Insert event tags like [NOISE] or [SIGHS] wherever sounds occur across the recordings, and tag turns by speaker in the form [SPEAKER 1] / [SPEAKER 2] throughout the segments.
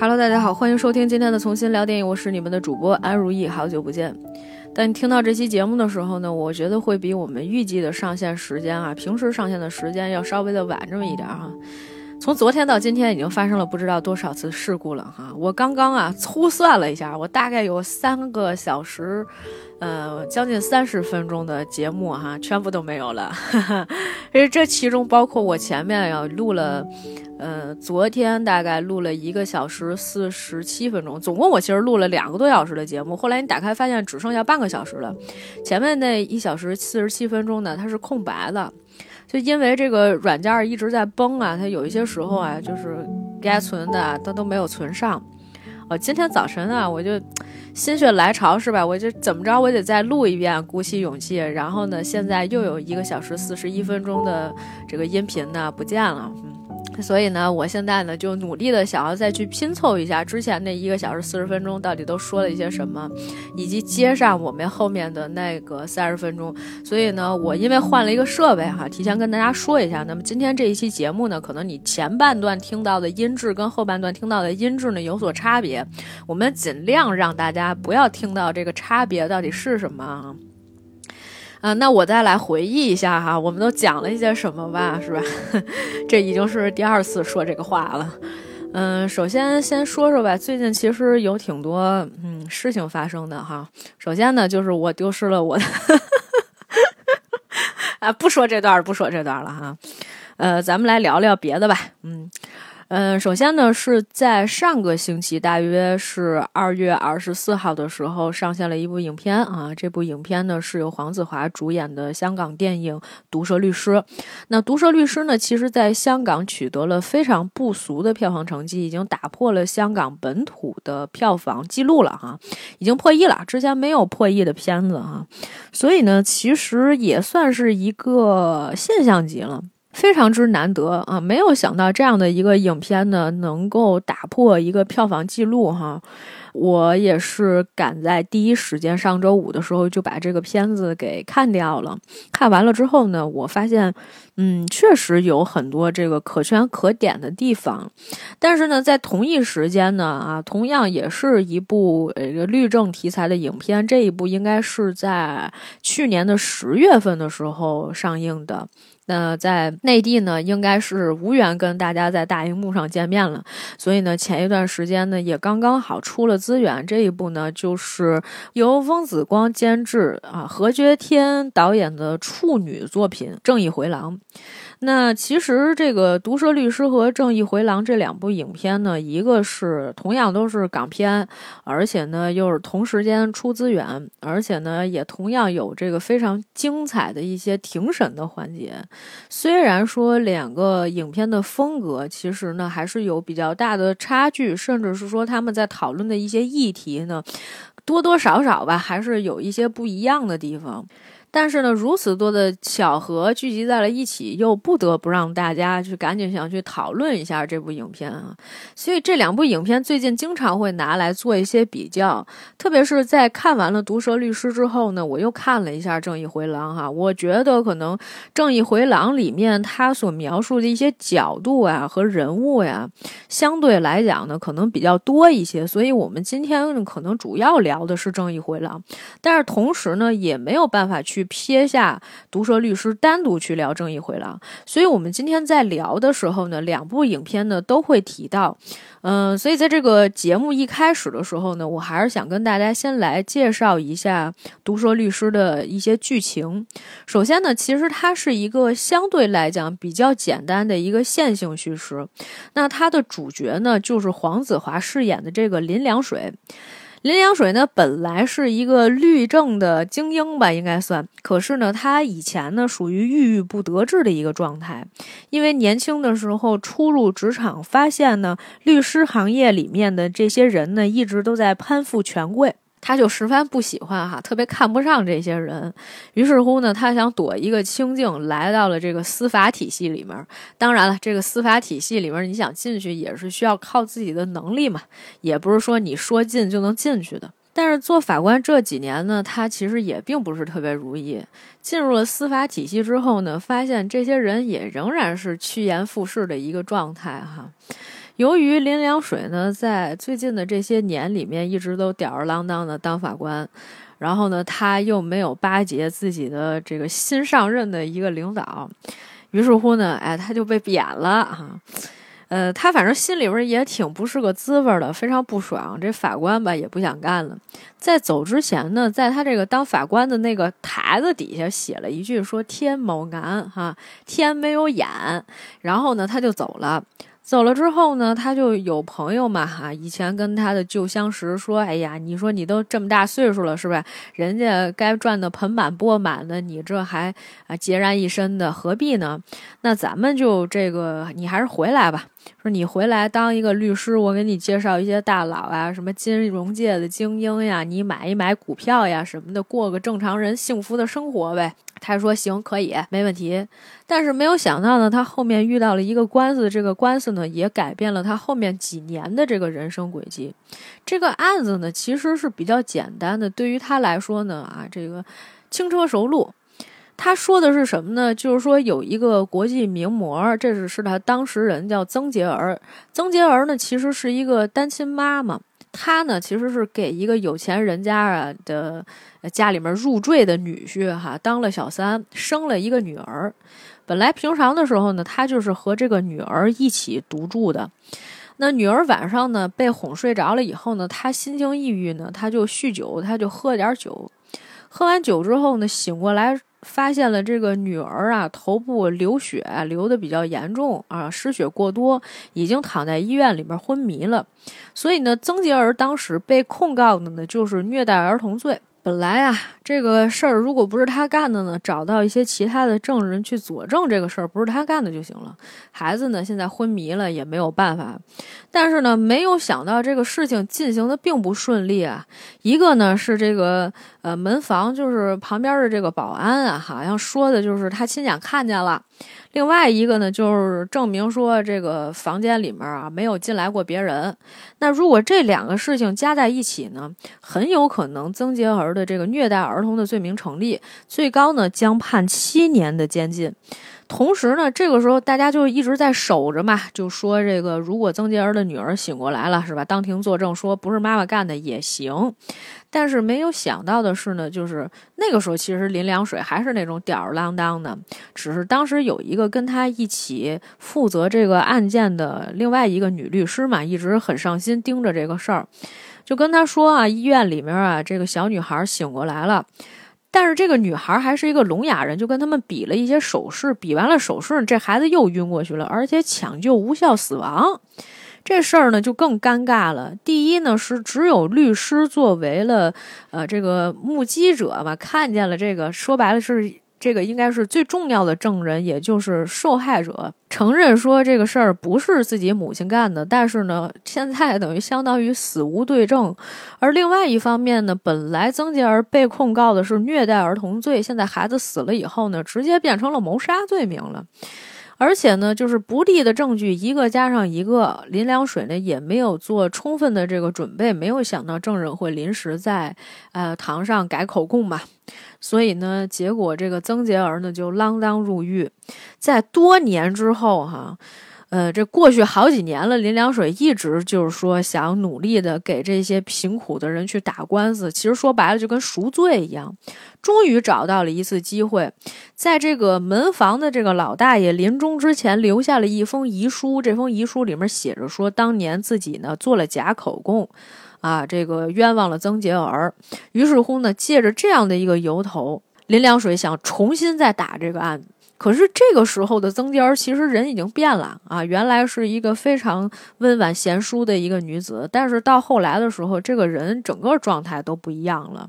[SPEAKER 1] Hello，大家好，欢迎收听今天的重新聊电影，我是你们的主播安如意，好久不见。但听到这期节目的时候呢，我觉得会比我们预计的上线时间啊，平时上线的时间要稍微的晚这么一点哈。从昨天到今天，已经发生了不知道多少次事故了哈。我刚刚啊粗算了一下，我大概有三个小时。呃，将近三十分钟的节目哈，全部都没有了。[LAUGHS] 因为这其中包括我前面要录了，呃，昨天大概录了一个小时四十七分钟，总共我其实录了两个多小时的节目。后来你打开发现只剩下半个小时了，前面那一小时四十七分钟呢，它是空白的，就因为这个软件一直在崩啊，它有一些时候啊，就是该存的它都没有存上。哦，今天早晨啊，我就心血来潮是吧？我就怎么着，我得再录一遍，鼓起勇气。然后呢，现在又有一个小时四十一分钟的这个音频呢不见了。嗯。所以呢，我现在呢就努力的想要再去拼凑一下之前那一个小时四十分钟到底都说了一些什么，以及接上我们后面的那个三十分钟。所以呢，我因为换了一个设备哈，提前跟大家说一下。那么今天这一期节目呢，可能你前半段听到的音质跟后半段听到的音质呢有所差别，我们尽量让大家不要听到这个差别到底是什么啊。那我再来回忆一下哈，我们都讲了一些什么吧，是吧？[LAUGHS] 这已经是第二次说这个话了。嗯，首先先说说吧，最近其实有挺多嗯事情发生的哈。首先呢，就是我丢失了我的，[LAUGHS] 啊，不说这段，不说这段了哈。呃，咱们来聊聊别的吧，嗯。嗯，首先呢，是在上个星期，大约是二月二十四号的时候，上线了一部影片啊。这部影片呢，是由黄子华主演的香港电影《毒舌律师》。那《毒舌律师》呢，其实在香港取得了非常不俗的票房成绩，已经打破了香港本土的票房记录了哈，已经破亿了，之前没有破亿的片子哈。所以呢，其实也算是一个现象级了。非常之难得啊！没有想到这样的一个影片呢，能够打破一个票房记录哈。我也是赶在第一时间，上周五的时候就把这个片子给看掉了。看完了之后呢，我发现，嗯，确实有很多这个可圈可点的地方。但是呢，在同一时间呢，啊，同样也是一部呃律政题材的影片，这一部应该是在去年的十月份的时候上映的。那在内地呢，应该是无缘跟大家在大荧幕上见面了。所以呢，前一段时间呢，也刚刚好出了。资源这一部呢，就是由翁子光监制啊，何觉天导演的处女作品《正义回廊》。那其实这个《毒舌律师》和《正义回廊》这两部影片呢，一个是同样都是港片，而且呢又是同时间出资源，而且呢也同样有这个非常精彩的一些庭审的环节。虽然说两个影片的风格其实呢还是有比较大的差距，甚至是说他们在讨论的一些议题呢，多多少少吧还是有一些不一样的地方。但是呢，如此多的巧合聚集在了一起，又不得不让大家去赶紧想去讨论一下这部影片啊。所以这两部影片最近经常会拿来做一些比较，特别是在看完了《毒舌律师》之后呢，我又看了一下《正义回廊》哈。我觉得可能《正义回廊》里面他所描述的一些角度啊和人物呀，相对来讲呢可能比较多一些。所以我们今天可能主要聊的是《正义回廊》，但是同时呢也没有办法去。去撇下毒舌律师，单独去聊正义回廊。所以，我们今天在聊的时候呢，两部影片呢都会提到。嗯，所以在这个节目一开始的时候呢，我还是想跟大家先来介绍一下毒舌律师的一些剧情。首先呢，其实它是一个相对来讲比较简单的一个线性叙事。那它的主角呢，就是黄子华饰演的这个林良水。林良水呢，本来是一个律政的精英吧，应该算。可是呢，他以前呢，属于郁郁不得志的一个状态，因为年轻的时候初入职场，发现呢，律师行业里面的这些人呢，一直都在攀附权贵。他就十分不喜欢哈，特别看不上这些人。于是乎呢，他想躲一个清静，来到了这个司法体系里面。当然了，这个司法体系里面，你想进去也是需要靠自己的能力嘛，也不是说你说进就能进去的。但是做法官这几年呢，他其实也并不是特别如意。进入了司法体系之后呢，发现这些人也仍然是趋炎附势的一个状态哈。由于林良水呢，在最近的这些年里面，一直都吊儿郎当的当法官，然后呢，他又没有巴结自己的这个新上任的一个领导，于是乎呢，[LAUGHS] 哎，他就被贬了啊。呃，他反正心里边也挺不是个滋味的，非常不爽。这法官吧，也不想干了。在走之前呢，在他这个当法官的那个台子底下写了一句，说“天某男，哈，天没有眼”。然后呢，他就走了。走了之后呢，他就有朋友嘛，哈，以前跟他的旧相识说：“哎呀，你说你都这么大岁数了，是吧？人家该赚的盆满钵满的，你这还啊孑然一身的，何必呢？那咱们就这个，你还是回来吧。说你回来当一个律师，我给你介绍一些大佬啊，什么金融界的精英呀，你买一买股票呀什么的，过个正常人幸福的生活呗。”他说：“行，可以，没问题。”但是没有想到呢，他后面遇到了一个官司，这个官司呢也改变了他后面几年的这个人生轨迹。这个案子呢其实是比较简单的，对于他来说呢，啊，这个轻车熟路。他说的是什么呢？就是说有一个国际名模，这是是他当事人叫曾洁儿。曾洁儿呢其实是一个单亲妈妈。她呢，其实是给一个有钱人家啊的家里面入赘的女婿哈，当了小三，生了一个女儿。本来平常的时候呢，她就是和这个女儿一起独住的。那女儿晚上呢被哄睡着了以后呢，她心情抑郁呢，她就酗酒，她就喝点酒。喝完酒之后呢，醒过来。发现了这个女儿啊，头部流血，流的比较严重啊，失血过多，已经躺在医院里边昏迷了。所以呢，曾洁儿当时被控告的呢，就是虐待儿童罪。本来啊，这个事儿如果不是他干的呢，找到一些其他的证人去佐证这个事儿不是他干的就行了。孩子呢，现在昏迷了，也没有办法。但是呢，没有想到这个事情进行的并不顺利啊。一个呢是这个呃门房，就是旁边的这个保安啊，好像说的就是他亲眼看见了。另外一个呢，就是证明说这个房间里面啊没有进来过别人。那如果这两个事情加在一起呢，很有可能曾洁儿的这个虐待儿童的罪名成立，最高呢将判七年的监禁。同时呢，这个时候大家就一直在守着嘛，就说这个如果曾洁儿的女儿醒过来了，是吧？当庭作证说不是妈妈干的也行。但是没有想到的是呢，就是那个时候其实林良水还是那种吊儿郎当的，只是当时有一个跟他一起负责这个案件的另外一个女律师嘛，一直很上心盯着这个事儿，就跟他说啊，医院里面啊这个小女孩醒过来了。但是这个女孩还是一个聋哑人，就跟他们比了一些手势，比完了手势，这孩子又晕过去了，而且抢救无效死亡。这事儿呢就更尴尬了。第一呢是只有律师作为了呃这个目击者吧，看见了这个，说白了是。这个应该是最重要的证人，也就是受害者承认说这个事儿不是自己母亲干的，但是呢，现在等于相当于死无对证。而另外一方面呢，本来曾洁儿被控告的是虐待儿童罪，现在孩子死了以后呢，直接变成了谋杀罪名了。而且呢，就是不利的证据一个加上一个，林良水呢也没有做充分的这个准备，没有想到证人会临时在呃堂上改口供嘛。所以呢，结果这个曾洁儿呢就锒铛入狱，在多年之后哈，呃，这过去好几年了，林良水一直就是说想努力的给这些贫苦的人去打官司，其实说白了就跟赎罪一样，终于找到了一次机会，在这个门房的这个老大爷临终之前留下了一封遗书，这封遗书里面写着说，当年自己呢做了假口供。啊，这个冤枉了曾洁儿，于是乎呢，借着这样的一个由头，林良水想重新再打这个案子。可是这个时候的曾娇其实人已经变了啊，原来是一个非常温婉贤淑的一个女子，但是到后来的时候，这个人整个状态都不一样了。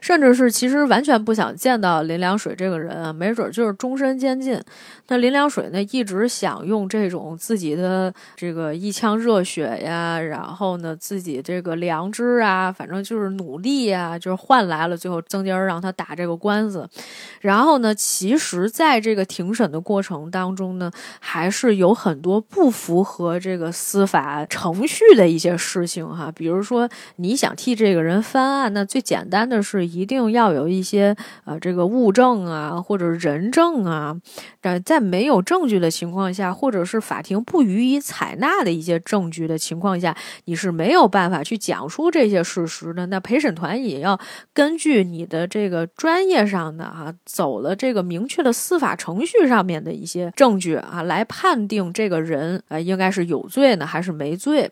[SPEAKER 1] 甚至是其实完全不想见到林良水这个人啊，没准就是终身监禁。那林良水呢，一直想用这种自己的这个一腔热血呀，然后呢自己这个良知啊，反正就是努力呀，就是换来了最后曾洁儿让他打这个官司。然后呢，其实在这个庭审的过程当中呢，还是有很多不符合这个司法程序的一些事情哈，比如说你想替这个人翻案，那最简单的是。一定要有一些呃这个物证啊，或者人证啊，但在没有证据的情况下，或者是法庭不予以采纳的一些证据的情况下，你是没有办法去讲述这些事实的。那陪审团也要根据你的这个专业上的啊，走了这个明确的司法程序上面的一些证据啊，来判定这个人啊应该是有罪呢还是没罪。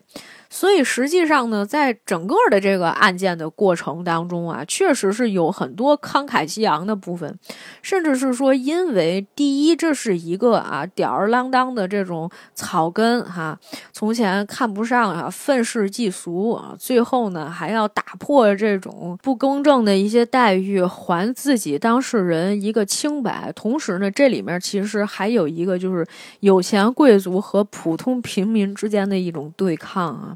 [SPEAKER 1] 所以实际上呢，在整个的这个案件的过程当中啊，确实是有很多慷慨激昂的部分，甚至是说，因为第一，这是一个啊吊儿郎当的这种草根哈，从前看不上啊，愤世嫉俗啊，最后呢还要打破这种不公正的一些待遇，还自己当事人一个清白。同时呢，这里面其实还有一个就是有钱贵族和普通平民之间的一种对抗啊。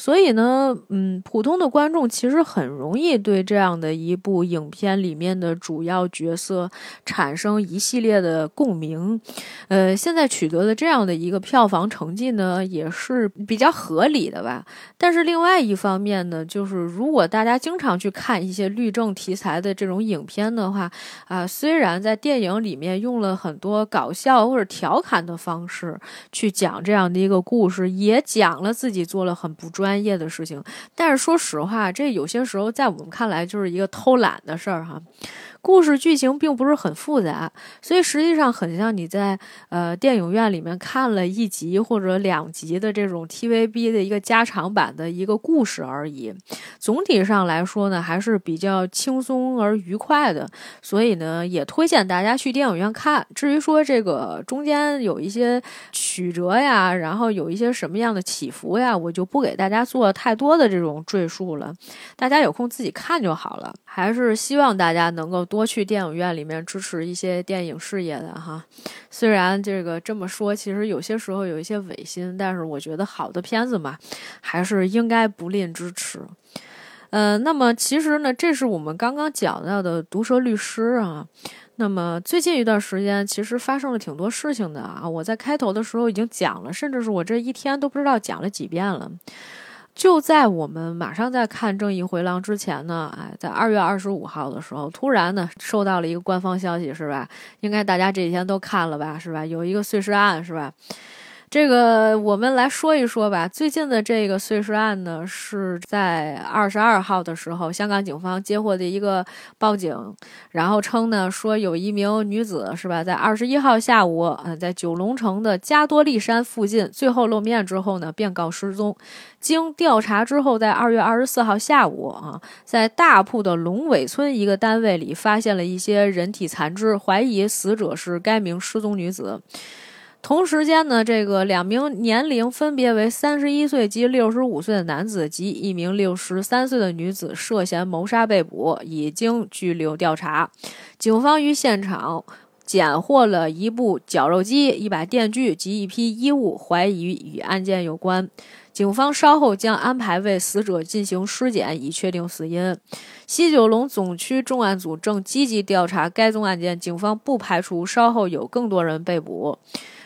[SPEAKER 1] 所以呢，嗯，普通的观众其实很容易对这样的一部影片里面的主要角色产生一系列的共鸣。呃，现在取得的这样的一个票房成绩呢，也是比较合理的吧。但是另外一方面呢，就是如果大家经常去看一些律政题材的这种影片的话，啊，虽然在电影里面用了很多搞笑或者调侃的方式去讲这样的一个故事，也讲了自己做了很不专。专业的事情，但是说实话，这有些时候在我们看来就是一个偷懒的事儿哈。故事剧情并不是很复杂，所以实际上很像你在呃电影院里面看了一集或者两集的这种 TVB 的一个加长版的一个故事而已。总体上来说呢，还是比较轻松而愉快的，所以呢，也推荐大家去电影院看。至于说这个中间有一些曲折呀，然后有一些什么样的起伏呀，我就不给大家做太多的这种赘述了，大家有空自己看就好了。还是希望大家能够。多去电影院里面支持一些电影事业的哈，虽然这个这么说，其实有些时候有一些违心，但是我觉得好的片子嘛，还是应该不吝支持。呃，那么其实呢，这是我们刚刚讲到的《毒舌律师》啊。那么最近一段时间，其实发生了挺多事情的啊。我在开头的时候已经讲了，甚至是我这一天都不知道讲了几遍了。就在我们马上在看《正义回廊》之前呢，哎，在二月二十五号的时候，突然呢收到了一个官方消息，是吧？应该大家这几天都看了吧，是吧？有一个碎尸案，是吧？这个我们来说一说吧。最近的这个碎尸案呢，是在二十二号的时候，香港警方接获的一个报警，然后称呢说有一名女子是吧，在二十一号下午，嗯，在九龙城的加多利山附近最后露面之后呢，便告失踪。经调查之后，在二月二十四号下午啊，在大埔的龙尾村一个单位里发现了一些人体残肢，怀疑死者是该名失踪女子。同时间呢，这个两名年龄分别为三十一岁及六十五岁的男子及一名六十三岁的女子涉嫌谋杀被捕，已经拘留调查。警方于现场检获了一部绞肉机、一把电锯及一批衣物，怀疑与案件有关。警方稍后将安排为死者进行尸检，以确定死因。西九龙总区重案组正积极调查该宗案件，警方不排除稍后有更多人被捕。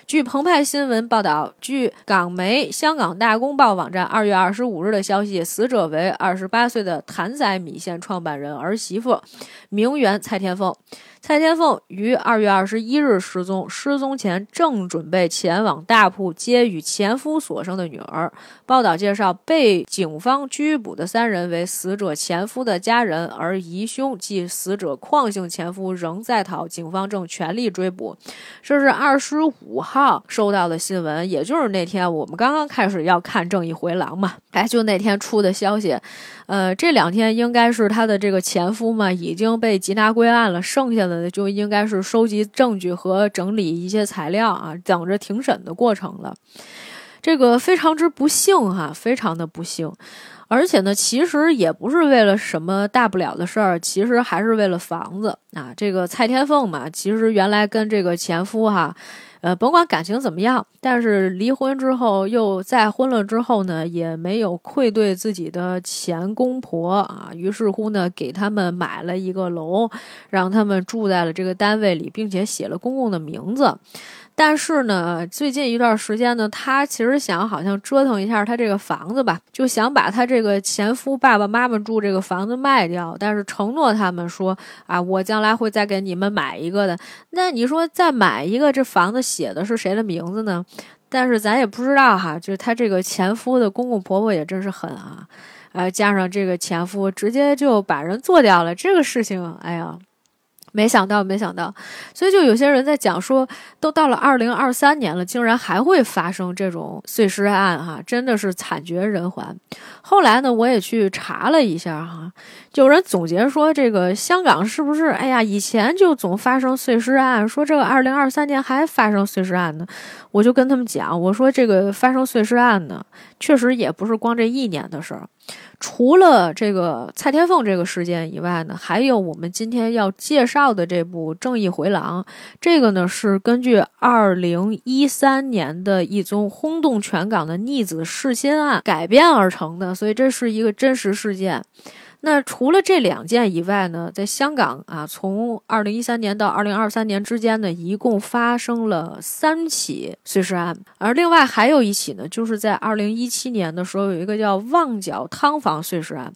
[SPEAKER 1] 据澎湃新闻报道，据港媒《香港大公报》网站二月二十五日的消息，死者为二十八岁的谭仔米线创办人儿媳妇，名媛蔡天凤。蔡天凤于二月二十一日失踪，失踪前正准备前往大埔接与前夫所生的女儿。报道介绍，被警方拘捕的三人为死者前夫的家人，而疑凶即死者邝姓前夫仍在逃，警方正全力追捕。这是二十五号收到的新闻，也就是那天我们刚刚开始要看《正义回廊》嘛，哎，就那天出的消息。呃，这两天应该是他的这个前夫嘛已经被缉拿归案了，剩下的就应该是收集证据和整理一些材料啊，等着庭审的过程了。这个非常之不幸哈，非常的不幸，而且呢，其实也不是为了什么大不了的事儿，其实还是为了房子啊。这个蔡天凤嘛，其实原来跟这个前夫哈。呃，甭管感情怎么样，但是离婚之后又再婚了之后呢，也没有愧对自己的前公婆啊。于是乎呢，给他们买了一个楼，让他们住在了这个单位里，并且写了公公的名字。但是呢，最近一段时间呢，她其实想好像折腾一下她这个房子吧，就想把她这个前夫爸爸妈妈住这个房子卖掉，但是承诺他们说啊，我将来会再给你们买一个的。那你说再买一个，这房子写的是谁的名字呢？但是咱也不知道哈，就是她这个前夫的公公婆婆也真是狠啊，呃，加上这个前夫直接就把人做掉了，这个事情，哎呀。没想到，没想到，所以就有些人在讲说，都到了二零二三年了，竟然还会发生这种碎尸案，哈，真的是惨绝人寰。后来呢，我也去查了一下，哈，有人总结说，这个香港是不是？哎呀，以前就总发生碎尸案，说这个二零二三年还发生碎尸案呢。我就跟他们讲，我说这个发生碎尸案呢，确实也不是光这一年的事儿。除了这个蔡天凤这个事件以外呢，还有我们今天要介绍的这部《正义回廊》，这个呢是根据二零一三年的一宗轰动全港的逆子弑亲案改编而成的，所以这是一个真实事件。那除了这两件以外呢，在香港啊，从二零一三年到二零二三年之间呢，一共发生了三起碎尸案，而另外还有一起呢，就是在二零一七年的时候，有一个叫旺角汤房碎尸案，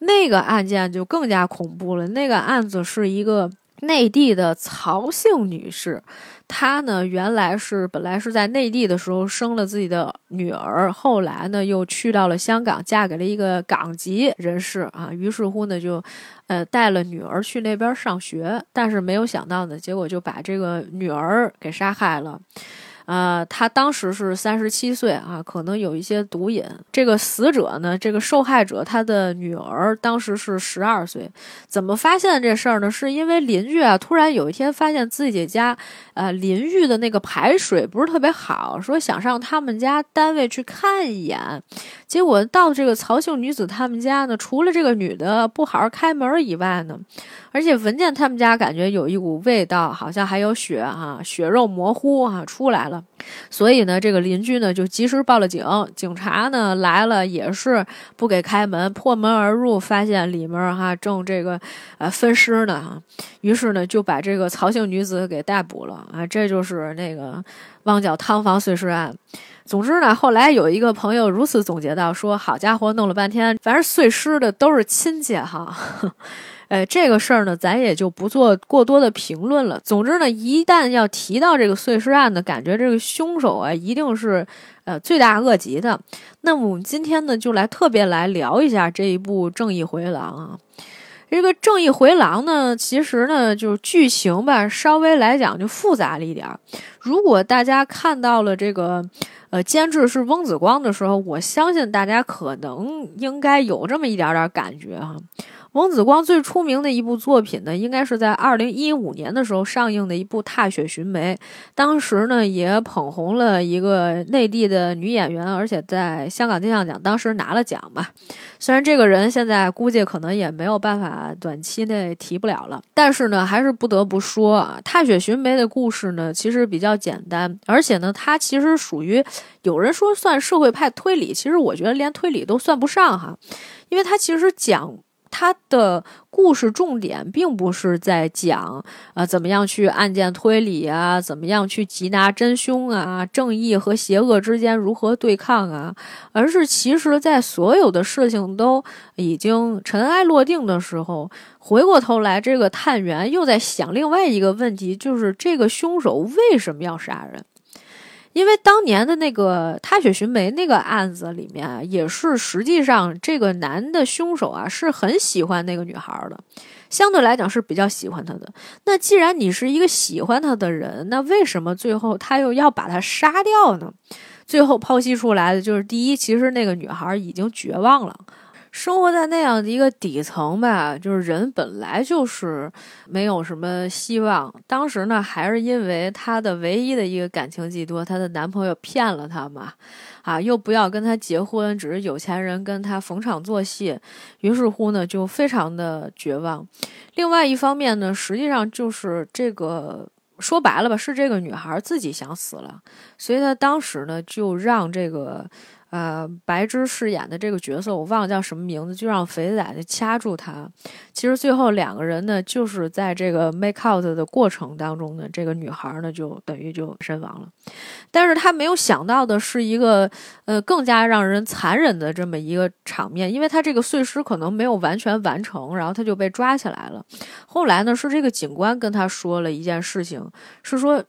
[SPEAKER 1] 那个案件就更加恐怖了。那个案子是一个内地的曹姓女士。她呢，原来是本来是在内地的时候生了自己的女儿，后来呢又去到了香港，嫁给了一个港籍人士啊。于是乎呢，就，呃，带了女儿去那边上学，但是没有想到呢，结果就把这个女儿给杀害了。呃，他当时是三十七岁啊，可能有一些毒瘾。这个死者呢，这个受害者他的女儿当时是十二岁。怎么发现这事儿呢？是因为邻居啊，突然有一天发现自己家，呃，淋浴的那个排水不是特别好，说想上他们家单位去看一眼。结果到这个曹姓女子他们家呢，除了这个女的不好好开门以外呢。而且闻见他们家感觉有一股味道，好像还有血哈，血肉模糊哈出来了，所以呢，这个邻居呢就及时报了警。警察呢来了也是不给开门，破门而入，发现里面哈正这个呃分尸呢哈，于是呢就把这个曹姓女子给逮捕了啊，这就是那个旺角汤房碎尸案。总之呢，后来有一个朋友如此总结到说：“好家伙，弄了半天，反正碎尸的都是亲戚哈。”哎，这个事儿呢，咱也就不做过多的评论了。总之呢，一旦要提到这个碎尸案呢，感觉这个凶手啊，一定是呃罪大恶极的。那么我们今天呢，就来特别来聊一下这一部《正义回廊》啊。这个《正义回廊》呢，其实呢，就是剧情吧，稍微来讲就复杂了一点儿。如果大家看到了这个呃监制是翁子光的时候，我相信大家可能应该有这么一点点感觉哈。王子光最出名的一部作品呢，应该是在二零一五年的时候上映的一部《踏雪寻梅》，当时呢也捧红了一个内地的女演员，而且在香港金像奖当时拿了奖吧。虽然这个人现在估计可能也没有办法短期内提不了了，但是呢，还是不得不说啊，《踏雪寻梅》的故事呢其实比较简单，而且呢，它其实属于有人说算社会派推理，其实我觉得连推理都算不上哈，因为它其实讲。他的故事重点并不是在讲，呃，怎么样去案件推理啊，怎么样去缉拿真凶啊，正义和邪恶之间如何对抗啊，而是其实，在所有的事情都已经尘埃落定的时候，回过头来，这个探员又在想另外一个问题，就是这个凶手为什么要杀人。因为当年的那个踏雪寻梅那个案子里面，也是实际上这个男的凶手啊是很喜欢那个女孩的，相对来讲是比较喜欢她的。那既然你是一个喜欢她的人，那为什么最后他又要把她杀掉呢？最后剖析出来的就是，第一，其实那个女孩已经绝望了。生活在那样的一个底层吧，就是人本来就是没有什么希望。当时呢，还是因为她的唯一的一个感情寄托，她的男朋友骗了她嘛，啊，又不要跟她结婚，只是有钱人跟她逢场作戏，于是乎呢，就非常的绝望。另外一方面呢，实际上就是这个说白了吧，是这个女孩自己想死了，所以她当时呢，就让这个。呃，白芝饰演的这个角色我忘了叫什么名字，就让肥仔就掐住他。其实最后两个人呢，就是在这个 make out 的过程当中呢，这个女孩呢就等于就身亡了。但是他没有想到的是一个呃更加让人残忍的这么一个场面，因为他这个碎尸可能没有完全完成，然后他就被抓起来了。后来呢，是这个警官跟他说了一件事情，是说。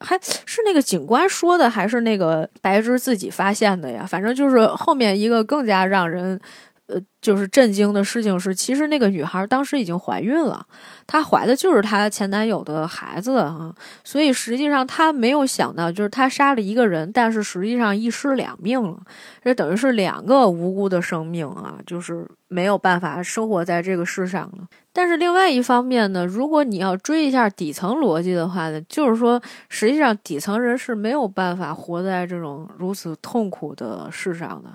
[SPEAKER 1] 还 [SUCKS TEETH] 是那个警官说的，还是那个白芝自己发现的呀？反正就是后面一个更加让人。呃，就是震惊的事情是，其实那个女孩当时已经怀孕了，她怀的就是她前男友的孩子啊，所以实际上她没有想到，就是她杀了一个人，但是实际上一尸两命了，这等于是两个无辜的生命啊，就是没有办法生活在这个世上了。但是另外一方面呢，如果你要追一下底层逻辑的话呢，就是说，实际上底层人是没有办法活在这种如此痛苦的世上的。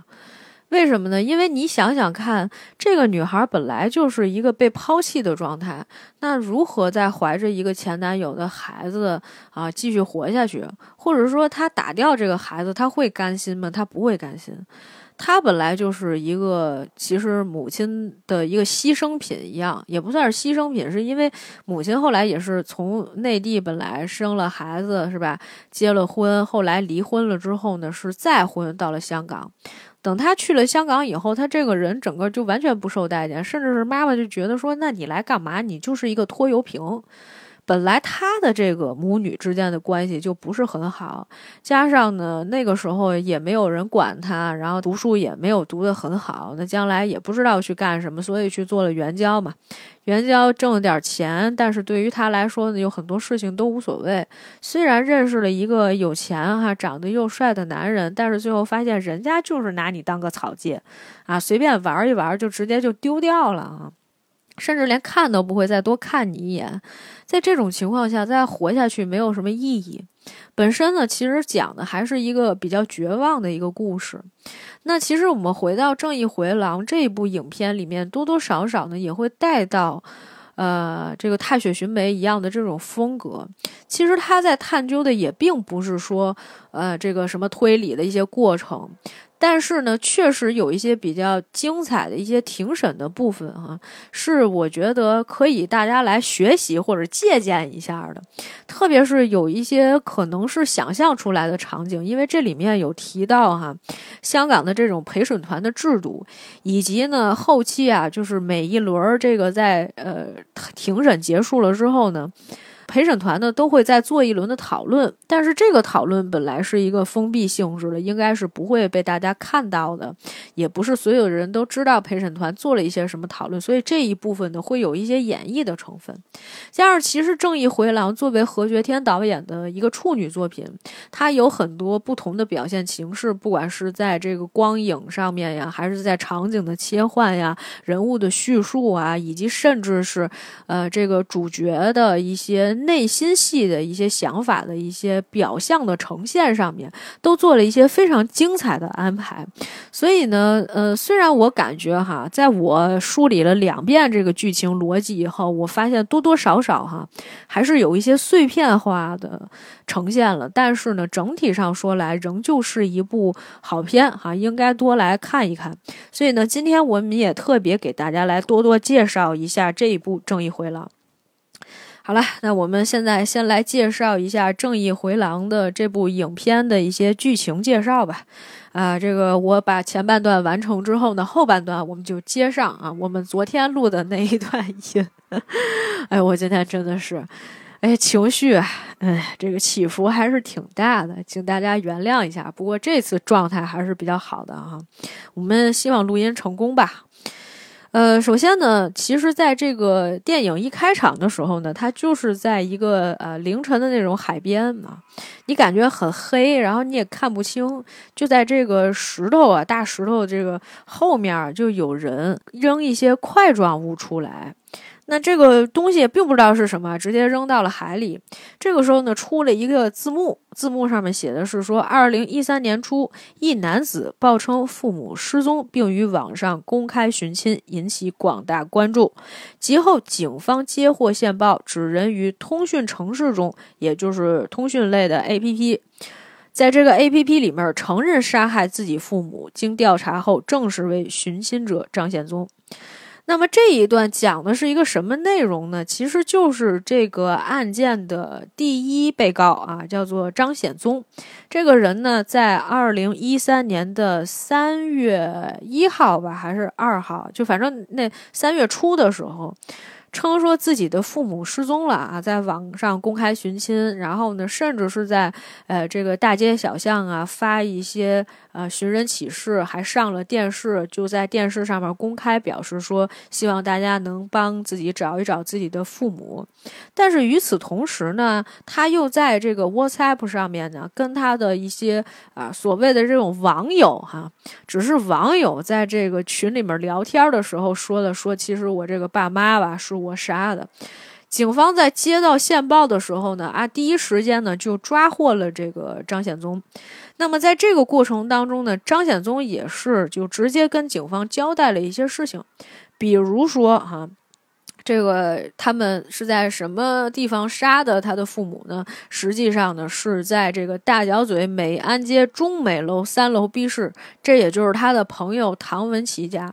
[SPEAKER 1] 为什么呢？因为你想想看，这个女孩本来就是一个被抛弃的状态，那如何在怀着一个前男友的孩子啊继续活下去？或者说，她打掉这个孩子，她会甘心吗？她不会甘心。她本来就是一个其实母亲的一个牺牲品一样，也不算是牺牲品，是因为母亲后来也是从内地本来生了孩子，是吧？结了婚，后来离婚了之后呢，是再婚到了香港。等他去了香港以后，他这个人整个就完全不受待见，甚至是妈妈就觉得说：“那你来干嘛？你就是一个拖油瓶。”本来他的这个母女之间的关系就不是很好，加上呢那个时候也没有人管他，然后读书也没有读得很好，那将来也不知道去干什么，所以去做了援交嘛。援交挣了点钱，但是对于他来说呢，有很多事情都无所谓。虽然认识了一个有钱哈、长得又帅的男人，但是最后发现人家就是拿你当个草芥，啊，随便玩一玩就直接就丢掉了啊。甚至连看都不会再多看你一眼，在这种情况下再活下去没有什么意义。本身呢，其实讲的还是一个比较绝望的一个故事。那其实我们回到《正义回廊》这一部影片里面，多多少少呢也会带到，呃，这个《踏雪寻梅》一样的这种风格。其实他在探究的也并不是说，呃，这个什么推理的一些过程。但是呢，确实有一些比较精彩的一些庭审的部分哈，是我觉得可以大家来学习或者借鉴一下的。特别是有一些可能是想象出来的场景，因为这里面有提到哈，香港的这种陪审团的制度，以及呢后期啊，就是每一轮这个在呃庭审结束了之后呢。陪审团呢都会再做一轮的讨论，但是这个讨论本来是一个封闭性质的，应该是不会被大家看到的，也不是所有人都知道陪审团做了一些什么讨论，所以这一部分呢会有一些演绎的成分。加上其实《正义回廊》作为何觉天导演的一个处女作品，它有很多不同的表现形式，不管是在这个光影上面呀，还是在场景的切换呀、人物的叙述啊，以及甚至是呃这个主角的一些。内心戏的一些想法的一些表象的呈现上面，都做了一些非常精彩的安排。所以呢，呃，虽然我感觉哈，在我梳理了两遍这个剧情逻辑以后，我发现多多少少哈，还是有一些碎片化的呈现了。但是呢，整体上说来，仍旧是一部好片哈，应该多来看一看。所以呢，今天我们也特别给大家来多多介绍一下这一部《正义回廊》。好了，那我们现在先来介绍一下《正义回廊》的这部影片的一些剧情介绍吧。啊，这个我把前半段完成之后呢，后半段我们就接上啊。我们昨天录的那一段音，[LAUGHS] 哎，我今天真的是，哎，情绪，哎，这个起伏还是挺大的，请大家原谅一下。不过这次状态还是比较好的啊，我们希望录音成功吧。呃，首先呢，其实在这个电影一开场的时候呢，它就是在一个呃凌晨的那种海边嘛，你感觉很黑，然后你也看不清，就在这个石头啊大石头这个后面就有人扔一些块状物出来。那这个东西并不知道是什么，直接扔到了海里。这个时候呢，出了一个字幕，字幕上面写的是说：二零一三年初，一男子报称父母失踪，并于网上公开寻亲，引起广大关注。及后，警方接获线报，指人于通讯城市中，也就是通讯类的 APP。在这个 A P P 里面承认杀害自己父母，经调查后证实为寻亲者张显宗。那么这一段讲的是一个什么内容呢？其实就是这个案件的第一被告啊，叫做张显宗。这个人呢，在二零一三年的三月一号吧，还是二号，就反正那三月初的时候。称说自己的父母失踪了啊，在网上公开寻亲，然后呢，甚至是在呃这个大街小巷啊发一些呃寻人启事，还上了电视，就在电视上面公开表示说，希望大家能帮自己找一找自己的父母。但是与此同时呢，他又在这个 WhatsApp 上面呢，跟他的一些啊所谓的这种网友哈，只是网友在这个群里面聊天的时候说的，说其实我这个爸妈吧是。我杀的，警方在接到线报的时候呢，啊，第一时间呢就抓获了这个张显宗。那么在这个过程当中呢，张显宗也是就直接跟警方交代了一些事情，比如说哈。这个他们是在什么地方杀的他的父母呢？实际上呢，是在这个大角嘴美安街中美楼三楼 B 室，这也就是他的朋友唐文琪家。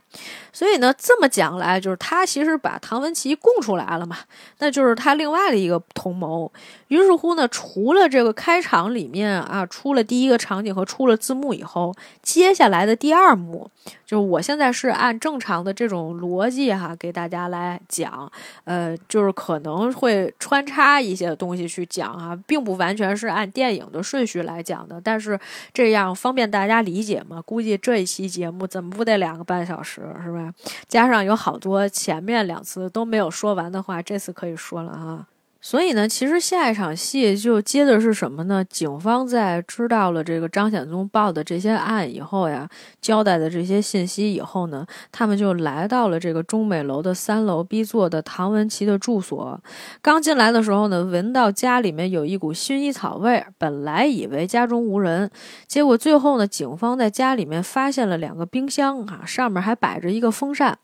[SPEAKER 1] 所以呢，这么讲来，就是他其实把唐文琪供出来了嘛，那就是他另外的一个同谋。于是乎呢，除了这个开场里面啊，出了第一个场景和出了字幕以后，接下来的第二幕。就是我现在是按正常的这种逻辑哈，给大家来讲，呃，就是可能会穿插一些东西去讲啊，并不完全是按电影的顺序来讲的，但是这样方便大家理解嘛。估计这一期节目怎么不得两个半小时是吧？加上有好多前面两次都没有说完的话，这次可以说了啊。所以呢，其实下一场戏就接的是什么呢？警方在知道了这个张显宗报的这些案以后呀，交代的这些信息以后呢，他们就来到了这个中美楼的三楼 B 座的唐文琪的住所。刚进来的时候呢，闻到家里面有一股薰衣草味，本来以为家中无人，结果最后呢，警方在家里面发现了两个冰箱啊，上面还摆着一个风扇。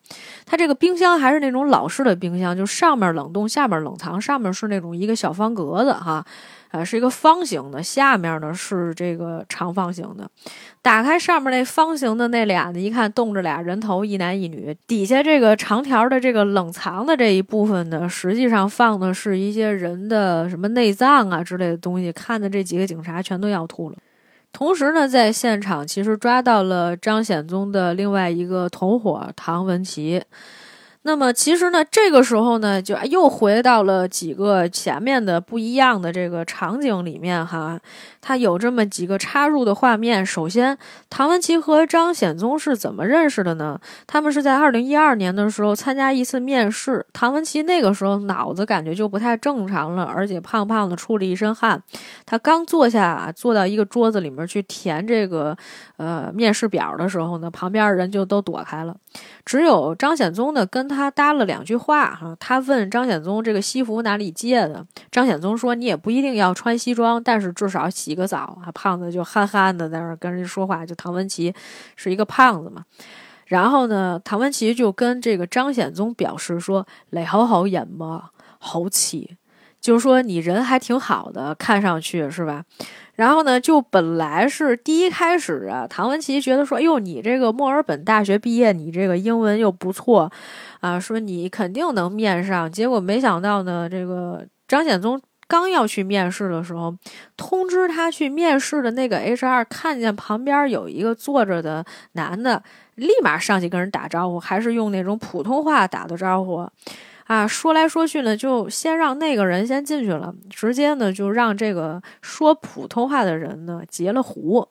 [SPEAKER 1] 它这个冰箱还是那种老式的冰箱，就上面冷冻，下面冷藏，上面是。那种一个小方格子哈，呃，是一个方形的，下面呢是这个长方形的。打开上面那方形的那俩呢，一看冻着俩人头，一男一女。底下这个长条的这个冷藏的这一部分呢，实际上放的是一些人的什么内脏啊之类的东西。看的这几个警察全都要吐了。同时呢，在现场其实抓到了张显宗的另外一个同伙唐文琪。那么其实呢，这个时候呢，就又回到了几个前面的不一样的这个场景里面哈。他有这么几个插入的画面。首先，唐文琪和张显宗是怎么认识的呢？他们是在二零一二年的时候参加一次面试。唐文琪那个时候脑子感觉就不太正常了，而且胖胖的，出了一身汗。他刚坐下，坐到一个桌子里面去填这个呃面试表的时候呢，旁边人就都躲开了。只有张显宗呢跟他搭了两句话哈。他问张显宗这个西服哪里借的？张显宗说：“你也不一定要穿西装，但是至少洗。”洗个澡啊，胖子就憨憨的在那儿跟人说话。就唐文琪是一个胖子嘛，然后呢，唐文琪就跟这个张显宗表示说：“磊好好演吧，好气，就是说你人还挺好的，看上去是吧？”然后呢，就本来是第一开始啊，唐文琪觉得说：“哎呦，你这个墨尔本大学毕业，你这个英文又不错啊，说你肯定能面上。”结果没想到呢，这个张显宗。刚要去面试的时候，通知他去面试的那个 HR 看见旁边有一个坐着的男的，立马上去跟人打招呼，还是用那种普通话打的招呼，啊，说来说去呢，就先让那个人先进去了，直接呢就让这个说普通话的人呢截了胡。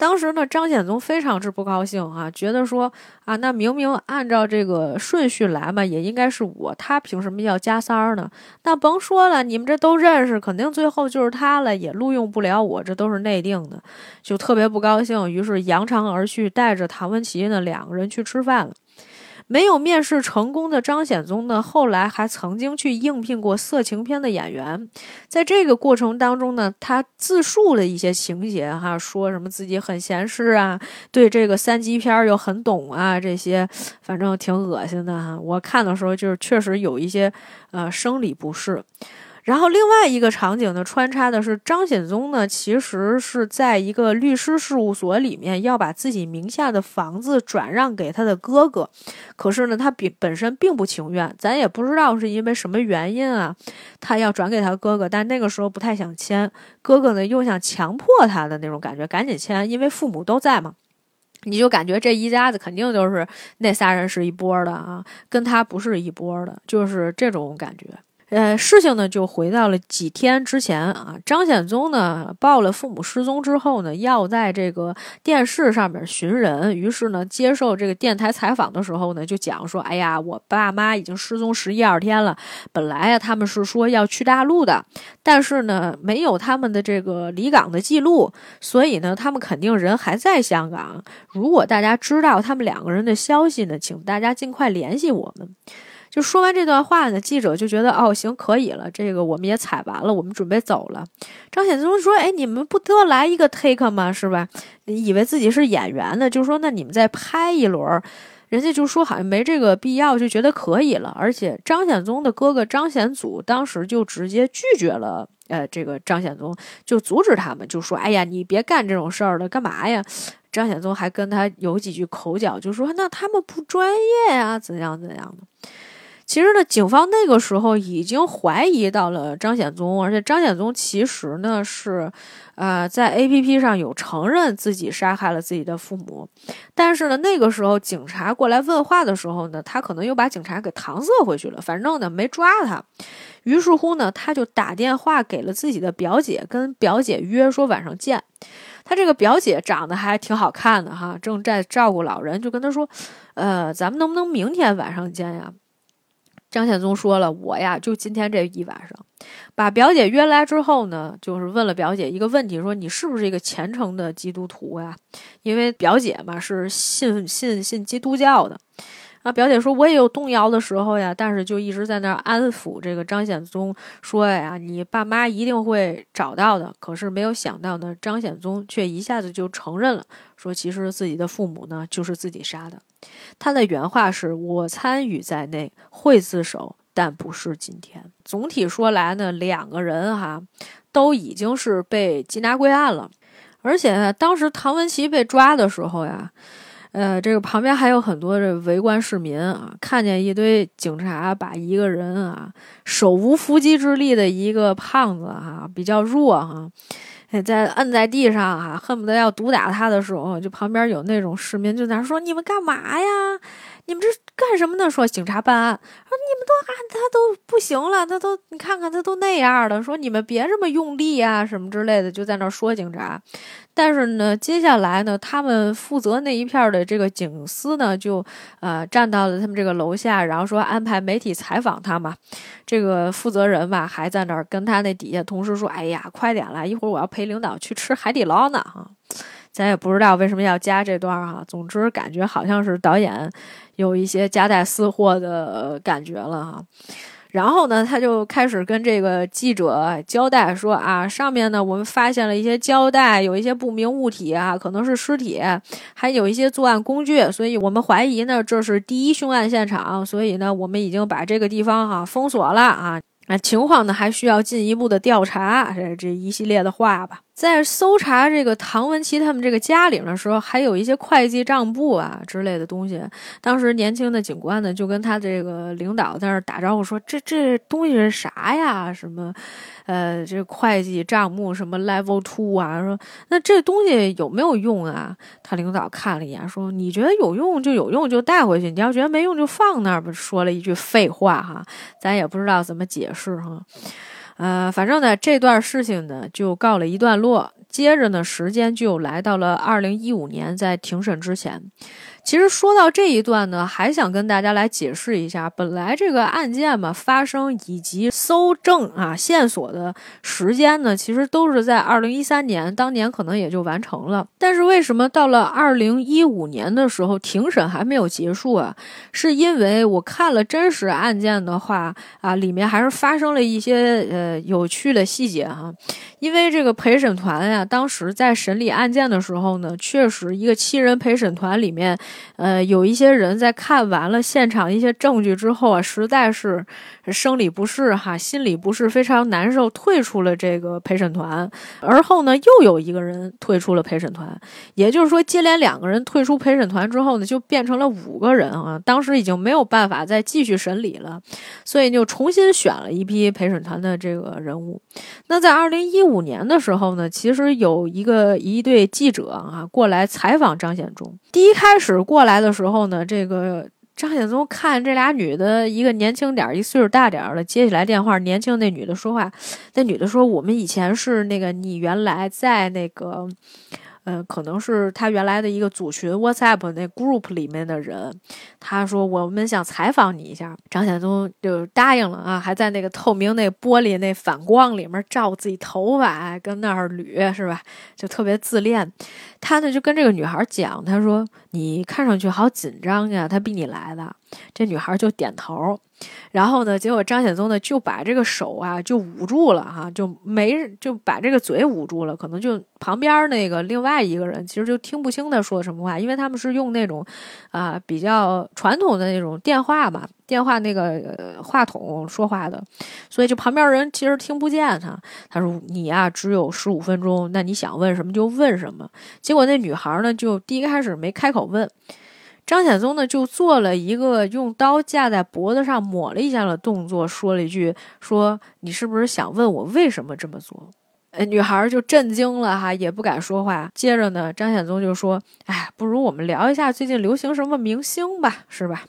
[SPEAKER 1] 当时呢，张显宗非常之不高兴啊，觉得说啊，那明明按照这个顺序来嘛，也应该是我，他凭什么要加三儿呢？那甭说了，你们这都认识，肯定最后就是他了，也录用不了我，这都是内定的，就特别不高兴，于是扬长而去，带着唐文琪呢两个人去吃饭了。没有面试成功的张显宗呢，后来还曾经去应聘过色情片的演员，在这个过程当中呢，他自述了一些情节，哈，说什么自己很闲适啊，对这个三级片又很懂啊，这些反正挺恶心的哈。我看的时候就是确实有一些呃生理不适。然后另外一个场景呢，穿插的是张显宗呢，其实是在一个律师事务所里面要把自己名下的房子转让给他的哥哥，可是呢，他比本身并不情愿，咱也不知道是因为什么原因啊，他要转给他哥哥，但那个时候不太想签，哥哥呢又想强迫他的那种感觉，赶紧签，因为父母都在嘛，你就感觉这一家子肯定就是那仨人是一波的啊，跟他不是一波的，就是这种感觉。呃，事情呢就回到了几天之前啊。张显宗呢报了父母失踪之后呢，要在这个电视上面寻人。于是呢，接受这个电台采访的时候呢，就讲说：“哎呀，我爸妈已经失踪十一二天了。本来呀，他们是说要去大陆的，但是呢，没有他们的这个离港的记录，所以呢，他们肯定人还在香港。如果大家知道他们两个人的消息呢，请大家尽快联系我们。”就说完这段话呢，记者就觉得哦，行，可以了，这个我们也采完了，我们准备走了。张显宗说：“哎，你们不得来一个 take 吗？是吧？以为自己是演员呢，就说那你们再拍一轮。人家就说好像没这个必要，就觉得可以了。而且张显宗的哥哥张显祖当时就直接拒绝了，呃，这个张显宗就阻止他们，就说：哎呀，你别干这种事儿了，干嘛呀？张显宗还跟他有几句口角，就说那他们不专业啊，怎样怎样的。”其实呢，警方那个时候已经怀疑到了张显宗，而且张显宗其实呢是，呃，在 A P P 上有承认自己杀害了自己的父母，但是呢，那个时候警察过来问话的时候呢，他可能又把警察给搪塞回去了，反正呢没抓他。于是乎呢，他就打电话给了自己的表姐，跟表姐约说晚上见。他这个表姐长得还挺好看的哈，正在照顾老人，就跟他说，呃，咱们能不能明天晚上见呀？张献宗说了：“我呀，就今天这一晚上，把表姐约来之后呢，就是问了表姐一个问题，说你是不是一个虔诚的基督徒呀？因为表姐嘛是信信信基督教的。啊，表姐说我也有动摇的时候呀，但是就一直在那儿安抚这个张显宗，说呀，你爸妈一定会找到的。可是没有想到呢，张显宗却一下子就承认了，说其实自己的父母呢就是自己杀的。”他的原话是：“我参与在内，会自首，但不是今天。”总体说来呢，两个人哈都已经是被缉拿归案了，而且，当时唐文琪被抓的时候呀，呃，这个旁边还有很多这围观市民啊，看见一堆警察把一个人啊手无缚鸡之力的一个胖子哈，比较弱哈。在摁在地上啊，恨不得要毒打他的时候，就旁边有那种市民就在那说：“你们干嘛呀？你们这干什么呢？”说警察办案，说你们都啊，他都不行了，他都你看看他都那样的，说你们别这么用力啊，什么之类的，就在那说警察。但是呢，接下来呢，他们负责那一片的这个警司呢，就呃站到了他们这个楼下，然后说安排媒体采访他嘛。这个负责人吧，还在那儿跟他那底下同事说：“哎呀，快点来，一会儿我要陪领导去吃海底捞呢。”哈，咱也不知道为什么要加这段哈。总之，感觉好像是导演有一些夹带私货的感觉了哈。然后呢，他就开始跟这个记者交代说啊，上面呢我们发现了一些胶带，有一些不明物体啊，可能是尸体，还有一些作案工具，所以我们怀疑呢这是第一凶案现场，所以呢我们已经把这个地方哈封锁了啊，那情况呢还需要进一步的调查，这这一系列的话吧。在搜查这个唐文琪他们这个家里的时候，还有一些会计账簿啊之类的东西。当时年轻的警官呢，就跟他这个领导在那打招呼说：“这这东西是啥呀？什么？呃，这会计账目什么 Level Two 啊？说那这东西有没有用啊？”他领导看了一眼，说：“你觉得有用就有用，就带回去；你要觉得没用就放那儿吧。”说了一句废话哈，咱也不知道怎么解释哈。呃，反正呢，这段事情呢就告了一段落。接着呢，时间就来到了二零一五年，在庭审之前。其实说到这一段呢，还想跟大家来解释一下，本来这个案件嘛发生以及搜证啊线索的时间呢，其实都是在二零一三年，当年可能也就完成了。但是为什么到了二零一五年的时候，庭审还没有结束啊？是因为我看了真实案件的话啊，里面还是发生了一些呃有趣的细节哈。因为这个陪审团呀，当时在审理案件的时候呢，确实一个七人陪审团里面。呃，有一些人在看完了现场一些证据之后啊，实在是生理不适哈，心理不适非常难受，退出了这个陪审团。而后呢，又有一个人退出了陪审团，也就是说，接连两个人退出陪审团之后呢，就变成了五个人啊。当时已经没有办法再继续审理了，所以就重新选了一批陪审团的这个人物。那在二零一五年的时候呢，其实有一个一对记者啊过来采访张显忠。第一开始过来的时候呢，这个张显宗看这俩女的，一个年轻点儿，一岁数大点儿的，接起来电话，年轻那女的说话，那女的说：“我们以前是那个你原来在那个。”嗯，可能是他原来的一个组群 WhatsApp 那 group 里面的人，他说我们想采访你一下，张显宗就答应了啊，还在那个透明那玻璃那反光里面照自己头发，跟那儿捋是吧？就特别自恋。他呢就跟这个女孩讲，他说你看上去好紧张呀，他逼你来的。这女孩就点头。然后呢？结果张显宗呢就把这个手啊就捂住了哈，就没就把这个嘴捂住了。可能就旁边那个另外一个人其实就听不清他说什么话，因为他们是用那种啊比较传统的那种电话嘛，电话那个话筒说话的，所以就旁边人其实听不见他。他说：“你呀只有十五分钟，那你想问什么就问什么。”结果那女孩呢就第一开始没开口问。张显宗呢，就做了一个用刀架在脖子上抹了一下的动作，说了一句：“说你是不是想问我为什么这么做？”哎，女孩就震惊了哈，也不敢说话。接着呢，张显宗就说：“哎，不如我们聊一下最近流行什么明星吧，是吧？”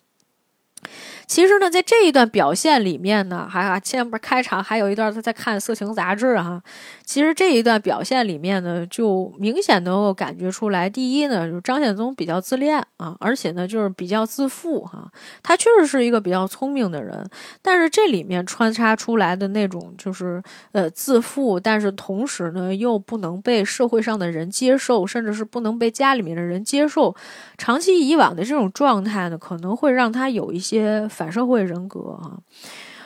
[SPEAKER 1] 其实呢，在这一段表现里面呢，还啊前面开场还有一段他在看色情杂志哈。其实这一段表现里面呢，就明显能够感觉出来，第一呢，就是张显宗比较自恋啊，而且呢，就是比较自负哈。他确实是一个比较聪明的人，但是这里面穿插出来的那种就是呃自负，但是同时呢又不能被社会上的人接受，甚至是不能被家里面的人接受，长期以往的这种状态呢，可能会让他有一些。反社会人格啊，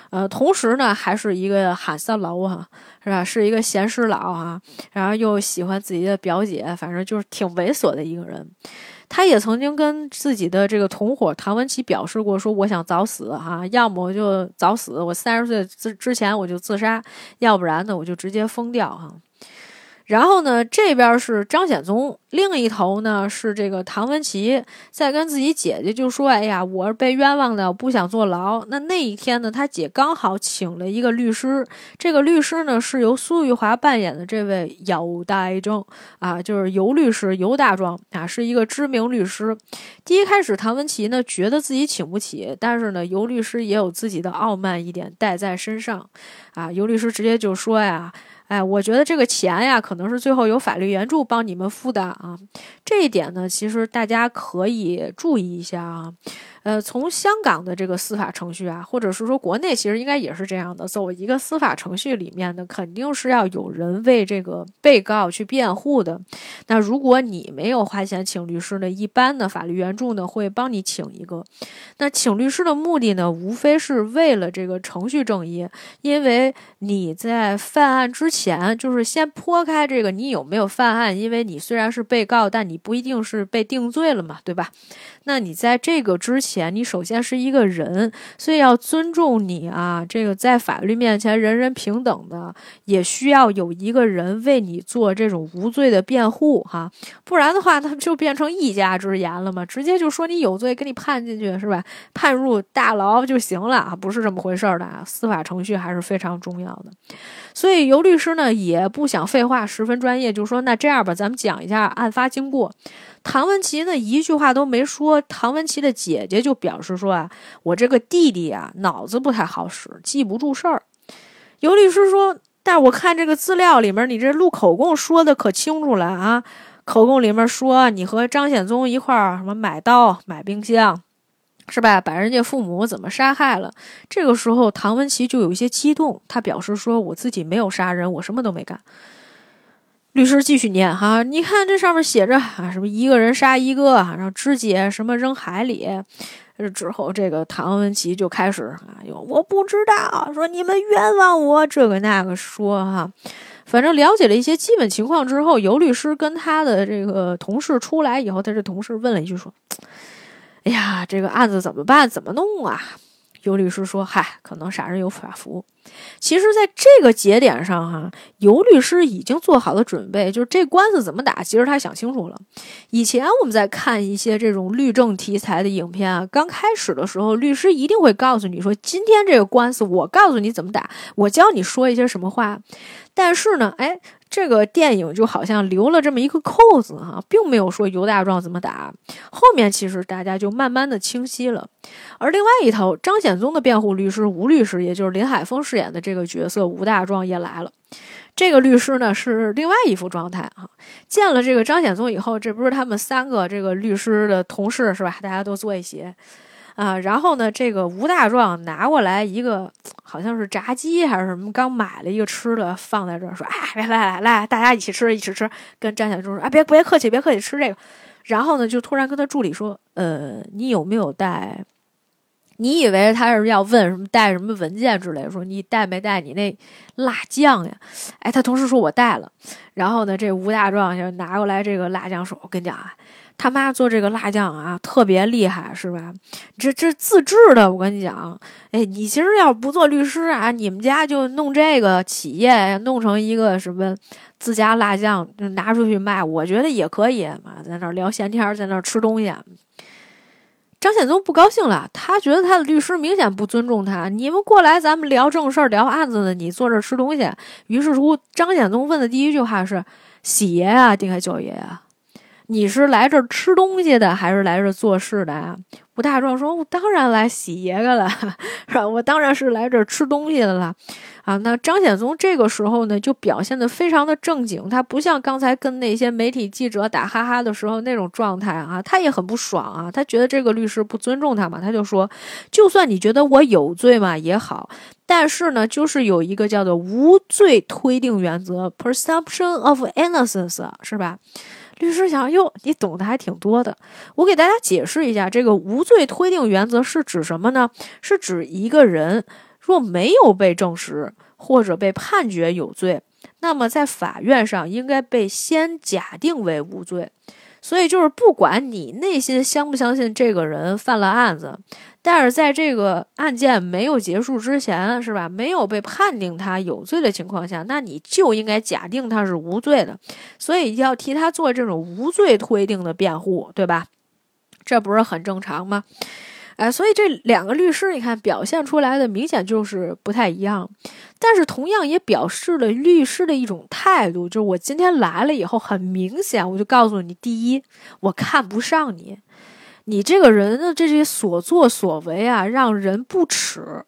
[SPEAKER 1] 呃，同时呢，还是一个喊三楼啊，是吧？是一个闲事佬啊，然后又喜欢自己的表姐，反正就是挺猥琐的一个人。他也曾经跟自己的这个同伙唐文琪表示过，说我想早死哈，要么就早死，我三十岁之之前我就自杀，要不然呢，我就直接疯掉哈。然后呢，这边是张显宗，另一头呢是这个唐文琪在跟自己姐姐就说：“哎呀，我是被冤枉的，不想坐牢。”那那一天呢，他姐刚好请了一个律师，这个律师呢是由苏玉华扮演的这位尤大壮啊，就是尤律师尤大壮啊，是一个知名律师。第一开始，唐文琪呢觉得自己请不起，但是呢，尤律师也有自己的傲慢一点带在身上啊，尤律师直接就说呀。哎我觉得这个钱呀，可能是最后有法律援助帮你们付的啊。这一点呢，其实大家可以注意一下啊。呃，从香港的这个司法程序啊，或者是说国内，其实应该也是这样的。走一个司法程序里面呢，肯定是要有人为这个被告去辩护的。那如果你没有花钱请律师呢，一般的法律援助呢会帮你请一个。那请律师的目的呢，无非是为了这个程序正义，因为你在犯案之前，就是先剖开这个你有没有犯案，因为你虽然是被告，但你不一定是被定罪了嘛，对吧？那你在这个之前，你首先是一个人，所以要尊重你啊。这个在法律面前人人平等的，也需要有一个人为你做这种无罪的辩护哈。不然的话，那就变成一家之言了嘛，直接就说你有罪，给你判进去是吧？判入大牢就行了啊，不是这么回事儿的啊。司法程序还是非常重要的。所以尤律师呢也不想废话，十分专业，就说那这样吧，咱们讲一下案发经过。唐文琪呢，一句话都没说。唐文琪的姐姐就表示说：“啊，我这个弟弟啊，脑子不太好使，记不住事儿。”尤律师说：“但我看这个资料里面，你这录口供说的可清楚了啊！口供里面说你和张显宗一块儿什么买刀、买冰箱，是吧？把人家父母怎么杀害了？”这个时候，唐文琪就有一些激动，他表示说：“我自己没有杀人，我什么都没干。”律师继续念哈，你看这上面写着啊，什么一个人杀一个，然后肢解什么扔海里。之后这个唐文琪就开始啊，哟，我不知道，说你们冤枉我这个那个说哈，反正了解了一些基本情况之后，尤律师跟他的这个同事出来以后，他这同事问了一句说：“哎呀，这个案子怎么办？怎么弄啊？”尤律师说：“嗨，可能傻人有法服。”其实，在这个节点上，哈，尤律师已经做好了准备，就是这官司怎么打，其实他想清楚了。以前我们在看一些这种律政题材的影片啊，刚开始的时候，律师一定会告诉你说：“今天这个官司，我告诉你怎么打，我教你说一些什么话。”但是呢，哎。这个电影就好像留了这么一个扣子哈，并没有说尤大壮怎么打。后面其实大家就慢慢的清晰了。而另外一头，张显宗的辩护律师吴律师，也就是林海峰饰演的这个角色吴大壮也来了。这个律师呢是另外一副状态啊。见了这个张显宗以后，这不是他们三个这个律师的同事是吧？大家都坐一起。啊，然后呢，这个吴大壮拿过来一个，好像是炸鸡还是什么，刚买了一个吃的，放在这儿说：“哎，来来来来，大家一起吃，一起吃。”跟张小忠说：“啊，别别客气，别客气，吃这个。”然后呢，就突然跟他助理说：“呃，你有没有带？你以为他是要问什么带什么文件之类？说你带没带你那辣酱呀？”哎，他同事说：“我带了。”然后呢，这吴大壮就拿过来这个辣酱，说：“我跟你讲啊。”他妈做这个辣酱啊，特别厉害，是吧？这这自制的，我跟你讲，哎，你其实要不做律师啊，你们家就弄这个企业，弄成一个什么自家辣酱，就拿出去卖，我觉得也可以嘛，在那聊闲天，在那吃东西。张显宗不高兴了，他觉得他的律师明显不尊重他。你们过来，咱们聊正事儿，聊案子呢，你坐这吃东西。于是乎，张显宗问的第一句话是：“喜爷啊，定海九爷啊？”你是来这儿吃东西的，还是来这儿做事的啊？吴大壮说：“我当然来洗爷个了，[LAUGHS] 是吧？我当然是来这儿吃东西的了。”啊，那张显宗这个时候呢，就表现得非常的正经，他不像刚才跟那些媒体记者打哈哈的时候那种状态啊，他也很不爽啊，他觉得这个律师不尊重他嘛，他就说：“就算你觉得我有罪嘛也好，但是呢，就是有一个叫做无罪推定原则 （presumption of innocence），是吧？”律师想，哟，你懂得还挺多的。我给大家解释一下，这个无罪推定原则是指什么呢？是指一个人若没有被证实或者被判决有罪，那么在法院上应该被先假定为无罪。所以就是，不管你内心相不相信这个人犯了案子。但是在这个案件没有结束之前，是吧？没有被判定他有罪的情况下，那你就应该假定他是无罪的，所以要替他做这种无罪推定的辩护，对吧？这不是很正常吗？哎，所以这两个律师，你看表现出来的明显就是不太一样，但是同样也表示了律师的一种态度，就是我今天来了以后，很明显我就告诉你，第一，我看不上你。你这个人的这些所作所为啊，让人不齿。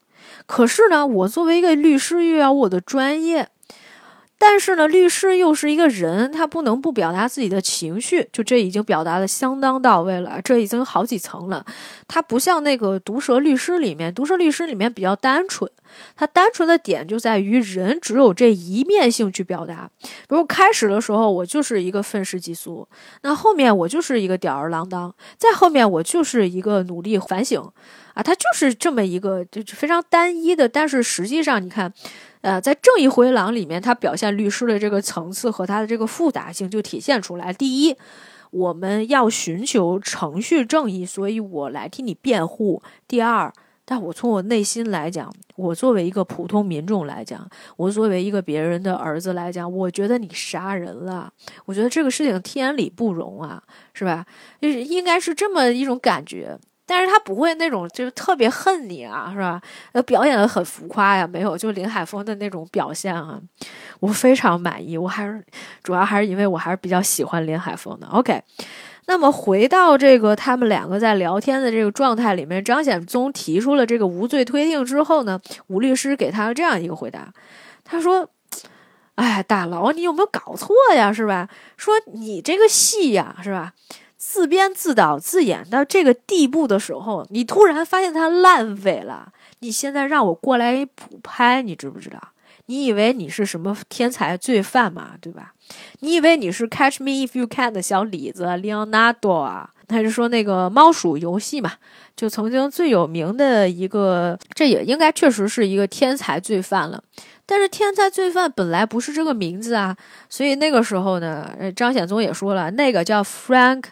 [SPEAKER 1] 可是呢，我作为一个律师，又要我的专业。但是呢，律师又是一个人，他不能不表达自己的情绪。就这已经表达的相当到位了，这已经好几层了。他不像那个毒舌律师里面，毒舌律师里面比较单纯。他单纯的点就在于人只有这一面性去表达。比如开始的时候，我就是一个愤世嫉俗；那后面我就是一个吊儿郎当；再后面我就是一个努力反省。啊，他就是这么一个，就非常单一的。但是实际上，你看。呃，在《正义回廊》里面，他表现律师的这个层次和他的这个复杂性就体现出来。第一，我们要寻求程序正义，所以我来替你辩护。第二，但我从我内心来讲，我作为一个普通民众来讲，我作为一个别人的儿子来讲，我觉得你杀人了，我觉得这个事情天理不容啊，是吧？就是应该是这么一种感觉。但是他不会那种就是特别恨你啊，是吧？呃，表演的很浮夸呀，没有，就林海峰的那种表现啊，我非常满意。我还是主要还是因为我还是比较喜欢林海峰的。OK，那么回到这个他们两个在聊天的这个状态里面，张显宗提出了这个无罪推定之后呢，吴律师给他这样一个回答，他说：“哎，大佬，你有没有搞错呀？是吧？说你这个戏呀，是吧？”自编自导自演到这个地步的时候，你突然发现它烂尾了。你现在让我过来补拍，你知不知道？你以为你是什么天才罪犯嘛，对吧？你以为你是《Catch Me If You Can》的小李子 Leonardo 啊？他就说那个猫鼠游戏嘛，就曾经最有名的一个，这也应该确实是一个天才罪犯了。但是天才罪犯本来不是这个名字啊，所以那个时候呢，张显宗也说了，那个叫 Frank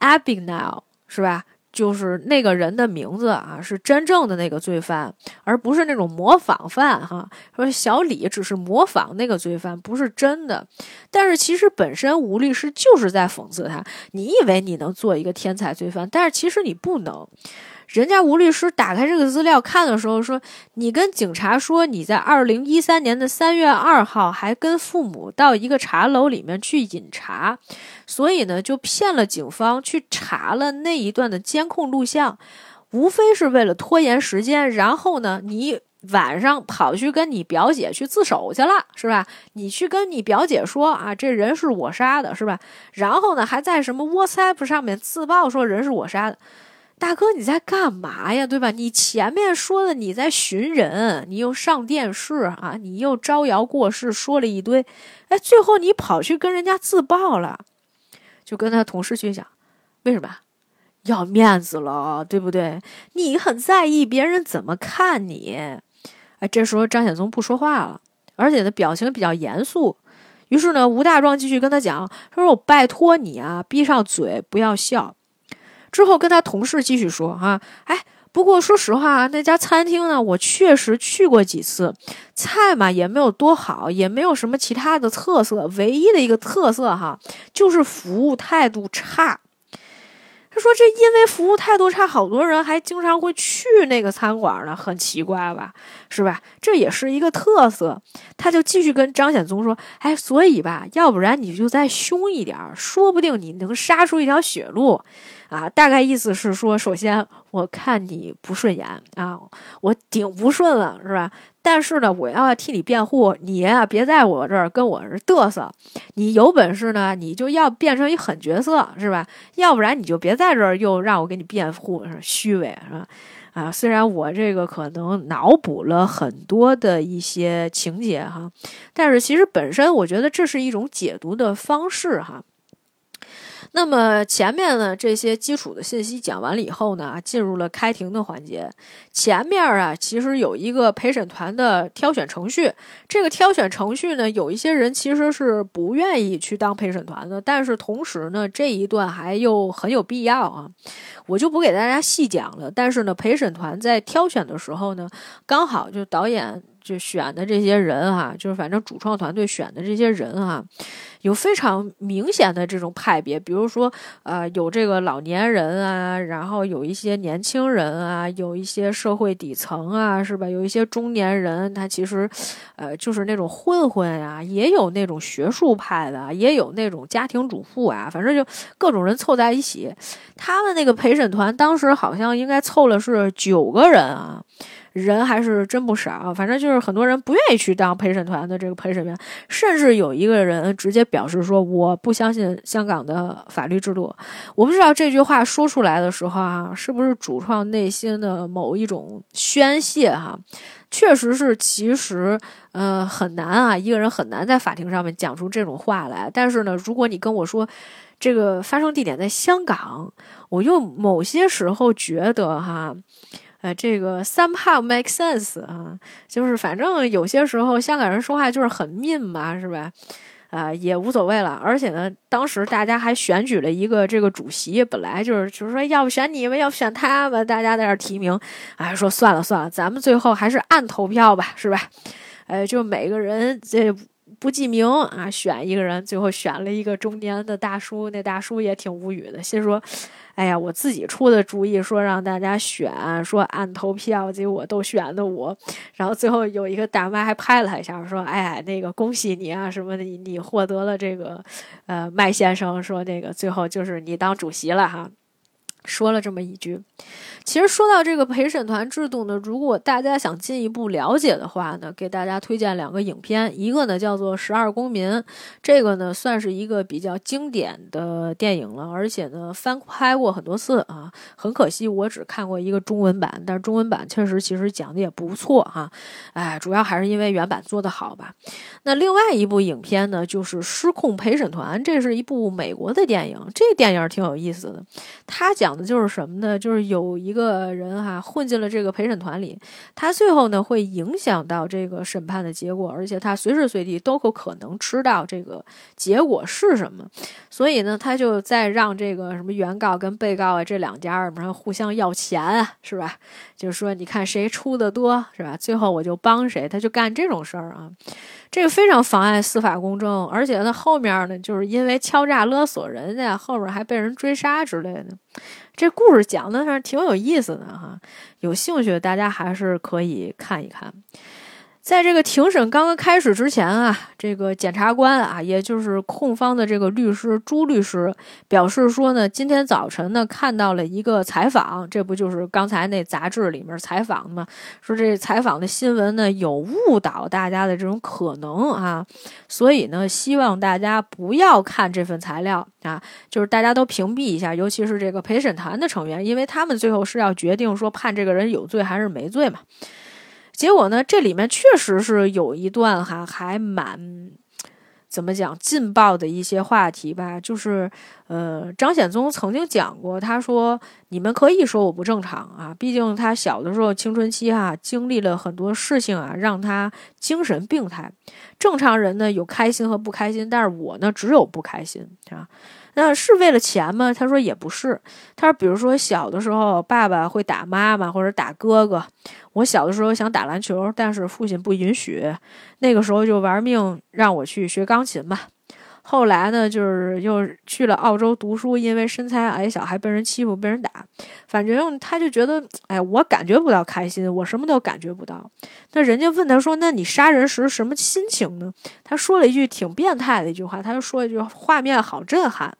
[SPEAKER 1] Abagnale，是吧？就是那个人的名字啊，是真正的那个罪犯，而不是那种模仿犯哈。说小李只是模仿那个罪犯，不是真的。但是其实本身吴律师就是在讽刺他。你以为你能做一个天才罪犯，但是其实你不能。人家吴律师打开这个资料看的时候说：“你跟警察说你在二零一三年的三月二号还跟父母到一个茶楼里面去饮茶，所以呢就骗了警方去查了那一段的监控录像，无非是为了拖延时间。然后呢，你晚上跑去跟你表姐去自首去了，是吧？你去跟你表姐说啊，这人是我杀的，是吧？然后呢，还在什么 WhatsApp 上面自曝说人是我杀的。”大哥，你在干嘛呀？对吧？你前面说的你在寻人，你又上电视啊，你又招摇过市，说了一堆，哎，最后你跑去跟人家自爆了，就跟他同事去讲，为什么？要面子了，对不对？你很在意别人怎么看你，哎，这时候张显宗不说话了，而且呢，表情比较严肃。于是呢，吴大壮继续跟他讲，他说：“我拜托你啊，闭上嘴，不要笑。”之后跟他同事继续说哈，哎，不过说实话啊，那家餐厅呢，我确实去过几次，菜嘛也没有多好，也没有什么其他的特色，唯一的一个特色哈，就是服务态度差。他说这因为服务态度差，好多人还经常会去那个餐馆呢，很奇怪吧，是吧？这也是一个特色。他就继续跟张显宗说，哎，所以吧，要不然你就再凶一点，说不定你能杀出一条血路。啊，大概意思是说，首先我看你不顺眼啊，我顶不顺了，是吧？但是呢，我要替你辩护，你呀，别在我这儿跟我这嘚瑟。你有本事呢，你就要变成一狠角色，是吧？要不然你就别在这儿又让我给你辩护，虚伪，是吧？啊，虽然我这个可能脑补了很多的一些情节哈，但是其实本身我觉得这是一种解读的方式哈。那么前面呢，这些基础的信息讲完了以后呢，进入了开庭的环节。前面啊，其实有一个陪审团的挑选程序。这个挑选程序呢，有一些人其实是不愿意去当陪审团的，但是同时呢，这一段还又很有必要啊。我就不给大家细讲了。但是呢，陪审团在挑选的时候呢，刚好就导演。就选的这些人哈，就是反正主创团队选的这些人哈，有非常明显的这种派别，比如说呃，有这个老年人啊，然后有一些年轻人啊，有一些社会底层啊，是吧？有一些中年人，他其实呃就是那种混混呀，也有那种学术派的，也有那种家庭主妇啊，反正就各种人凑在一起。他们那个陪审团当时好像应该凑了是九个人啊。人还是真不少，反正就是很多人不愿意去当陪审团的这个陪审员，甚至有一个人直接表示说：“我不相信香港的法律制度。”我不知道这句话说出来的时候啊，是不是主创内心的某一种宣泄哈？确实是，其实呃很难啊，一个人很难在法庭上面讲出这种话来。但是呢，如果你跟我说这个发生地点在香港，我又某些时候觉得哈。呃，这个 somehow make sense 啊，就是反正有些时候香港人说话就是很命嘛，是吧？啊，也无所谓了。而且呢，当时大家还选举了一个这个主席，本来就是就是说要不选你们，要不选他们，大家在这提名，哎，说算了算了，咱们最后还是按投票吧，是吧？呃，就每个人这。不记名啊，选一个人，最后选了一个中年的大叔，那大叔也挺无语的，心说：“哎呀，我自己出的主意，说让大家选，说按投票，结果都选的我。”然后最后有一个大妈还拍了他一下，说：“哎，那个恭喜你啊，什么的，你获得了这个，呃，麦先生说那个最后就是你当主席了哈。”说了这么一句。其实说到这个陪审团制度呢，如果大家想进一步了解的话呢，给大家推荐两个影片，一个呢叫做《十二公民》，这个呢算是一个比较经典的电影了，而且呢翻拍过很多次啊。很可惜我只看过一个中文版，但是中文版确实其实讲的也不错哈。哎，主要还是因为原版做的好吧。那另外一部影片呢，就是《失控陪审团》，这是一部美国的电影，这电影挺有意思的。它讲讲的就是什么呢？就是有一个。人哈混进了这个陪审团里，他最后呢会影响到这个审判的结果，而且他随时随地都有可能知道这个结果是什么，所以呢他就在让这个什么原告跟被告啊这两家什么互相要钱啊，是吧？就是说你看谁出的多是吧？最后我就帮谁，他就干这种事儿啊。这个非常妨碍司法公正，而且他，后面呢，就是因为敲诈勒索人家，后面还被人追杀之类的。这故事讲的是挺有意思的哈，有兴趣大家还是可以看一看。在这个庭审刚刚开始之前啊，这个检察官啊，也就是控方的这个律师朱律师表示说呢，今天早晨呢看到了一个采访，这不就是刚才那杂志里面采访吗？说这采访的新闻呢有误导大家的这种可能啊，所以呢希望大家不要看这份材料啊，就是大家都屏蔽一下，尤其是这个陪审团的成员，因为他们最后是要决定说判这个人有罪还是没罪嘛。结果呢？这里面确实是有一段哈，还蛮怎么讲劲爆的一些话题吧。就是，呃，张显宗曾经讲过，他说：“你们可以说我不正常啊，毕竟他小的时候青春期哈，经历了很多事情啊，让他精神病态。正常人呢有开心和不开心，但是我呢只有不开心啊。”那是为了钱吗？他说也不是。他说，比如说小的时候，爸爸会打妈妈或者打哥哥。我小的时候想打篮球，但是父亲不允许，那个时候就玩命让我去学钢琴嘛。后来呢，就是又去了澳洲读书，因为身材矮小还被人欺负、被人打。反正他就觉得，哎，我感觉不到开心，我什么都感觉不到。那人家问他说：“那你杀人时什么心情呢？”他说了一句挺变态的一句话，他就说一句：“画面好震撼。”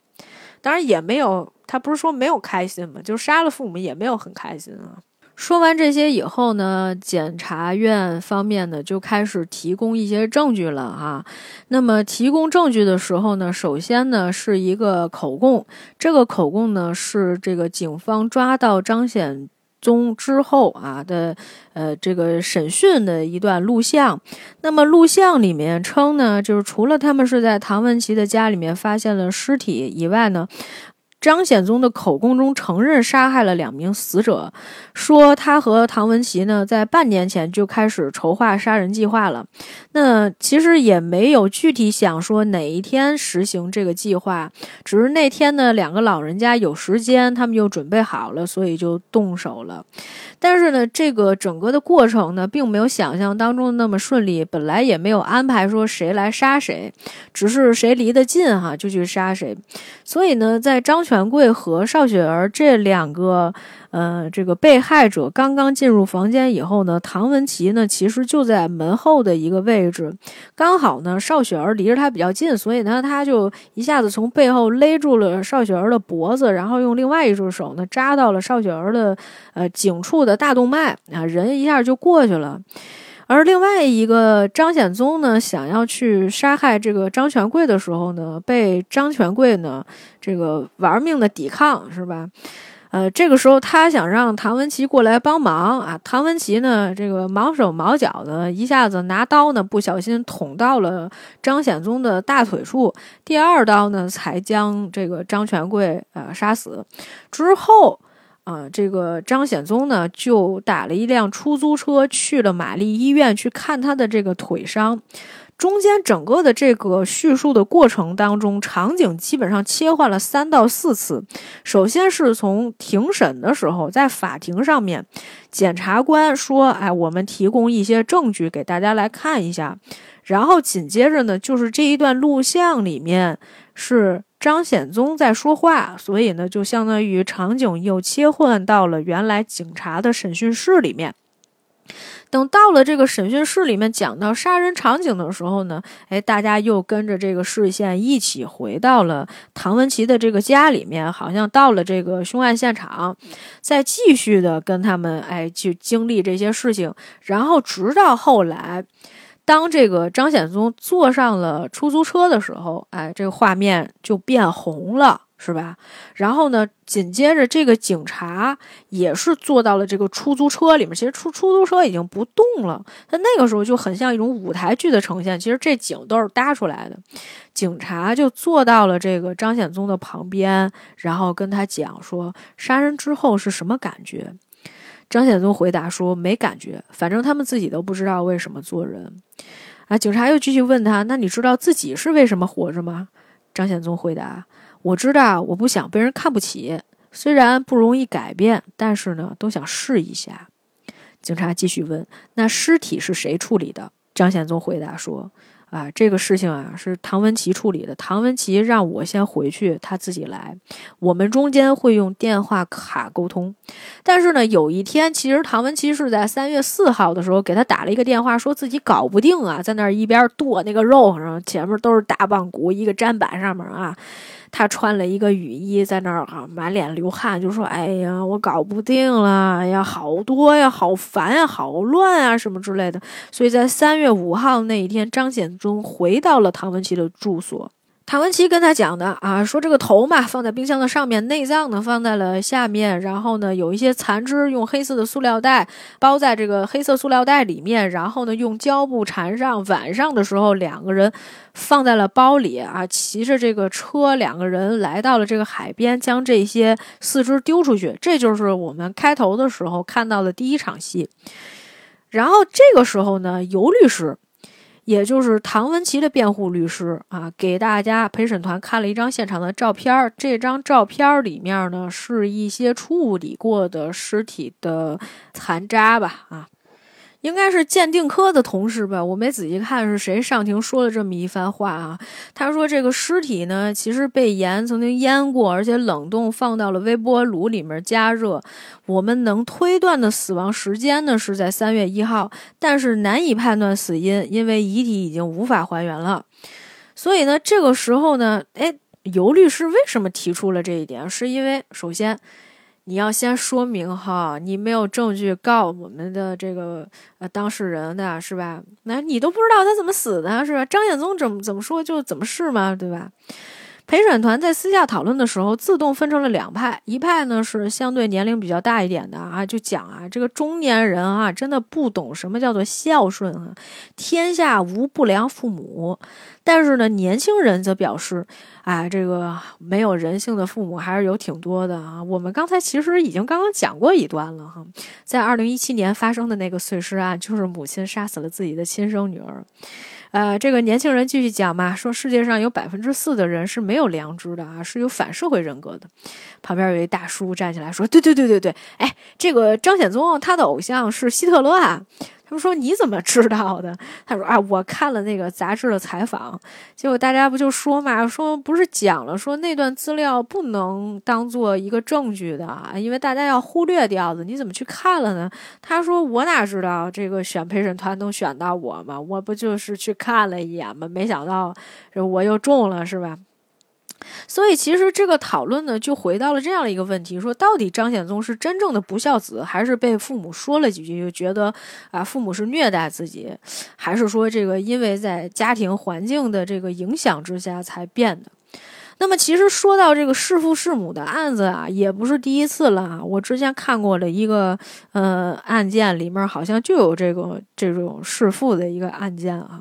[SPEAKER 1] 当然也没有，他不是说没有开心嘛，就杀了父母也没有很开心啊。说完这些以后呢，检察院方面呢就开始提供一些证据了啊。那么提供证据的时候呢，首先呢是一个口供，这个口供呢是这个警方抓到张显宗之后啊的呃这个审讯的一段录像。那么录像里面称呢，就是除了他们是在唐文琪的家里面发现了尸体以外呢。张显宗的口供中承认杀害了两名死者，说他和唐文琪呢在半年前就开始筹划杀人计划了。那其实也没有具体想说哪一天实行这个计划，只是那天呢两个老人家有时间，他们就准备好了，所以就动手了。但是呢，这个整个的过程呢，并没有想象当中那么顺利。本来也没有安排说谁来杀谁，只是谁离得近哈就去杀谁。所以呢，在张全贵和邵雪儿这两个。呃，这个被害者刚刚进入房间以后呢，唐文琪呢其实就在门后的一个位置，刚好呢邵雪儿离着他比较近，所以呢他就一下子从背后勒住了邵雪儿的脖子，然后用另外一只手呢扎到了邵雪儿的呃颈处的大动脉啊，人一下就过去了。而另外一个张显宗呢，想要去杀害这个张全贵的时候呢，被张全贵呢这个玩命的抵抗，是吧？呃，这个时候他想让唐文琪过来帮忙啊，唐文琪呢，这个毛手毛脚的，一下子拿刀呢，不小心捅到了张显宗的大腿处，第二刀呢，才将这个张全贵呃杀死。之后啊，这个张显宗呢，就打了一辆出租车去了玛丽医院去看他的这个腿伤。中间整个的这个叙述的过程当中，场景基本上切换了三到四次。首先是从庭审的时候，在法庭上面，检察官说：“哎，我们提供一些证据给大家来看一下。”然后紧接着呢，就是这一段录像里面是张显宗在说话，所以呢，就相当于场景又切换到了原来警察的审讯室里面。等到了这个审讯室里面讲到杀人场景的时候呢，哎，大家又跟着这个视线一起回到了唐文琪的这个家里面，好像到了这个凶案现场，再继续的跟他们哎去经历这些事情，然后直到后来，当这个张显宗坐上了出租车的时候，哎，这个画面就变红了。是吧？然后呢？紧接着，这个警察也是坐到了这个出租车里面。其实出出租车已经不动了，但那个时候就很像一种舞台剧的呈现。其实这景都是搭出来的。警察就坐到了这个张显宗的旁边，然后跟他讲说：“杀人之后是什么感觉？”张显宗回答说：“没感觉，反正他们自己都不知道为什么做人。”啊，警察又继续问他：“那你知道自己是为什么活着吗？”张显宗回答。我知道，我不想被人看不起。虽然不容易改变，但是呢，都想试一下。警察继续问：“那尸体是谁处理的？”张显宗回答说。啊，这个事情啊是唐文琪处理的。唐文琪让我先回去，他自己来。我们中间会用电话卡沟通。但是呢，有一天，其实唐文琪是在三月四号的时候给他打了一个电话，说自己搞不定啊，在那儿一边剁那个肉，然后前面都是大棒骨，一个砧板上面啊，他穿了一个雨衣在那儿啊，满脸流汗，就说：“哎呀，我搞不定了，哎呀，好多呀，好烦呀，好乱啊，什么之类的。”所以在三月五号那一天，张显。宗回到了唐文琪的住所，唐文琪跟他讲的啊，说这个头嘛放在冰箱的上面，内脏呢放在了下面，然后呢有一些残肢用黑色的塑料袋包在这个黑色塑料袋里面，然后呢用胶布缠上。晚上的时候两个人放在了包里啊，骑着这个车两个人来到了这个海边，将这些四肢丢出去。这就是我们开头的时候看到的第一场戏。然后这个时候呢，尤律师。也就是唐文琪的辩护律师啊，给大家陪审团看了一张现场的照片这张照片里面呢，是一些处理过的尸体的残渣吧？啊。应该是鉴定科的同事吧，我没仔细看是谁上庭说了这么一番话啊。他说这个尸体呢，其实被盐曾经腌过，而且冷冻放到了微波炉里面加热。我们能推断的死亡时间呢是在三月一号，但是难以判断死因，因为遗体已经无法还原了。所以呢，这个时候呢，哎，尤律师为什么提出了这一点？是因为首先。你要先说明哈，你没有证据告我们的这个呃当事人的是吧？那你都不知道他怎么死的，是吧？张显宗怎么怎么说就怎么是嘛，对吧？陪审团在私下讨论的时候，自动分成了两派，一派呢是相对年龄比较大一点的啊，就讲啊，这个中年人啊，真的不懂什么叫做孝顺啊，天下无不良父母。但是呢，年轻人则表示，啊，这个没有人性的父母还是有挺多的啊。我们刚才其实已经刚刚讲过一段了哈，在二零一七年发生的那个碎尸案，就是母亲杀死了自己的亲生女儿。呃，这个年轻人继续讲嘛，说世界上有百分之四的人是没有良知的啊，是有反社会人格的。旁边有一大叔站起来说：“对对对对对，哎，这个张显宗他的偶像是希特勒啊。”他们说你怎么知道的？他说啊，我看了那个杂志的采访，结果大家不就说嘛，说不是讲了，说那段资料不能当做一个证据的，因为大家要忽略掉的。你怎么去看了呢？他说我哪知道这个选陪审团能选到我吗？我不就是去看了一眼吗？没想到我又中了，是吧？所以，其实这个讨论呢，就回到了这样的一个问题：说到底，张显宗是真正的不孝子，还是被父母说了几句就觉得啊，父母是虐待自己，还是说这个因为在家庭环境的这个影响之下才变的？那么，其实说到这个弑父弑母的案子啊，也不是第一次了啊。我之前看过的一个呃案件里面，好像就有这个这种弑父的一个案件啊。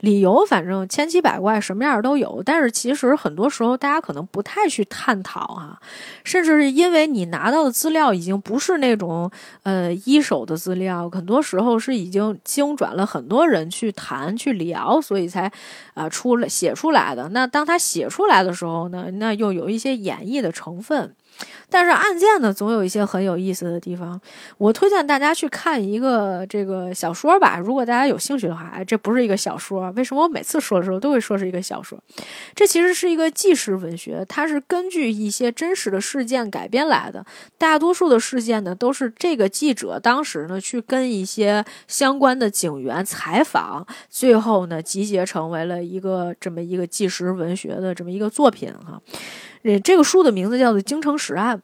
[SPEAKER 1] 理由反正千奇百怪，什么样都有。但是其实很多时候大家可能不太去探讨啊，甚至是因为你拿到的资料已经不是那种呃一手的资料，很多时候是已经经转了很多人去谈去聊，所以才啊出来写出来的。那当他写出来的时候。那又有一些演绎的成分，但是案件呢，总有一些很有意思的地方。我推荐大家去看一个这个小说吧，如果大家有兴趣的话。哎，这不是一个小说，为什么我每次说的时候都会说是一个小说？这其实是一个纪实文学，它是根据一些真实的事件改编来的。大多数的事件呢，都是这个记者当时呢去跟一些相关的警员采访，最后呢集结成为了一个这么一个纪实文学的这么一个作品哈。这个书的名字叫做《京城十案》，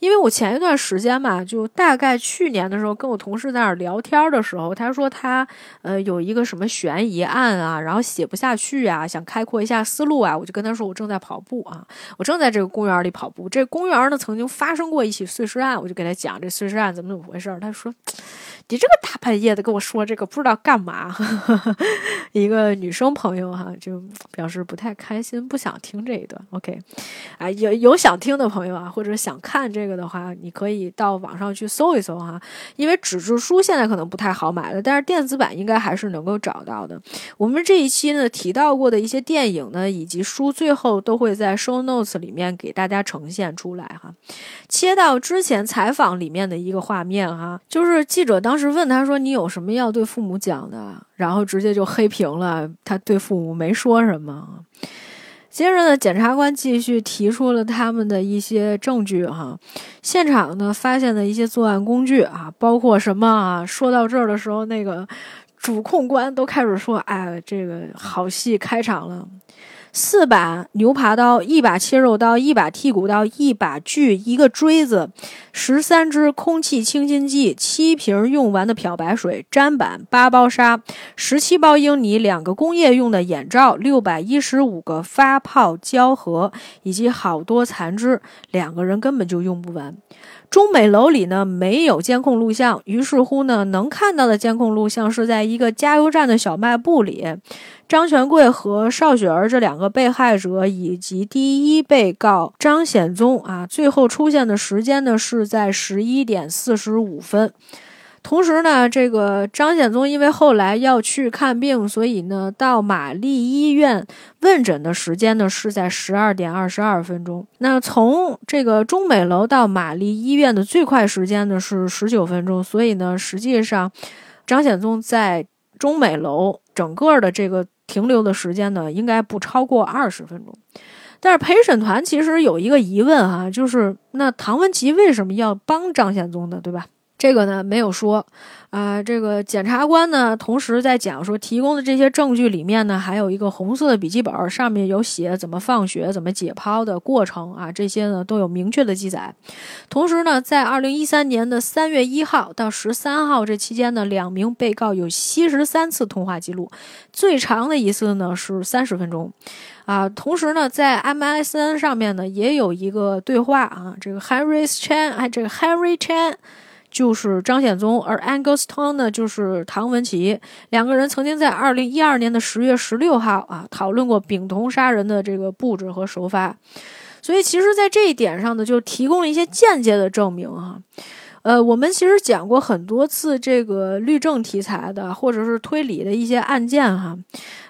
[SPEAKER 1] 因为我前一段时间嘛，就大概去年的时候，跟我同事在那儿聊天的时候，他说他呃有一个什么悬疑案啊，然后写不下去啊，想开阔一下思路啊，我就跟他说我正在跑步啊，我正在这个公园里跑步。这公园呢曾经发生过一起碎尸案，我就给他讲这碎尸案怎么怎么回事。他说。你这个大半夜的跟我说这个不知道干嘛，[LAUGHS] 一个女生朋友哈就表示不太开心，不想听这一段。OK，啊有有想听的朋友啊，或者想看这个的话，你可以到网上去搜一搜哈，因为纸质书现在可能不太好买了，但是电子版应该还是能够找到的。我们这一期呢提到过的一些电影呢以及书，最后都会在 show notes 里面给大家呈现出来哈。切到之前采访里面的一个画面哈，就是记者当时。问他说：“你有什么要对父母讲的？”然后直接就黑屏了，他对父母没说什么。接着呢，检察官继续提出了他们的一些证据哈。现场呢发现的一些作案工具啊，包括什么啊？说到这儿的时候，那个主控官都开始说：“哎，这个好戏开场了。”四把牛扒刀，一把切肉刀，一把剔骨刀，一把锯，一个锥子，十三支空气清新剂，七瓶用完的漂白水，砧板，八包沙，十七包英泥，两个工业用的眼罩，六百一十五个发泡胶盒，以及好多残肢，两个人根本就用不完。中美楼里呢没有监控录像，于是乎呢能看到的监控录像是在一个加油站的小卖部里，张全贵和邵雪儿这两个被害者以及第一被告张显宗啊，最后出现的时间呢是在十一点四十五分。同时呢，这个张显宗因为后来要去看病，所以呢，到玛丽医院问诊的时间呢是在十二点二十二分钟。那从这个中美楼到玛丽医院的最快时间呢是十九分钟，所以呢，实际上张显宗在中美楼整个的这个停留的时间呢，应该不超过二十分钟。但是陪审团其实有一个疑问哈，就是那唐文琪为什么要帮张显宗呢？对吧？这个呢没有说，啊，这个检察官呢同时在讲说提供的这些证据里面呢，还有一个红色的笔记本，上面有写怎么放血、怎么解剖的过程啊，这些呢都有明确的记载。同时呢，在二零一三年的三月一号到十三号这期间呢，两名被告有七十三次通话记录，最长的一次呢是三十分钟，啊，同时呢，在 MSN 上面呢也有一个对话啊，这个 Harry Chan，哎，这个 Harry Chan。就是张显宗，而 Angus Tong 呢，就是唐文琪。两个人曾经在二零一二年的十月十六号啊，讨论过丙酮杀人的这个布置和手法。所以，其实，在这一点上呢，就提供了一些间接的证明哈。呃，我们其实讲过很多次这个律政题材的，或者是推理的一些案件哈。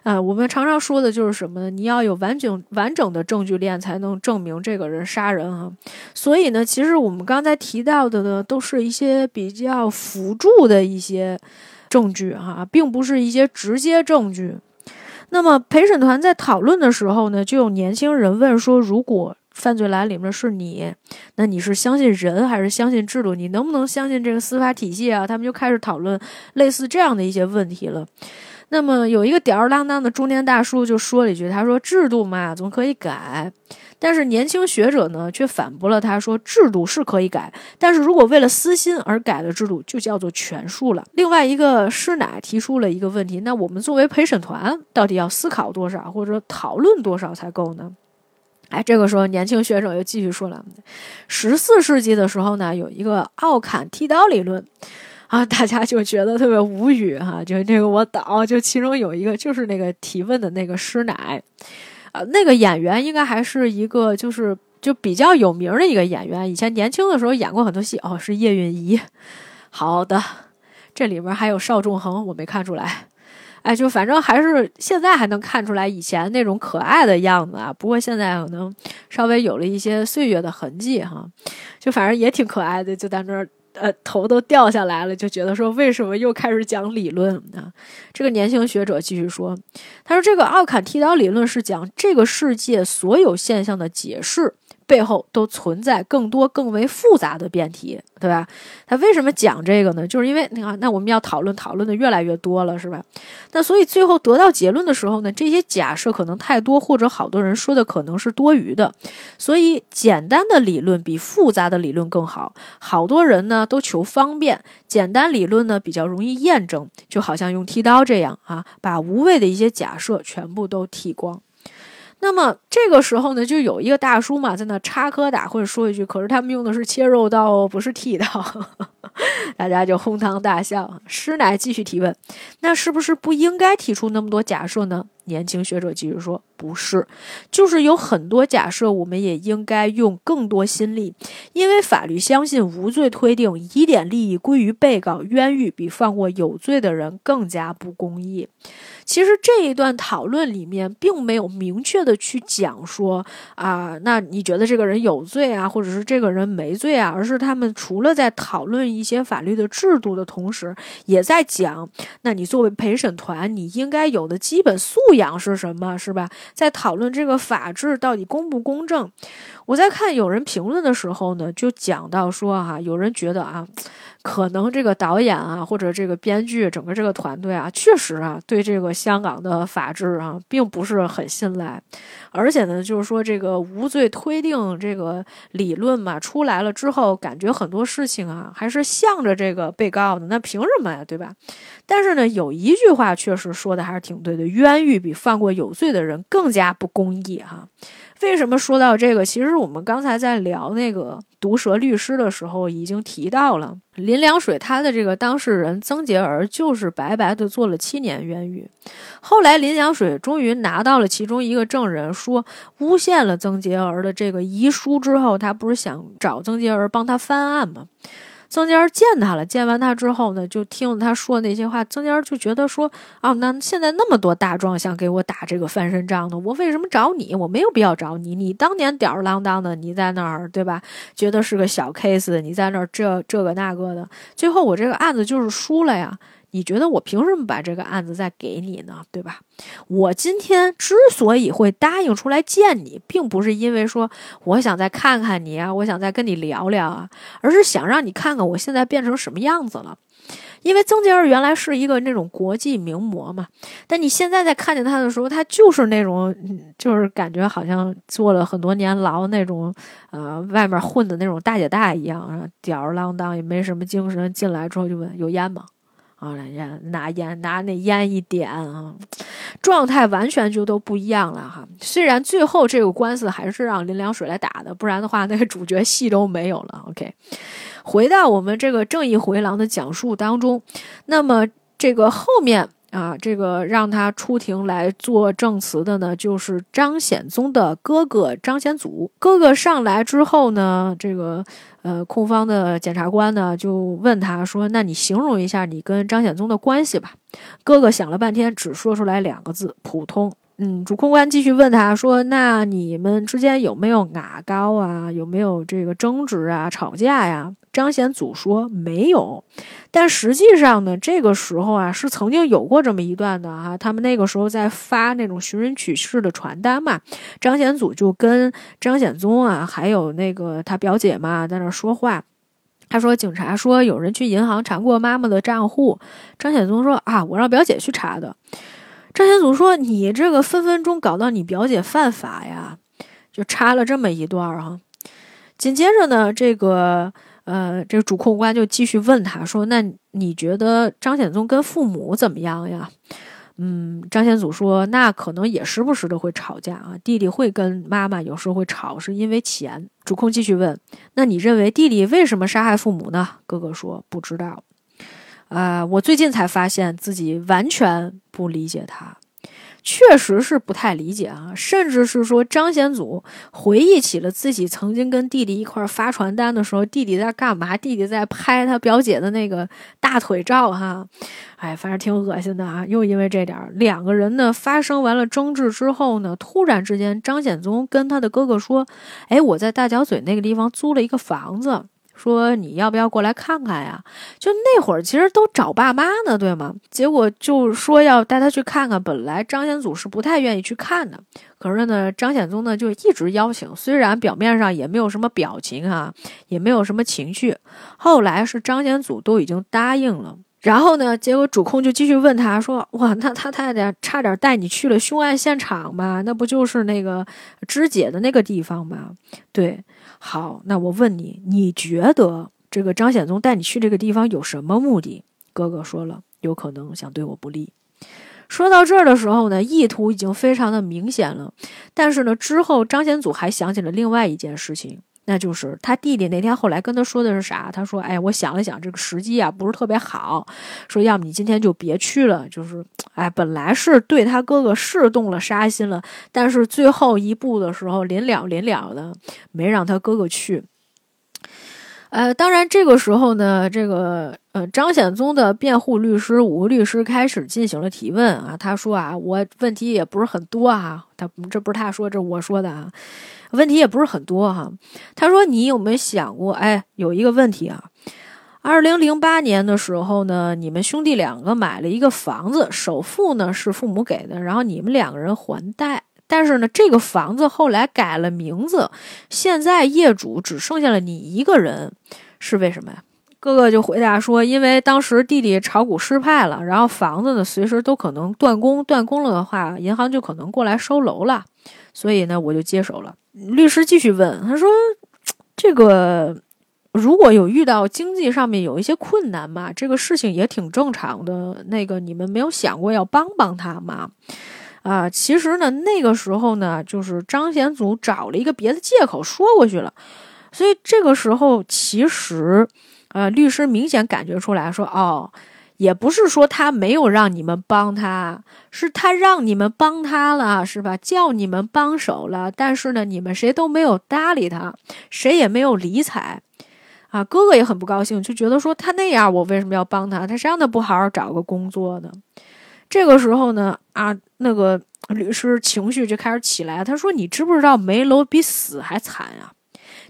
[SPEAKER 1] 啊，我们常常说的就是什么呢？你要有完整完整的证据链，才能证明这个人杀人啊。所以呢，其实我们刚才提到的呢，都是一些比较辅助的一些证据哈，并不是一些直接证据。那么陪审团在讨论的时候呢，就有年轻人问说：如果犯罪栏里面是你，那你是相信人还是相信制度？你能不能相信这个司法体系啊？他们就开始讨论类似这样的一些问题了。那么有一个吊儿郎当的中年大叔就说了一句：“他说制度嘛总可以改，但是年轻学者呢却反驳了他说制度是可以改，但是如果为了私心而改的制度就叫做权术了。”另外一个师奶提出了一个问题：那我们作为陪审团到底要思考多少或者讨论多少才够呢？哎，这个时候年轻学者又继续说了：十四世纪的时候呢，有一个奥坎剃刀理论，啊，大家就觉得特别无语哈。就这个我导，就其中有一个就是那个提问的那个师奶，啊，那个演员应该还是一个就是就比较有名的一个演员，以前年轻的时候演过很多戏哦，是叶蕴仪。好的，这里面还有邵仲衡，我没看出来。哎，就反正还是现在还能看出来以前那种可爱的样子啊。不过现在可能稍微有了一些岁月的痕迹哈，就反正也挺可爱的，就在那儿。呃，头都掉下来了，就觉得说为什么又开始讲理论啊？这个年轻学者继续说，他说这个奥坎剃刀理论是讲这个世界所有现象的解释。背后都存在更多更为复杂的辩题，对吧？他为什么讲这个呢？就是因为你看，那我们要讨论讨论的越来越多了，是吧？那所以最后得到结论的时候呢，这些假设可能太多，或者好多人说的可能是多余的，所以简单的理论比复杂的理论更好。好多人呢都求方便，简单理论呢比较容易验证，就好像用剃刀这样啊，把无谓的一些假设全部都剃光。那么这个时候呢，就有一个大叔嘛，在那插科打诨说一句：“可是他们用的是切肉刀哦，不是剃刀。[LAUGHS] ”大家就哄堂大笑。师奶继续提问：“那是不是不应该提出那么多假设呢？”年轻学者继续说：“不是，就是有很多假设，我们也应该用更多心力，因为法律相信无罪推定，疑点利益归于被告，冤狱比放过有罪的人更加不公义。”其实这一段讨论里面并没有明确的去讲说啊，那你觉得这个人有罪啊，或者是这个人没罪啊，而是他们除了在讨论一些法律的制度的同时，也在讲，那你作为陪审团，你应该有的基本素养是什么，是吧？在讨论这个法治到底公不公正。我在看有人评论的时候呢，就讲到说哈，有人觉得啊。可能这个导演啊，或者这个编剧，整个这个团队啊，确实啊，对这个香港的法治啊，并不是很信赖。而且呢，就是说这个无罪推定这个理论嘛，出来了之后，感觉很多事情啊，还是向着这个被告的。那凭什么呀，对吧？但是呢，有一句话确实说的还是挺对的：冤狱比放过有罪的人更加不公义哈。为什么说到这个？其实我们刚才在聊那个毒舌律师的时候，已经提到了林良水他的这个当事人曾洁儿，就是白白的坐了七年冤狱。后来林良水终于拿到了其中一个证人说诬陷了曾洁儿的这个遗书之后，他不是想找曾洁儿帮他翻案吗？曾洁儿见他了，见完他之后呢，就听了他说那些话。曾洁儿就觉得说啊，那现在那么多大壮想给我打这个翻身仗呢，我为什么找你？我没有必要找你。你当年吊儿郎当的，你在那儿对吧？觉得是个小 case，你在那儿这这个那个的，最后我这个案子就是输了呀。你觉得我凭什么把这个案子再给你呢？对吧？我今天之所以会答应出来见你，并不是因为说我想再看看你啊，我想再跟你聊聊啊，而是想让你看看我现在变成什么样子了。因为曾杰儿原来是一个那种国际名模嘛，但你现在在看见她的时候，她就是那种，就是感觉好像坐了很多年牢那种，呃，外面混的那种大姐大一样，吊儿郎当，也没什么精神。进来之后就问有烟吗？啊，烟拿烟拿那烟一点啊，状态完全就都不一样了哈。虽然最后这个官司还是让林良水来打的，不然的话那个主角戏都没有了。OK，回到我们这个正义回廊的讲述当中，那么这个后面。啊，这个让他出庭来做证词的呢，就是张显宗的哥哥张显祖。哥哥上来之后呢，这个呃，控方的检察官呢就问他说：“那你形容一下你跟张显宗的关系吧。”哥哥想了半天，只说出来两个字：普通。嗯，主控官继续问他说：“那你们之间有没有牙高啊？有没有这个争执啊、吵架呀？”张显祖说：“没有。”但实际上呢，这个时候啊，是曾经有过这么一段的啊。他们那个时候在发那种寻人启事的传单嘛，张显祖就跟张显宗啊，还有那个他表姐嘛，在那说话。他说：“警察说有人去银行查过妈妈的账户。”张显宗说：“啊，我让表姐去查的。”张显祖说：“你这个分分钟搞到你表姐犯法呀！”就插了这么一段啊。紧接着呢，这个呃，这个主控官就继续问他说：“那你觉得张显宗跟父母怎么样呀？”嗯，张显祖说：“那可能也时不时的会吵架啊，弟弟会跟妈妈有时候会吵，是因为钱。”主控继续问：“那你认为弟弟为什么杀害父母呢？”哥哥说：“不知道。”啊，我最近才发现自己完全不理解他，确实是不太理解啊，甚至是说张显祖回忆起了自己曾经跟弟弟一块发传单的时候，弟弟在干嘛？弟弟在拍他表姐的那个大腿照哈，哎，反正挺恶心的啊。又因为这点，两个人呢发生完了争执之后呢，突然之间，张显宗跟他的哥哥说：“哎，我在大角嘴那个地方租了一个房子。”说你要不要过来看看呀？就那会儿其实都找爸妈呢，对吗？结果就说要带他去看看。本来张显祖是不太愿意去看的，可是呢，张显宗呢就一直邀请。虽然表面上也没有什么表情啊，也没有什么情绪。后来是张显祖都已经答应了，然后呢，结果主控就继续问他说：“哇，那他太太差点带你去了凶案现场吧？那不就是那个肢解的那个地方吗？”对。好，那我问你，你觉得这个张显宗带你去这个地方有什么目的？哥哥说了，有可能想对我不利。说到这儿的时候呢，意图已经非常的明显了。但是呢，之后张显祖还想起了另外一件事情。那就是他弟弟那天后来跟他说的是啥？他说：“哎，我想了想，这个时机啊不是特别好，说要么你今天就别去了。就是，哎，本来是对他哥哥是动了杀心了，但是最后一步的时候临了临了的，没让他哥哥去。呃，当然这个时候呢，这个呃张显宗的辩护律师吴律师开始进行了提问啊。他说啊，我问题也不是很多啊，他这不是他说，这我说的啊。”问题也不是很多哈，他说：“你有没有想过？哎，有一个问题啊，二零零八年的时候呢，你们兄弟两个买了一个房子，首付呢是父母给的，然后你们两个人还贷。但是呢，这个房子后来改了名字，现在业主只剩下了你一个人，是为什么呀？”哥哥就回答说：“因为当时弟弟炒股失败了，然后房子呢随时都可能断供，断供了的话，银行就可能过来收楼了，所以呢，我就接手了。”律师继续问，他说：“这个如果有遇到经济上面有一些困难嘛，这个事情也挺正常的。那个你们没有想过要帮帮他吗？啊，其实呢，那个时候呢，就是张显祖找了一个别的借口说过去了。所以这个时候，其实，呃，律师明显感觉出来说，哦。”也不是说他没有让你们帮他，是他让你们帮他了，是吧？叫你们帮手了，但是呢，你们谁都没有搭理他，谁也没有理睬，啊，哥哥也很不高兴，就觉得说他那样，我为什么要帮他？他谁让他不好好找个工作呢？这个时候呢，啊，那个律师情绪就开始起来，他说：“你知不知道没楼比死还惨啊？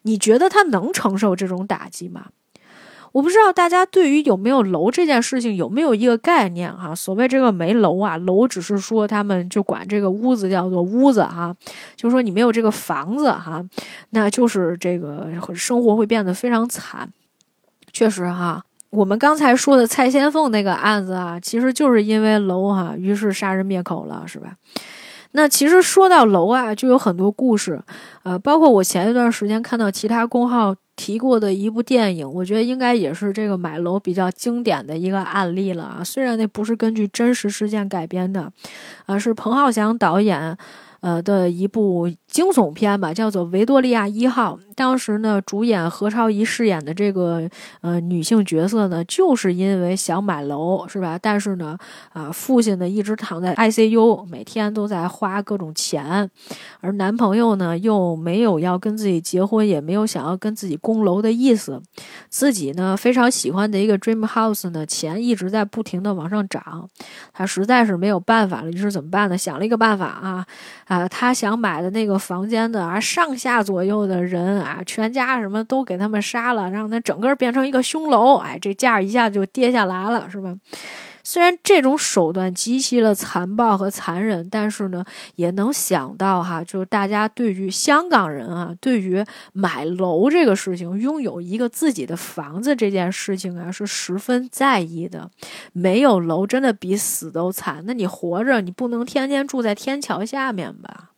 [SPEAKER 1] 你觉得他能承受这种打击吗？”我不知道大家对于有没有楼这件事情有没有一个概念哈？所谓这个没楼啊，楼只是说他们就管这个屋子叫做屋子哈，就说你没有这个房子哈，那就是这个生活会变得非常惨。确实哈，我们刚才说的蔡先凤那个案子啊，其实就是因为楼哈，于是杀人灭口了，是吧？那其实说到楼啊，就有很多故事，呃，包括我前一段时间看到其他公号。提过的一部电影，我觉得应该也是这个买楼比较经典的一个案例了啊。虽然那不是根据真实事件改编的，啊，是彭浩翔导演。呃的一部惊悚片吧，叫做《维多利亚一号》。当时呢，主演何超仪饰演的这个呃女性角色呢，就是因为想买楼，是吧？但是呢，啊，父亲呢一直躺在 ICU，每天都在花各种钱，而男朋友呢又没有要跟自己结婚，也没有想要跟自己供楼的意思。自己呢非常喜欢的一个 Dream House 呢，钱一直在不停的往上涨，他实在是没有办法了，于是怎么办呢？想了一个办法啊。啊，他想买的那个房间的啊，上下左右的人啊，全家什么都给他们杀了，让他整个变成一个凶楼，哎，这价一下就跌下来了，是吧？虽然这种手段极其的残暴和残忍，但是呢，也能想到哈，就是大家对于香港人啊，对于买楼这个事情，拥有一个自己的房子这件事情啊，是十分在意的。没有楼，真的比死都惨。那你活着，你不能天天住在天桥下面吧？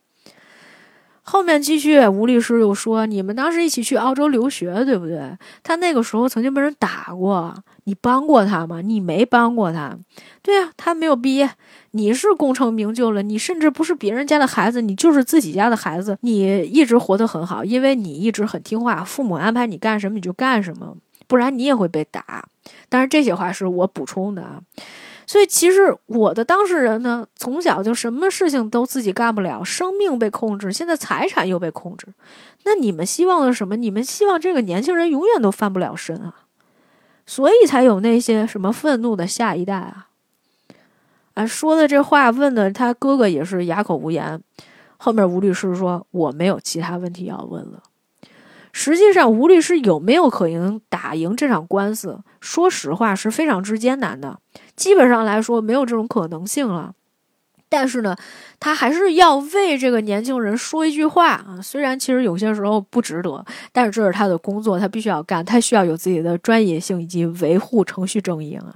[SPEAKER 1] 后面继续，吴律师又说：“你们当时一起去澳洲留学，对不对？他那个时候曾经被人打过，你帮过他吗？你没帮过他。对啊，他没有毕业，你是功成名就了，你甚至不是别人家的孩子，你就是自己家的孩子。你一直活得很好，因为你一直很听话，父母安排你干什么你就干什么，不然你也会被打。当然，这些话是我补充的啊。”所以，其实我的当事人呢，从小就什么事情都自己干不了，生命被控制，现在财产又被控制。那你们希望的什么？你们希望这个年轻人永远都翻不了身啊？所以才有那些什么愤怒的下一代啊，啊，说的这话问的他哥哥也是哑口无言。后面吴律师说我没有其他问题要问了。实际上，吴律师有没有可能打赢这场官司？说实话是非常之艰难的，基本上来说没有这种可能性了。但是呢，他还是要为这个年轻人说一句话啊。虽然其实有些时候不值得，但是这是他的工作，他必须要干，他需要有自己的专业性以及维护程序正义啊。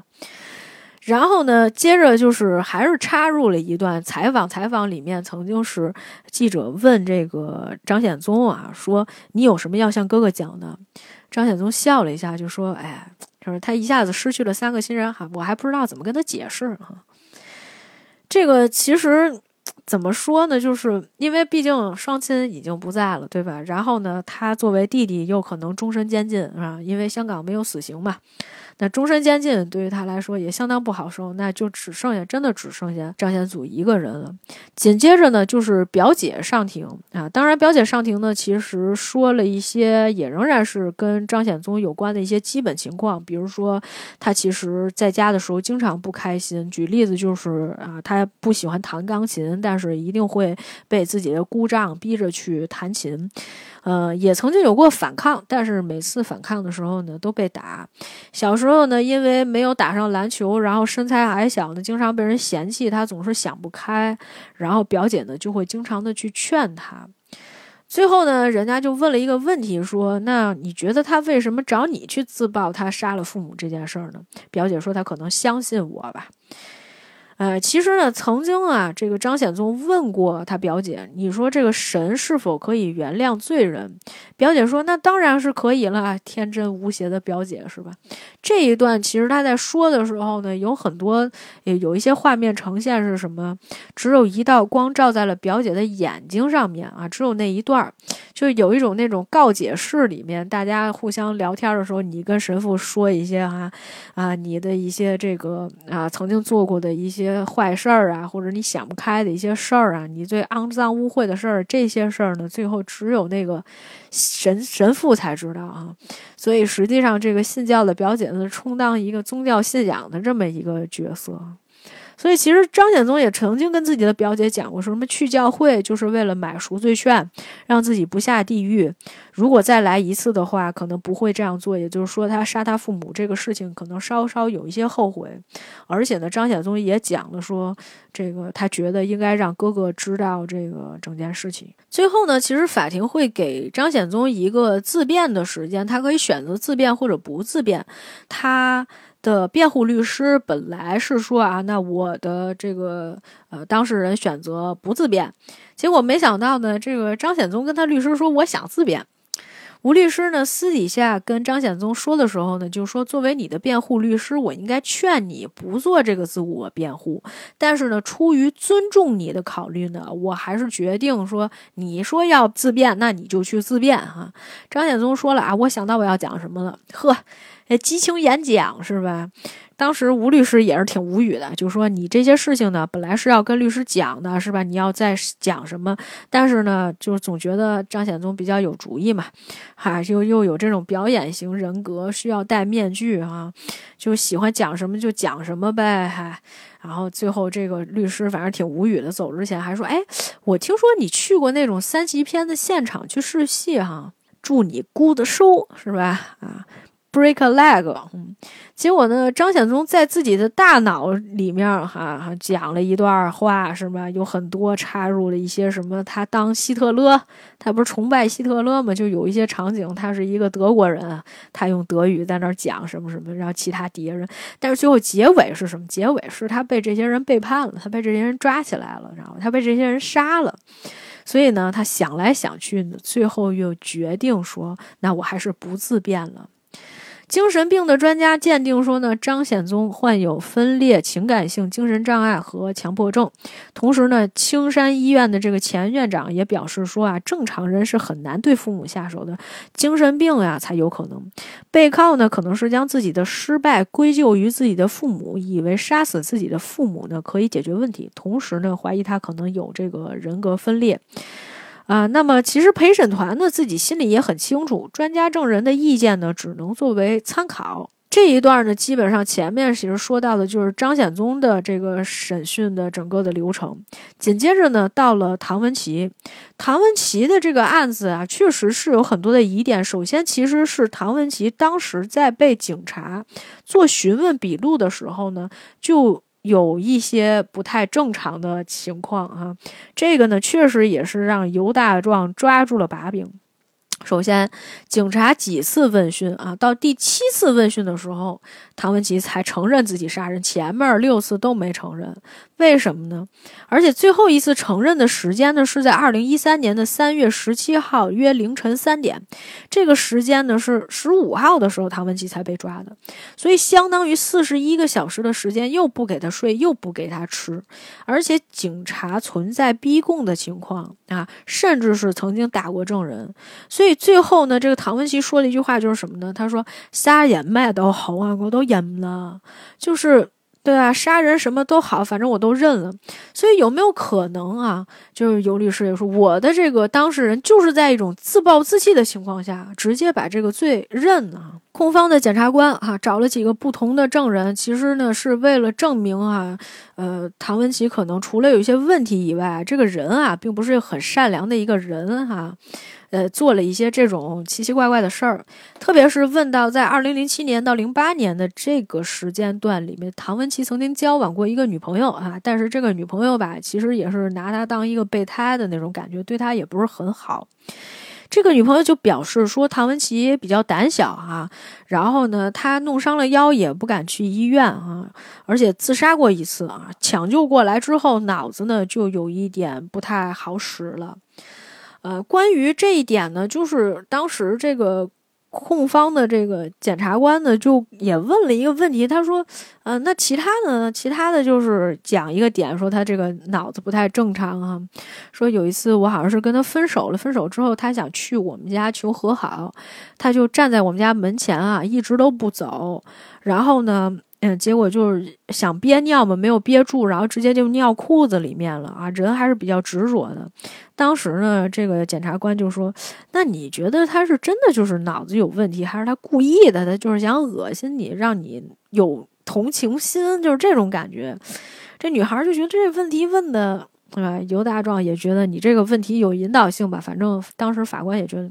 [SPEAKER 1] 然后呢，接着就是还是插入了一段采访，采访里面曾经是记者问这个张显宗啊，说你有什么要向哥哥讲的？张显宗笑了一下，就说：“哎，就是他一下子失去了三个亲人，哈，我还不知道怎么跟他解释哈。”这个其实怎么说呢？就是因为毕竟双亲已经不在了，对吧？然后呢，他作为弟弟又可能终身监禁啊，因为香港没有死刑嘛。那终身监禁对于他来说也相当不好受，那就只剩下真的只剩下张显祖一个人了。紧接着呢，就是表姐上庭啊，当然表姐上庭呢，其实说了一些也仍然是跟张显宗有关的一些基本情况，比如说他其实在家的时候经常不开心。举例子就是啊，他不喜欢弹钢琴，但是一定会被自己的姑丈逼着去弹琴。呃，也曾经有过反抗，但是每次反抗的时候呢，都被打。小时候呢，因为没有打上篮球，然后身材矮小呢，经常被人嫌弃。他总是想不开，然后表姐呢就会经常的去劝他。最后呢，人家就问了一个问题，说：“那你觉得他为什么找你去自曝他杀了父母这件事儿呢？”表姐说：“他可能相信我吧。”呃，其实呢，曾经啊，这个张显宗问过他表姐：“你说这个神是否可以原谅罪人？”表姐说：“那当然是可以了。”天真无邪的表姐是吧？这一段其实他在说的时候呢，有很多有一些画面呈现是什么？只有一道光照在了表姐的眼睛上面啊，只有那一段，就有一种那种告解室里面大家互相聊天的时候，你跟神父说一些哈啊，你的一些这个啊曾经做过的一些。坏事儿啊，或者你想不开的一些事儿啊，你最肮脏污秽的事儿，这些事儿呢，最后只有那个神神父才知道啊。所以实际上，这个信教的表姐呢，充当一个宗教信仰的这么一个角色。所以，其实张显宗也曾经跟自己的表姐讲过，说什么去教会就是为了买赎罪券，让自己不下地狱。如果再来一次的话，可能不会这样做。也就是说，他杀他父母这个事情，可能稍稍有一些后悔。而且呢，张显宗也讲了说，这个他觉得应该让哥哥知道这个整件事情。最后呢，其实法庭会给张显宗一个自辩的时间，他可以选择自辩或者不自辩。他。的辩护律师本来是说啊，那我的这个呃当事人选择不自辩，结果没想到呢，这个张显宗跟他律师说我想自辩。吴律师呢私底下跟张显宗说的时候呢，就说作为你的辩护律师，我应该劝你不做这个自我辩护，但是呢，出于尊重你的考虑呢，我还是决定说，你说要自辩，那你就去自辩哈。张显宗说了啊，我想到我要讲什么了，呵。激情演讲是吧？当时吴律师也是挺无语的，就说你这些事情呢，本来是要跟律师讲的，是吧？你要再讲什么？但是呢，就是总觉得张显宗比较有主意嘛，哈，又又有这种表演型人格，需要戴面具啊，就喜欢讲什么就讲什么呗，哈。然后最后这个律师反正挺无语的，走之前还说：“哎，我听说你去过那种三级片的现场去试戏哈，祝你 good show 是吧？啊。” Break a leg，嗯，结果呢，张显宗在自己的大脑里面哈讲了一段话，是吧？有很多插入了一些什么，他当希特勒，他不是崇拜希特勒吗？就有一些场景，他是一个德国人，他用德语在那儿讲什么什么，然后其他敌人，但是最后结尾是什么？结尾是他被这些人背叛了，他被这些人抓起来了，然后他被这些人杀了，所以呢，他想来想去呢，最后又决定说，那我还是不自辩了。精神病的专家鉴定说呢，张显宗患有分裂情感性精神障碍和强迫症。同时呢，青山医院的这个前院长也表示说啊，正常人是很难对父母下手的，精神病呀才有可能。被告呢，可能是将自己的失败归咎于自己的父母，以为杀死自己的父母呢可以解决问题。同时呢，怀疑他可能有这个人格分裂。啊，那么其实陪审团呢自己心里也很清楚，专家证人的意见呢只能作为参考。这一段呢，基本上前面其实说到的就是张显宗的这个审讯的整个的流程。紧接着呢，到了唐文琪，唐文琪的这个案子啊，确实是有很多的疑点。首先，其实是唐文琪当时在被警察做询问笔录的时候呢，就有一些不太正常的情况啊。这个呢，确实也是让尤大壮抓住了把柄。首先，警察几次问讯啊，到第七次问讯的时候，唐文琪才承认自己杀人，前面六次都没承认。为什么呢？而且最后一次承认的时间呢，是在二零一三年的三月十七号，约凌晨三点。这个时间呢，是十五号的时候，唐文琪才被抓的。所以，相当于四十一个小时的时间，又不给他睡，又不给他吃，而且警察存在逼供的情况啊，甚至是曾经打过证人。所以最后呢，这个唐文琪说了一句话，就是什么呢？他说：“瞎眼卖都好啊，我都忍了。”就是。对啊，杀人什么都好，反正我都认了。所以有没有可能啊？就是尤律师也说，我的这个当事人就是在一种自暴自弃的情况下，直接把这个罪认了。控方的检察官哈找了几个不同的证人，其实呢是为了证明啊，呃，唐文琪可能除了有一些问题以外，这个人啊并不是很善良的一个人哈。呃，做了一些这种奇奇怪怪的事儿，特别是问到在二零零七年到零八年的这个时间段里面，唐文琪曾经交往过一个女朋友啊，但是这个女朋友吧，其实也是拿他当一个备胎的那种感觉，对他也不是很好。这个女朋友就表示说，唐文琪比较胆小哈，然后呢，他弄伤了腰也不敢去医院啊，而且自杀过一次啊，抢救过来之后脑子呢就有一点不太好使了。呃，关于这一点呢，就是当时这个控方的这个检察官呢，就也问了一个问题，他说：“嗯，那其他的呢？其他的就是讲一个点，说他这个脑子不太正常啊。说有一次我好像是跟他分手了，分手之后他想去我们家求和好，他就站在我们家门前啊，一直都不走，然后呢。”嗯，结果就是想憋尿嘛，没有憋住，然后直接就尿裤子里面了啊！人还是比较执着的。当时呢，这个检察官就说：“那你觉得他是真的就是脑子有问题，还是他故意的？他就是想恶心你，让你有同情心，就是这种感觉。”这女孩就觉得这问题问的，对吧？尤大壮也觉得你这个问题有引导性吧。反正当时法官也觉得。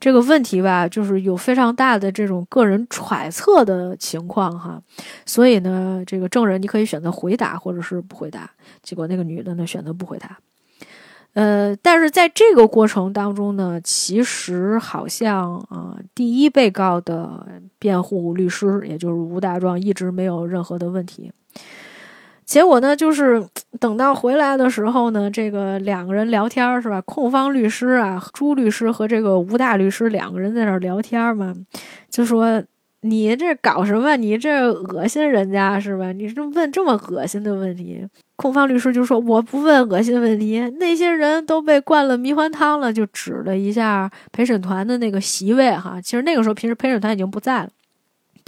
[SPEAKER 1] 这个问题吧，就是有非常大的这种个人揣测的情况哈，所以呢，这个证人你可以选择回答或者是不回答。结果那个女的呢选择不回答，呃，但是在这个过程当中呢，其实好像啊，第一被告的辩护律师，也就是吴大壮，一直没有任何的问题。结果呢，就是等到回来的时候呢，这个两个人聊天是吧？控方律师啊，朱律师和这个吴大律师两个人在那儿聊天嘛，就说你这搞什么？你这恶心人家是吧？你这问这么恶心的问题？控方律师就说我不问恶心问题，那些人都被灌了迷幻汤了，就指了一下陪审团的那个席位哈。其实那个时候，平时陪审团已经不在了。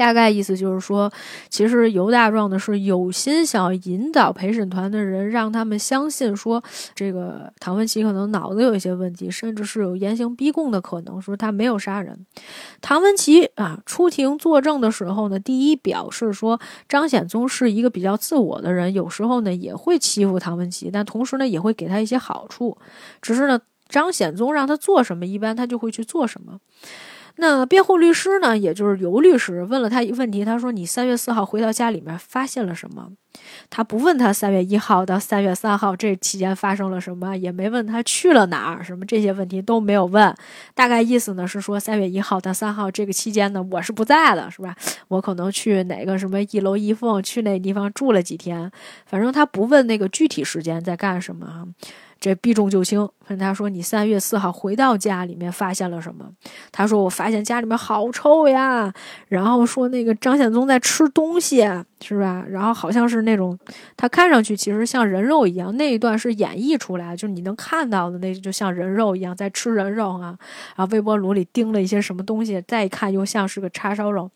[SPEAKER 1] 大概意思就是说，其实尤大壮呢是有心想引导陪审团的人，让他们相信说，这个唐文琪可能脑子有一些问题，甚至是有严刑逼供的可能，说他没有杀人。唐文琪啊出庭作证的时候呢，第一表示说张显宗是一个比较自我的人，有时候呢也会欺负唐文琪，但同时呢也会给他一些好处，只是呢张显宗让他做什么，一般他就会去做什么。那辩护律师呢，也就是尤律师问了他一个问题，他说：“你三月四号回到家里面发现了什么？”他不问他三月一号到三月三号这期间发生了什么，也没问他去了哪儿，什么这些问题都没有问。大概意思呢是说，三月一号到三号这个期间呢，我是不在的，是吧？我可能去哪个什么一楼一凤，去那地方住了几天。反正他不问那个具体时间在干什么。这避重就轻，问他说：“你三月四号回到家里面发现了什么？”他说：“我发现家里面好臭呀。”然后说：“那个张显宗在吃东西，是吧？然后好像是那种他看上去其实像人肉一样，那一段是演绎出来，就是你能看到的那就像人肉一样在吃人肉啊。然后微波炉里叮了一些什么东西，再一看又像是个叉烧肉。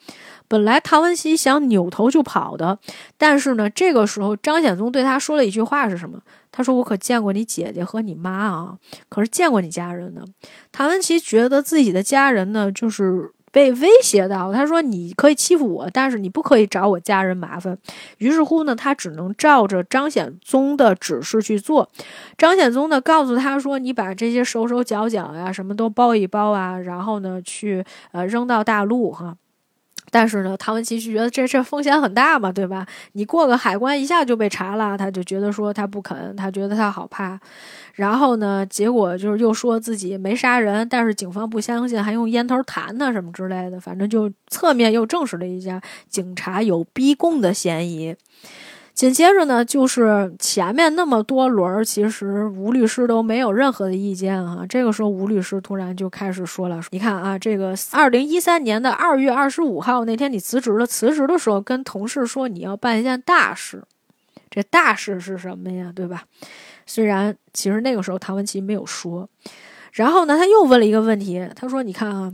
[SPEAKER 1] 本来唐文熙想扭头就跑的，但是呢，这个时候张显宗对他说了一句话是什么？他说：“我可见过你姐姐和你妈啊，可是见过你家人呢。”唐文琪觉得自己的家人呢，就是被威胁到，他说你可以欺负我，但是你不可以找我家人麻烦。于是乎呢，他只能照着张显宗的指示去做。张显宗呢，告诉他说：“你把这些手手脚脚呀，什么都包一包啊，然后呢，去呃扔到大陆哈。”但是呢，唐文琪就觉得这这风险很大嘛，对吧？你过个海关一下就被查了，他就觉得说他不肯，他觉得他好怕。然后呢，结果就是又说自己没杀人，但是警方不相信，还用烟头弹他什么之类的，反正就侧面又证实了一下警察有逼供的嫌疑。紧接着呢，就是前面那么多轮儿，其实吴律师都没有任何的意见啊。这个时候，吴律师突然就开始说了：“你看啊，这个二零一三年的二月二十五号那天你辞职了，辞职的时候跟同事说你要办一件大事，这大事是什么呀？对吧？虽然其实那个时候唐文琪没有说。然后呢，他又问了一个问题，他说：你看啊。”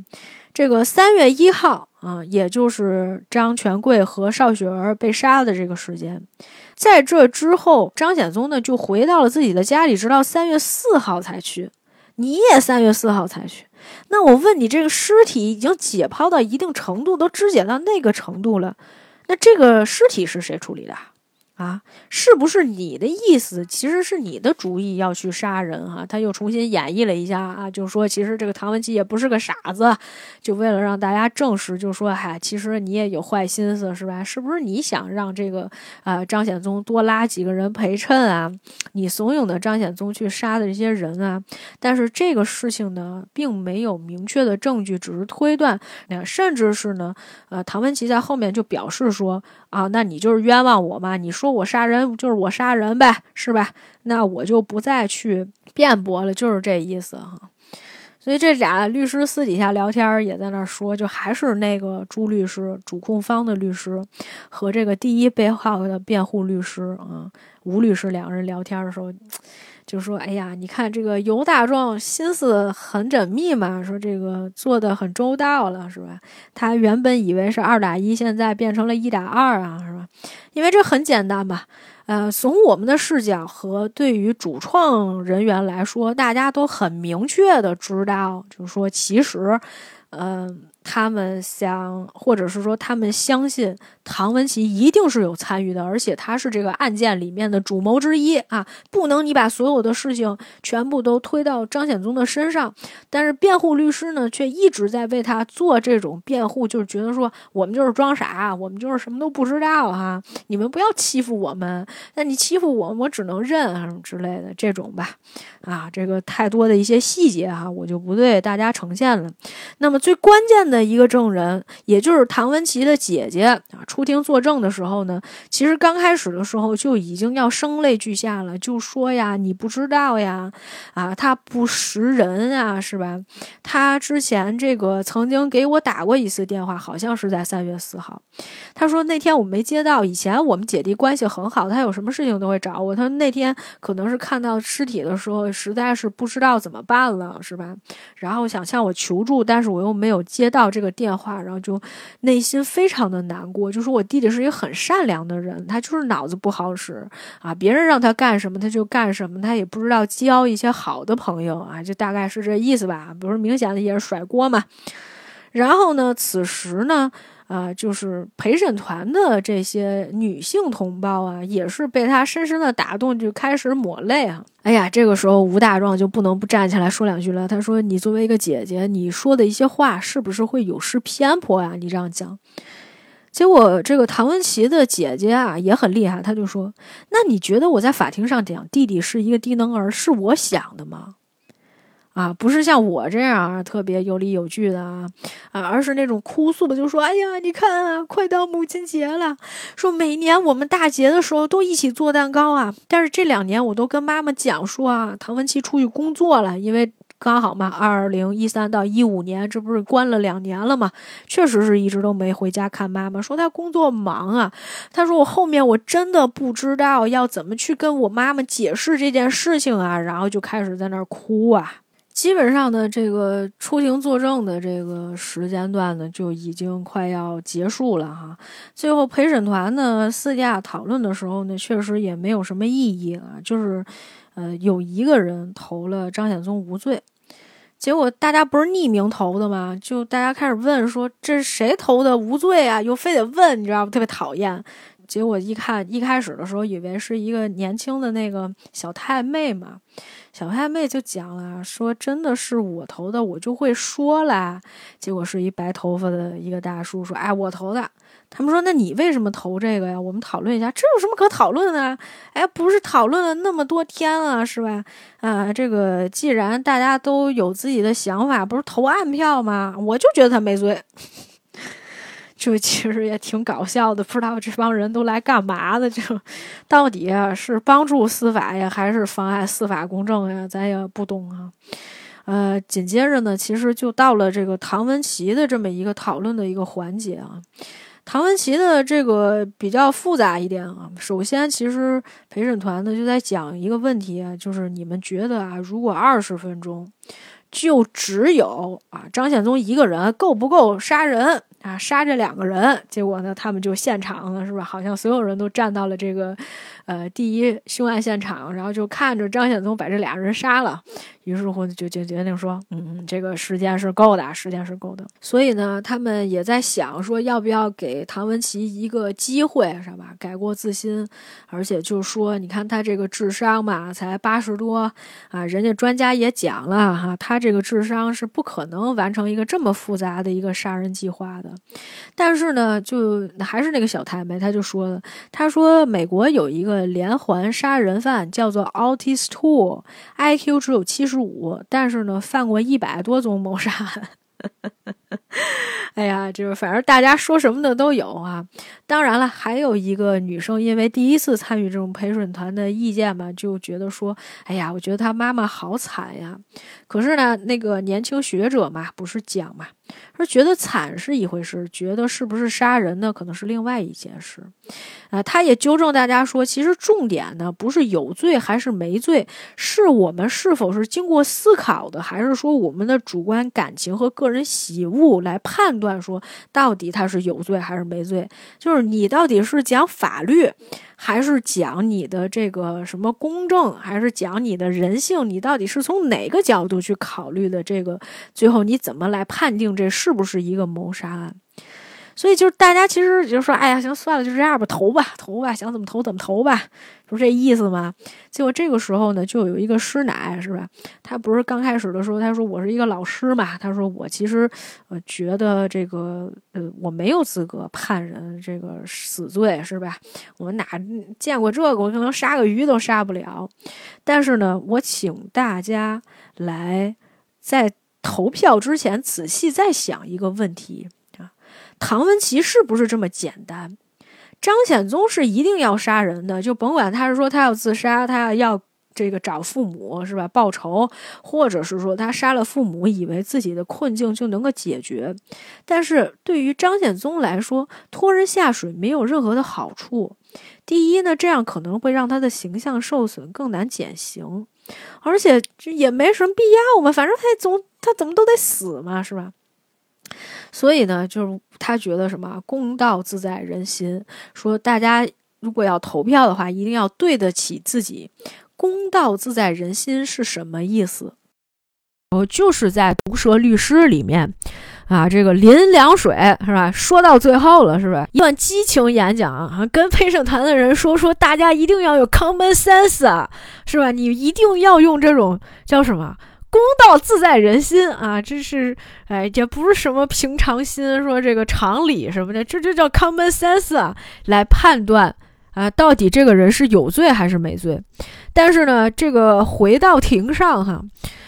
[SPEAKER 1] 这个三月一号啊，也就是张全贵和邵雪儿被杀的这个时间，在这之后，张显宗呢就回到了自己的家里，直到三月四号才去。你也三月四号才去，那我问你，这个尸体已经解剖到一定程度，都肢解到那个程度了，那这个尸体是谁处理的？啊，是不是你的意思？其实是你的主意要去杀人哈。他又重新演绎了一下啊，就说其实这个唐文琪也不是个傻子，就为了让大家证实，就说嗨，其实你也有坏心思是吧？是不是你想让这个啊张显宗多拉几个人陪衬啊？你怂恿的张显宗去杀的这些人啊？但是这个事情呢，并没有明确的证据，只是推断。那甚至是呢，呃，唐文琪在后面就表示说啊，那你就是冤枉我嘛？你说。我杀人就是我杀人呗，是吧？那我就不再去辩驳了，就是这意思哈。所以这俩律师私底下聊天也在那说，就还是那个朱律师，主控方的律师和这个第一被告的辩护律师啊，吴律师两个人聊天的时候。就说：“哎呀，你看这个尤大壮心思很缜密嘛，说这个做的很周到了，是吧？他原本以为是二打一，现在变成了一打二啊，是吧？因为这很简单嘛，呃，从我们的视角和对于主创人员来说，大家都很明确的知道，就是说其实，嗯。”他们想，或者是说他们相信唐文琪一定是有参与的，而且他是这个案件里面的主谋之一啊！不能你把所有的事情全部都推到张显宗的身上。但是辩护律师呢，却一直在为他做这种辩护，就是觉得说我们就是装傻，我们就是什么都不知道哈！[LAUGHS] 你们不要欺负我们，那你欺负我，我只能认啊什么之类的这种吧。啊，这个太多的一些细节哈，我就不对大家呈现了。那么最关键的。一个证人，也就是唐文琪的姐姐啊，出出庭作证的时候呢，其实刚开始的时候就已经要声泪俱下了，就说呀，你不知道呀，啊，他不识人啊，是吧？他之前这个曾经给我打过一次电话，好像是在三月四号，他说那天我没接到，以前我们姐弟关系很好，他有什么事情都会找我。他说那天可能是看到尸体的时候，实在是不知道怎么办了，是吧？然后想向我求助，但是我又没有接到。到这个电话，然后就内心非常的难过。就说我弟弟是一个很善良的人，他就是脑子不好使啊，别人让他干什么他就干什么，他也不知道交一些好的朋友啊，就大概是这意思吧。不是明显的也是甩锅嘛。然后呢，此时呢。啊，就是陪审团的这些女性同胞啊，也是被他深深的打动，就开始抹泪啊。哎呀，这个时候吴大壮就不能不站起来说两句了。他说：“你作为一个姐姐，你说的一些话是不是会有失偏颇呀？你这样讲。”结果这个唐文琪的姐姐啊也很厉害，她就说：“那你觉得我在法庭上讲弟弟是一个低能儿，是我想的吗？”啊，不是像我这样啊，特别有理有据的啊，啊，而是那种哭诉的，就说：“哎呀，你看啊，快到母亲节了，说每年我们大节的时候都一起做蛋糕啊，但是这两年我都跟妈妈讲说啊，唐文琪出去工作了，因为刚好嘛，二零一三到一五年，这不是关了两年了嘛，确实是一直都没回家看妈妈，说他工作忙啊，他说我后面我真的不知道要怎么去跟我妈妈解释这件事情啊，然后就开始在那儿哭啊。”基本上呢，这个出庭作证的这个时间段呢，就已经快要结束了哈。最后陪审团呢私下讨论的时候呢，确实也没有什么意义啊，就是，呃，有一个人投了张显宗无罪。结果大家不是匿名投的吗？就大家开始问说这是谁投的无罪啊？又非得问，你知道吗？特别讨厌。结果一看，一开始的时候以为是一个年轻的那个小太妹嘛。小太妹就讲了，说真的是我投的，我就会说啦。结果是一白头发的一个大叔说：“哎，我投的。”他们说：“那你为什么投这个呀？我们讨论一下，这有什么可讨论的？哎，不是讨论了那么多天了，是吧？啊，这个既然大家都有自己的想法，不是投暗票吗？我就觉得他没罪。”就其实也挺搞笑的，不知道这帮人都来干嘛的？就到底是帮助司法呀，还是妨碍司法公正呀？咱也不懂啊。呃，紧接着呢，其实就到了这个唐文琪的这么一个讨论的一个环节啊。唐文琪的这个比较复杂一点啊。首先，其实陪审团呢就在讲一个问题啊，就是你们觉得啊，如果二十分钟就只有啊张献忠一个人，够不够杀人？啊，杀这两个人，结果呢，他们就现场了，是吧？好像所有人都站到了这个，呃，第一凶案现场，然后就看着张显宗把这俩人杀了。于是乎就就决定说，嗯，这个时间是够的，时间是够的。所以呢，他们也在想说，要不要给唐文琪一个机会，是吧？改过自新，而且就说，你看他这个智商嘛，才八十多啊，人家专家也讲了哈，他这个智商是不可能完成一个这么复杂的一个杀人计划的。但是呢，就还是那个小太妹，他就说了，他说美国有一个连环杀人犯叫做 a l t i s t o o i q 只有七十五，但是呢，犯过一百多宗谋杀案。[LAUGHS] 哎呀，就是反正大家说什么的都有啊。当然了，还有一个女生，因为第一次参与这种陪审团的意见嘛，就觉得说，哎呀，我觉得她妈妈好惨呀。可是呢，那个年轻学者嘛，不是讲嘛。说觉得惨是一回事，觉得是不是杀人呢，可能是另外一件事。啊，他也纠正大家说，其实重点呢不是有罪还是没罪，是我们是否是经过思考的，还是说我们的主观感情和个人喜恶来判断说到底他是有罪还是没罪？就是你到底是讲法律。还是讲你的这个什么公正，还是讲你的人性？你到底是从哪个角度去考虑的？这个最后你怎么来判定这是不是一个谋杀案？所以就是大家其实就说，哎呀，行算了，就这样吧，投吧，投吧，想怎么投怎么投吧，不是这意思吗？结果这个时候呢，就有一个师奶，是吧？他不是刚开始的时候，他说我是一个老师嘛，他说我其实呃觉得这个呃我没有资格判人这个死罪，是吧？我哪见过这个？我可能杀个鱼都杀不了。但是呢，我请大家来在投票之前仔细再想一个问题啊。唐文琪是不是这么简单？张显宗是一定要杀人的，就甭管他是说他要自杀，他要这个找父母是吧报仇，或者是说他杀了父母，以为自己的困境就能够解决。但是对于张显宗来说，拖人下水没有任何的好处。第一呢，这样可能会让他的形象受损，更难减刑，而且这也没什么必要嘛，反正他总他怎么都得死嘛，是吧？所以呢，就是他觉得什么公道自在人心，说大家如果要投票的话，一定要对得起自己。公道自在人心是什么意思？哦，就是在毒舌律师里面啊，这个林凉水是吧？说到最后了，是不是？一段激情演讲啊，跟陪审团的人说说，大家一定要有 common sense 啊，是吧？你一定要用这种叫什么？公道自在人心啊，这是哎，也不是什么平常心，说这个常理什么的，这就叫 common sense 啊，来判断啊，到底这个人是有罪还是没罪。但是呢，这个回到庭上哈，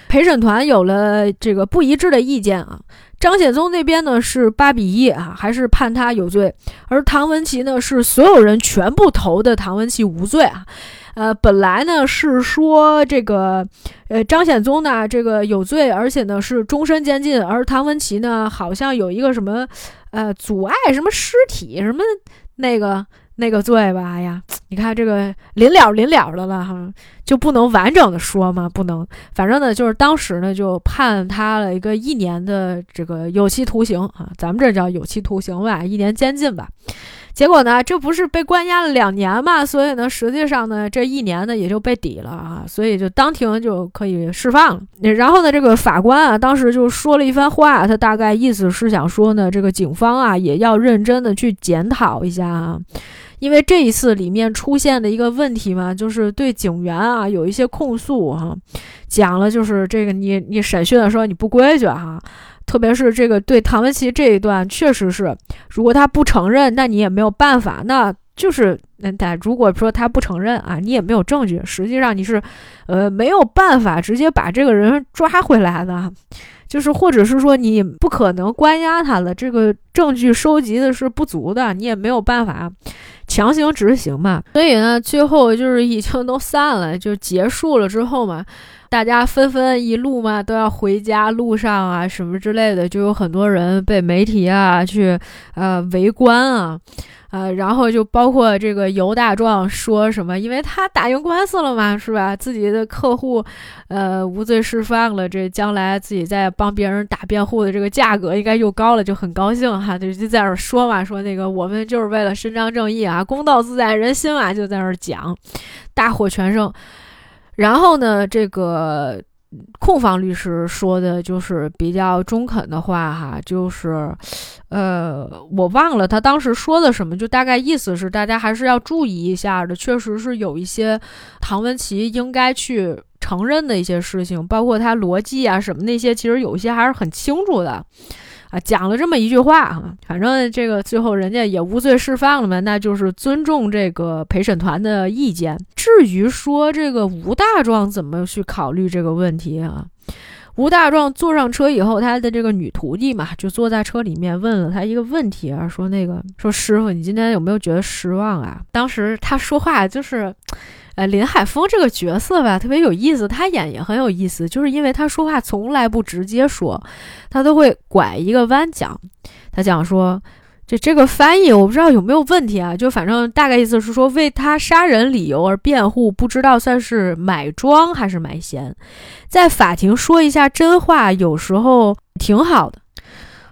[SPEAKER 1] 陪审团有了这个不一致的意见啊。张显宗那边呢是八比一啊，还是判他有罪，而唐文琪呢是所有人全部投的唐文琪无罪啊。呃，本来呢是说这个，呃，张显宗呢这个有罪，而且呢是终身监禁，而唐文琪呢好像有一个什么，呃，阻碍什么尸体什么那个那个罪吧？哎呀，你看这个临了临了的了哈，就不能完整的说吗？不能，反正呢就是当时呢就判他了一个一年的这个有期徒刑啊，咱们这叫有期徒刑吧，一年监禁吧。结果呢，这不是被关押了两年嘛？所以呢，实际上呢，这一年呢也就被抵了啊，所以就当庭就可以释放了。然后呢，这个法官啊，当时就说了一番话，他大概意思是想说呢，这个警方啊也要认真的去检讨一下啊，因为这一次里面出现的一个问题嘛，就是对警员啊有一些控诉哈，讲了就是这个你你审讯的时候你不规矩哈。特别是这个对唐文琪这一段，确实是，如果他不承认，那你也没有办法，那就是那但如果说他不承认啊，你也没有证据，实际上你是，呃，没有办法直接把这个人抓回来的，就是或者是说你不可能关押他了，这个证据收集的是不足的，你也没有办法强行执行嘛。所以呢，最后就是已经都散了，就结束了之后嘛。大家纷纷一路嘛都要回家，路上啊什么之类的，就有很多人被媒体啊去呃围观啊，呃，然后就包括这个尤大壮说什么，因为他打赢官司了嘛，是吧？自己的客户呃无罪释放了，这将来自己在帮别人打辩护的这个价格应该又高了，就很高兴哈，就就在那儿说嘛，说那个我们就是为了伸张正义啊，公道自在人心嘛，就在那儿讲，大获全胜。然后呢，这个控方律师说的就是比较中肯的话哈，就是，呃，我忘了他当时说的什么，就大概意思是大家还是要注意一下的，确实是有一些唐文琪应该去承认的一些事情，包括他逻辑啊什么那些，其实有些还是很清楚的。啊，讲了这么一句话哈，反正这个最后人家也无罪释放了嘛，那就是尊重这个陪审团的意见。至于说这个吴大壮怎么去考虑这个问题啊？吴大壮坐上车以后，他的这个女徒弟嘛，就坐在车里面问了他一个问题啊，说那个说师傅，你今天有没有觉得失望啊？当时他说话就是。呃，林海峰这个角色吧，特别有意思，他演也很有意思，就是因为他说话从来不直接说，他都会拐一个弯讲。他讲说，这这个翻译我不知道有没有问题啊，就反正大概意思是说，为他杀人理由而辩护，不知道算是买庄还是买闲，在法庭说一下真话，有时候挺好的，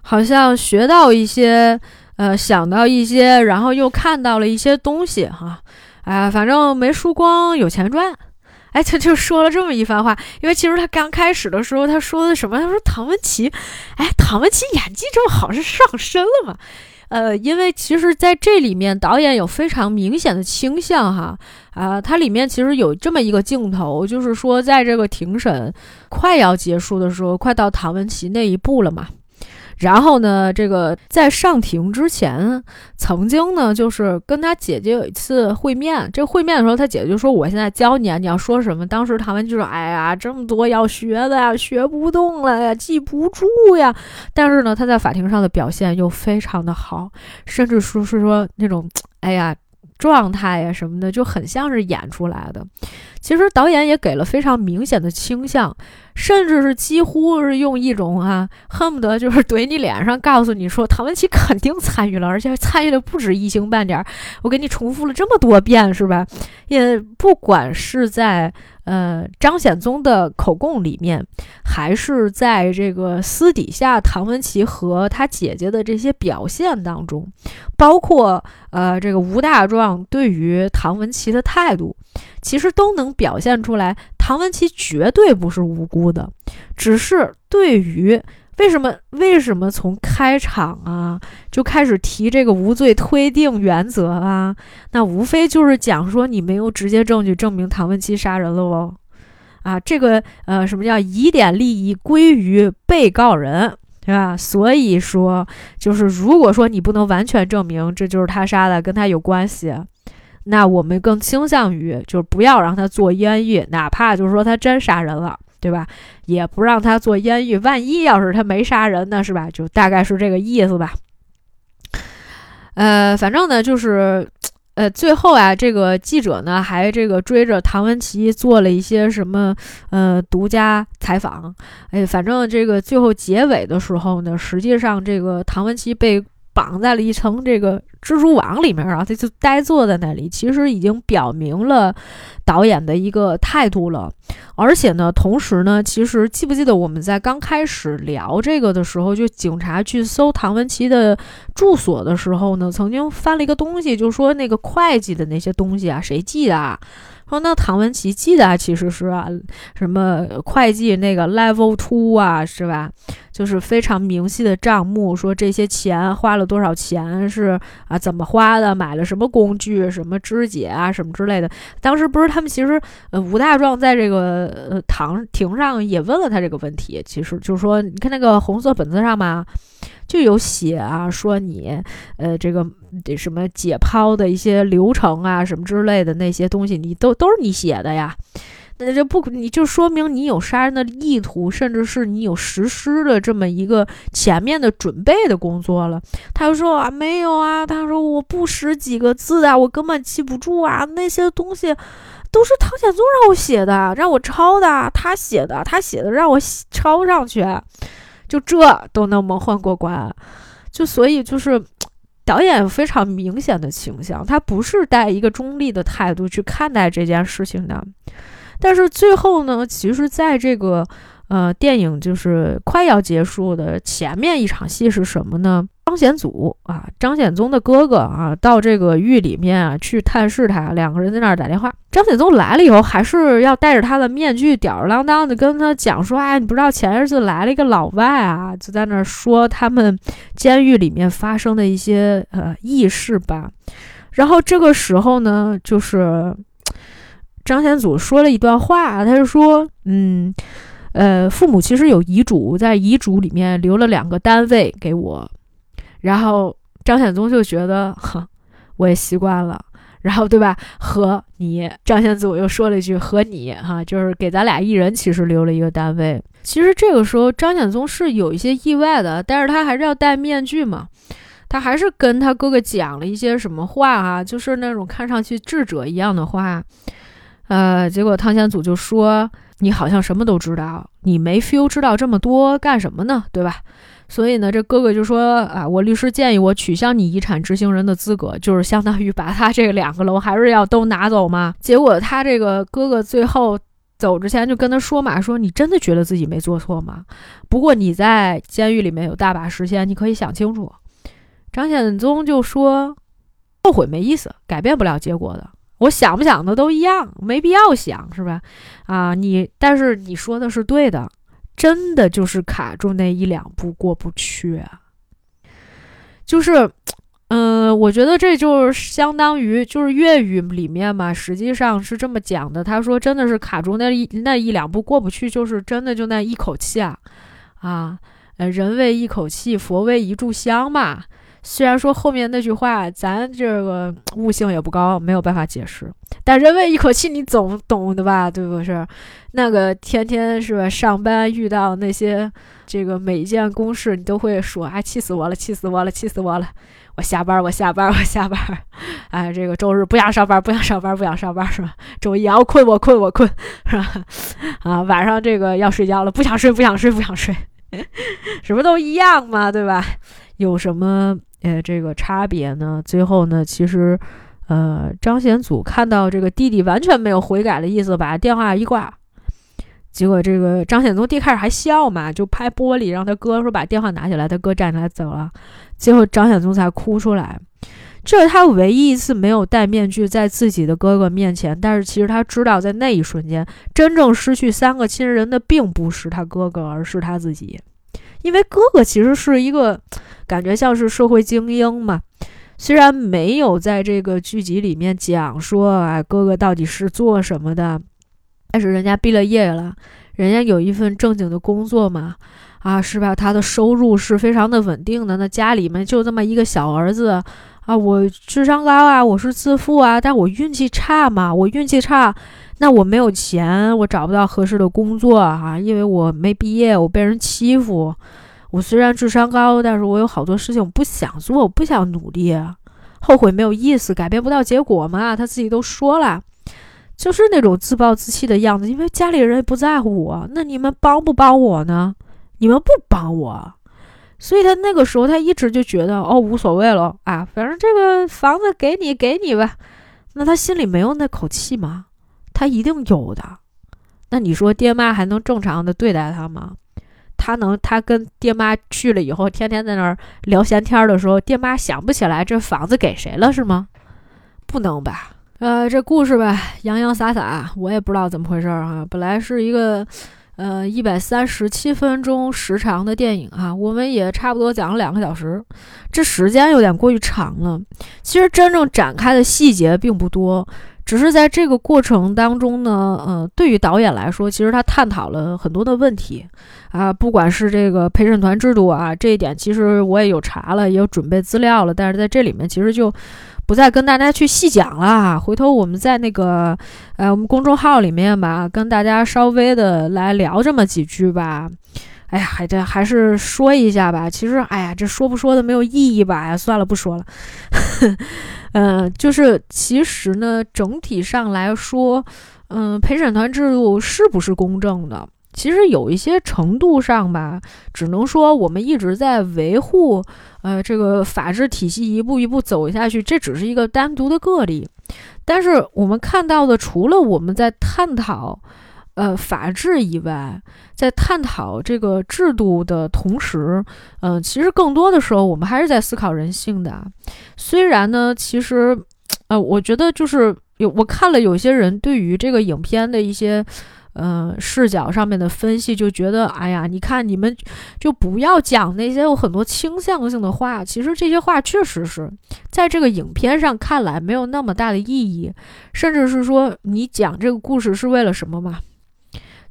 [SPEAKER 1] 好像学到一些，呃，想到一些，然后又看到了一些东西，哈。哎，反正没输光，有钱赚。[LAUGHS] 哎，他就说了这么一番话。因为其实他刚开始的时候，他说的什么？他说唐文琪，哎，唐文琪演技这么好，是上身了吗？呃，因为其实在这里面，导演有非常明显的倾向哈。啊，它里面其实有这么一个镜头，就是说在这个庭审快要结束的时候，快到唐文琪那一步了嘛。然后呢，这个在上庭之前，曾经呢，就是跟他姐姐有一次会面。这会面的时候，他姐姐就说：“我现在教你，啊，你要说什么？”当时唐文就说：“哎呀，这么多要学的呀，学不动了呀，记不住呀。”但是呢，他在法庭上的表现又非常的好，甚至说是说那种，哎呀。状态呀什么的就很像是演出来的，其实导演也给了非常明显的倾向，甚至是几乎是用一种啊恨不得就是怼你脸上，告诉你说唐文琪肯定参与了，而且参与的不止一星半点儿。我给你重复了这么多遍，是吧？也不管是在。呃，张显宗的口供里面，还是在这个私底下唐文琪和他姐姐的这些表现当中，包括呃这个吴大壮对于唐文琪的态度，其实都能表现出来，唐文琪绝对不是无辜的，只是对于。为什么？为什么从开场啊就开始提这个无罪推定原则啊？那无非就是讲说你没有直接证据证明唐文琪杀人了哦，啊，这个呃，什么叫疑点利益归于被告人，对吧？所以说，就是如果说你不能完全证明这就是他杀的，跟他有关系，那我们更倾向于就是不要让他做冤狱，哪怕就是说他真杀人了。对吧？也不让他做监狱，万一要是他没杀人呢，是吧？就大概是这个意思吧。呃，反正呢，就是，呃，最后啊，这个记者呢还这个追着唐文琪做了一些什么呃独家采访。哎，反正这个最后结尾的时候呢，实际上这个唐文琪被绑在了一层这个蜘蛛网里面然后，他就呆坐在那里，其实已经表明了导演的一个态度了。而且呢，同时呢，其实记不记得我们在刚开始聊这个的时候，就警察去搜唐文琪的住所的时候呢，曾经翻了一个东西，就说那个会计的那些东西啊，谁记的啊？说那唐文琪记得其实是啊，什么会计那个 level two 啊，是吧？就是非常明细的账目，说这些钱花了多少钱，是啊，怎么花的，买了什么工具，什么肢解啊，什么之类的。当时不是他们其实呃吴大壮在这个呃堂庭上也问了他这个问题，其实就是说，你看那个红色本子上嘛。就有写啊，说你，呃，这个得什么解剖的一些流程啊，什么之类的那些东西，你都都是你写的呀？那就不，你就说明你有杀人的意图，甚至是你有实施的这么一个前面的准备的工作了。他就说啊，没有啊，他说我不识几个字啊，我根本记不住啊，那些东西都是唐显宗让我写的，让我抄的，他写的，他写的让我抄上去。就这都能蒙混过关，就所以就是导演非常明显的倾向，他不是带一个中立的态度去看待这件事情的。但是最后呢，其实在这个呃电影就是快要结束的前面一场戏是什么呢？张显祖啊，张显宗的哥哥啊，到这个狱里面啊去探视他，两个人在那儿打电话。张显宗来了以后，还是要戴着他的面具，吊儿郎当的跟他讲说：“哎，你不知道前日子来了一个老外啊，就在那儿说他们监狱里面发生的一些呃轶事吧。”然后这个时候呢，就是张显祖说了一段话，他就说：“嗯，呃，父母其实有遗嘱，在遗嘱里面留了两个单位给我。”然后张显宗就觉得，哼，我也习惯了。然后对吧？和你张显祖又说了一句：“和你哈，就是给咱俩一人其实留了一个单位。”其实这个时候张显宗是有一些意外的，但是他还是要戴面具嘛。他还是跟他哥哥讲了一些什么话啊，就是那种看上去智者一样的话。呃，结果唐显祖就说：“你好像什么都知道，你没 feel 知道这么多干什么呢？对吧？”所以呢，这哥哥就说啊，我律师建议我取消你遗产执行人的资格，就是相当于把他这两个楼还是要都拿走嘛。[LAUGHS] 结果他这个哥哥最后走之前就跟他说嘛，说你真的觉得自己没做错吗？不过你在监狱里面有大把时间，你可以想清楚。张显宗就说，后悔没意思，改变不了结果的。我想不想的都一样，没必要想，是吧？啊，你但是你说的是对的。真的就是卡住那一两步过不去，就是，嗯，我觉得这就是相当于就是粤语里面嘛，实际上是这么讲的。他说真的是卡住那一那一两步过不去，就是真的就那一口气啊，啊，呃，人为一口气，佛为一炷香嘛。虽然说后面那句话咱这个悟性也不高，没有办法解释，但人为一口气你总懂的吧？对不是？那个天天是吧？上班遇到那些这个每一件公事，你都会说：“哎，气死我了，气死我了，气死我了！我下班，我下班，我下班。[LAUGHS] 哎，这个周日不想上班，不想上班，不想上班是吧？周一要困，我困，我困是吧？[LAUGHS] 啊，晚上这个要睡觉了，不想睡，不想睡，不想睡，[LAUGHS] 什么都一样嘛，对吧？有什么？呃，这个差别呢？最后呢，其实，呃，张显祖看到这个弟弟完全没有悔改的意思，把电话一挂。结果这个张显宗弟开始还笑嘛，就拍玻璃，让他哥说把电话拿起来。他哥站起来走了。最后张显宗才哭出来。这是他唯一一次没有戴面具在自己的哥哥面前，但是其实他知道，在那一瞬间，真正失去三个亲人的并不是他哥哥，而是他自己。因为哥哥其实是一个感觉像是社会精英嘛，虽然没有在这个剧集里面讲说啊哥哥到底是做什么的，但是人家毕了业了，人家有一份正经的工作嘛，啊是吧？他的收入是非常的稳定的，那家里面就这么一个小儿子啊，我智商高啊，我是自负啊，但我运气差嘛，我运气差。那我没有钱，我找不到合适的工作啊，因为我没毕业，我被人欺负。我虽然智商高，但是我有好多事情我不想做，我不想努力，后悔没有意思，改变不到结果嘛。他自己都说了，就是那种自暴自弃的样子。因为家里人也不在乎我，那你们帮不帮我呢？你们不帮我，所以他那个时候他一直就觉得哦无所谓了啊，反正这个房子给你给你吧。那他心里没有那口气吗？他一定有的。那你说爹妈还能正常的对待他吗？他能他跟爹妈去了以后，天天在那儿聊闲天的时候，爹妈想不起来这房子给谁了是吗？不能吧？呃，这故事吧洋洋洒洒，我也不知道怎么回事儿哈。本来是一个。呃，一百三十七分钟时长的电影啊，我们也差不多讲了两个小时，这时间有点过于长了。其实真正展开的细节并不多，只是在这个过程当中呢，呃，对于导演来说，其实他探讨了很多的问题啊，不管是这个陪审团制度啊，这一点其实我也有查了，也有准备资料了，但是在这里面其实就。不再跟大家去细讲了，回头我们在那个，呃，我们公众号里面吧，跟大家稍微的来聊这么几句吧。哎呀，还得还是说一下吧。其实，哎呀，这说不说的没有意义吧？哎，算了，不说了。嗯，[LAUGHS] 就是其实呢，整体上来说，嗯，陪审团制度是不是公正的？其实有一些程度上吧，只能说我们一直在维护，呃，这个法治体系一步一步走下去，这只是一个单独的个例。但是我们看到的，除了我们在探讨，呃，法治以外，在探讨这个制度的同时，嗯，其实更多的时候我们还是在思考人性的。虽然呢，其实，呃，我觉得就是有我看了有些人对于这个影片的一些。嗯，视角上面的分析就觉得，哎呀，你看你们就不要讲那些有很多倾向性的话。其实这些话确实是在这个影片上看来没有那么大的意义，甚至是说你讲这个故事是为了什么嘛？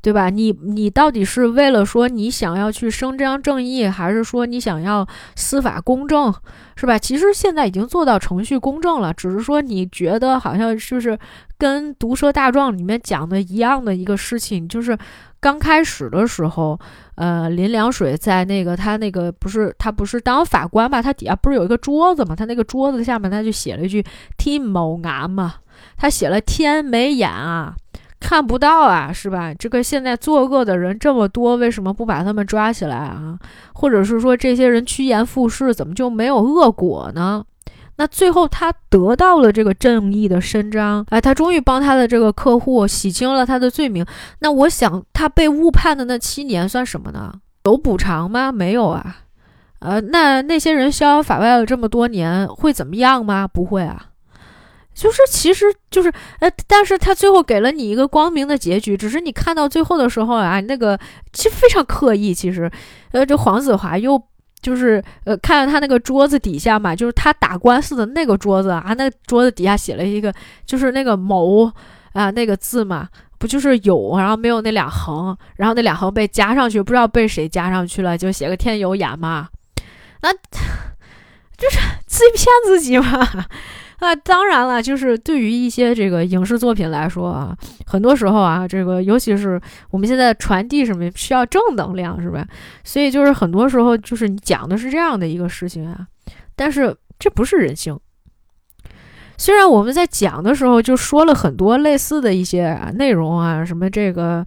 [SPEAKER 1] 对吧？你你到底是为了说你想要去伸张正义，还是说你想要司法公正，是吧？其实现在已经做到程序公正了，只是说你觉得好像就是跟《毒舌大状》里面讲的一样的一个事情，就是刚开始的时候，呃，林良水在那个他那个不是他不是当法官吧？他底下不是有一个桌子嘛？他那个桌子下面他就写了一句“天某眼”嘛，他写了“天没眼啊”。看不到啊，是吧？这个现在作恶的人这么多，为什么不把他们抓起来啊？或者是说，这些人趋炎附势，怎么就没有恶果呢？那最后他得到了这个正义的伸张，哎，他终于帮他的这个客户洗清了他的罪名。那我想，他被误判的那七年算什么呢？有补偿吗？没有啊。呃，那那些人逍遥法外了这么多年，会怎么样吗？不会啊。就是，其实就是，呃，但是他最后给了你一个光明的结局，只是你看到最后的时候啊，那个其实非常刻意。其实，呃，这黄子华又就是，呃，看到他那个桌子底下嘛，就是他打官司的那个桌子啊，那桌子底下写了一个，就是那个谋啊那个字嘛，不就是有，然后没有那两横，然后那两横被加上去，不知道被谁加上去了，就写个天有眼嘛，那 [SIGHS] 就是自己骗自己嘛。那当然了，就是对于一些这个影视作品来说啊，很多时候啊，这个尤其是我们现在传递什么需要正能量，是吧？所以就是很多时候就是你讲的是这样的一个事情啊，但是这不是人性。虽然我们在讲的时候就说了很多类似的一些内容啊，什么这个，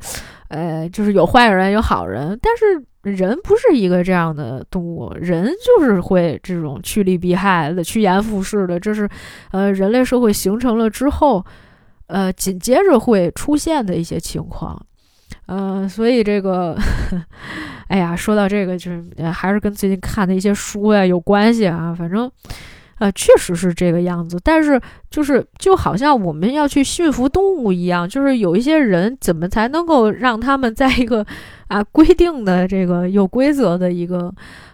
[SPEAKER 1] 呃，就是有坏人有好人，但是。人不是一个这样的动物，人就是会这种趋利避害的、趋炎附势的。这是，呃，人类社会形成了之后，呃，紧接着会出现的一些情况。嗯，所以这个，[LAUGHS] 哎呀，说到这个，就是还是跟最近看的一些书呀有关系啊。反正。呃，确实是这个样子，但是就是就好像我们要去驯服动物一样，就是有一些人怎么才能够让他们在一个啊规定的这个有规则的一个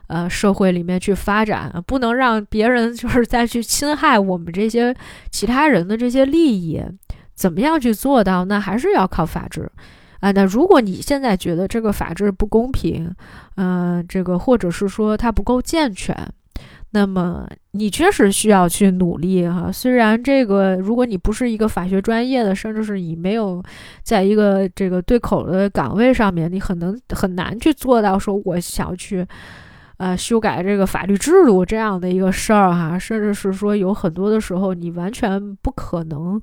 [SPEAKER 1] 呃社会里面去发展，不能让别人就是再去侵害我们这些其他人的这些利益，怎么样去做到？那还是要靠法治啊。那如果你现在觉得这个法治不公平，嗯，这个或者是说它不够健全。那么你确实需要去努力哈，虽然这个如果你不是一个法学专业的，甚至是你没有在一个这个对口的岗位上面，你很能很难去做到说我想去，呃，修改这个法律制度这样的一个事儿哈，甚至是说有很多的时候你完全不可能，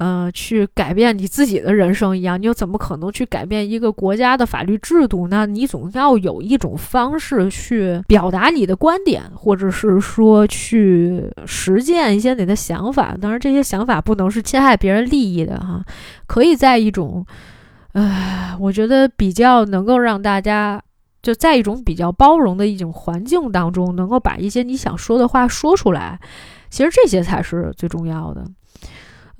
[SPEAKER 1] 呃，去改变你自己的人生一样，你又怎么可能去改变一个国家的法律制度呢？你总要有一种方式去表达你的观点，或者是说去实践一些你的想法。当然，这些想法不能是侵害别人利益的哈，可以在一种，呃，我觉得比较能够让大家就在一种比较包容的一种环境当中，能够把一些你想说的话说出来。其实这些才是最重要的。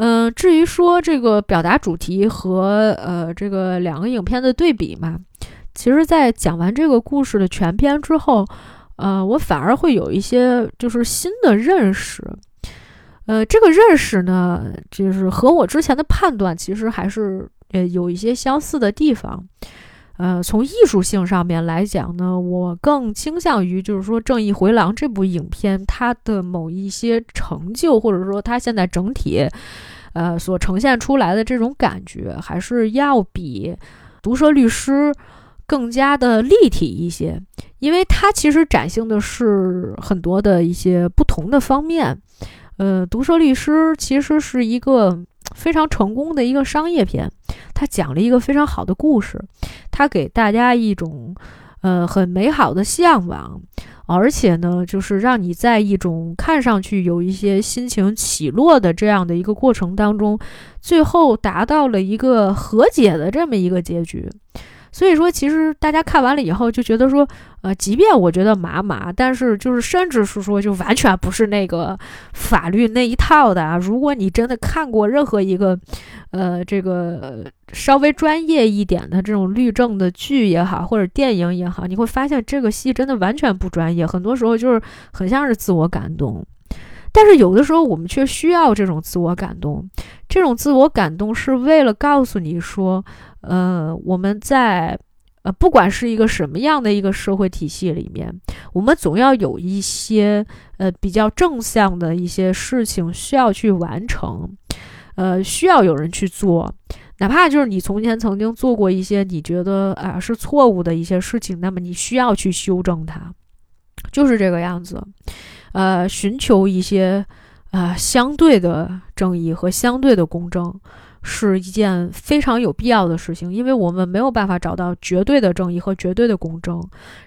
[SPEAKER 1] 嗯，至于说这个表达主题和呃这个两个影片的对比嘛，其实，在讲完这个故事的全篇之后，呃，我反而会有一些就是新的认识。呃，这个认识呢，就是和我之前的判断其实还是呃有一些相似的地方。呃，从艺术性上面来讲呢，我更倾向于就是说《正义回廊》这部影片它的某一些成就，或者说它现在整体。呃，所呈现出来的这种感觉，还是要比《毒舌律师》更加的立体一些，因为它其实展现的是很多的一些不同的方面。呃，《毒舌律师》其实是一个非常成功的一个商业片，它讲了一个非常好的故事，它给大家一种呃很美好的向往。而且呢，就是让你在一种看上去有一些心情起落的这样的一个过程当中，最后达到了一个和解的这么一个结局。所以说，其实大家看完了以后就觉得说，呃，即便我觉得麻麻，但是就是甚至是说，就完全不是那个法律那一套的啊。如果你真的看过任何一个，呃，这个稍微专业一点的这种律政的剧也好，或者电影也好，你会发现这个戏真的完全不专业，很多时候就是很像是自我感动。但是有的时候我们却需要这种自我感动，这种自我感动是为了告诉你说。呃，我们在呃，不管是一个什么样的一个社会体系里面，我们总要有一些呃比较正向的一些事情需要去完成，呃，需要有人去做，哪怕就是你从前曾经做过一些你觉得啊是错误的一些事情，那么你需要去修正它，就是这个样子，呃，寻求一些啊相对的正义和相对的公正。是一件非常有必要的事情，因为我们没有办法找到绝对的正义和绝对的公正，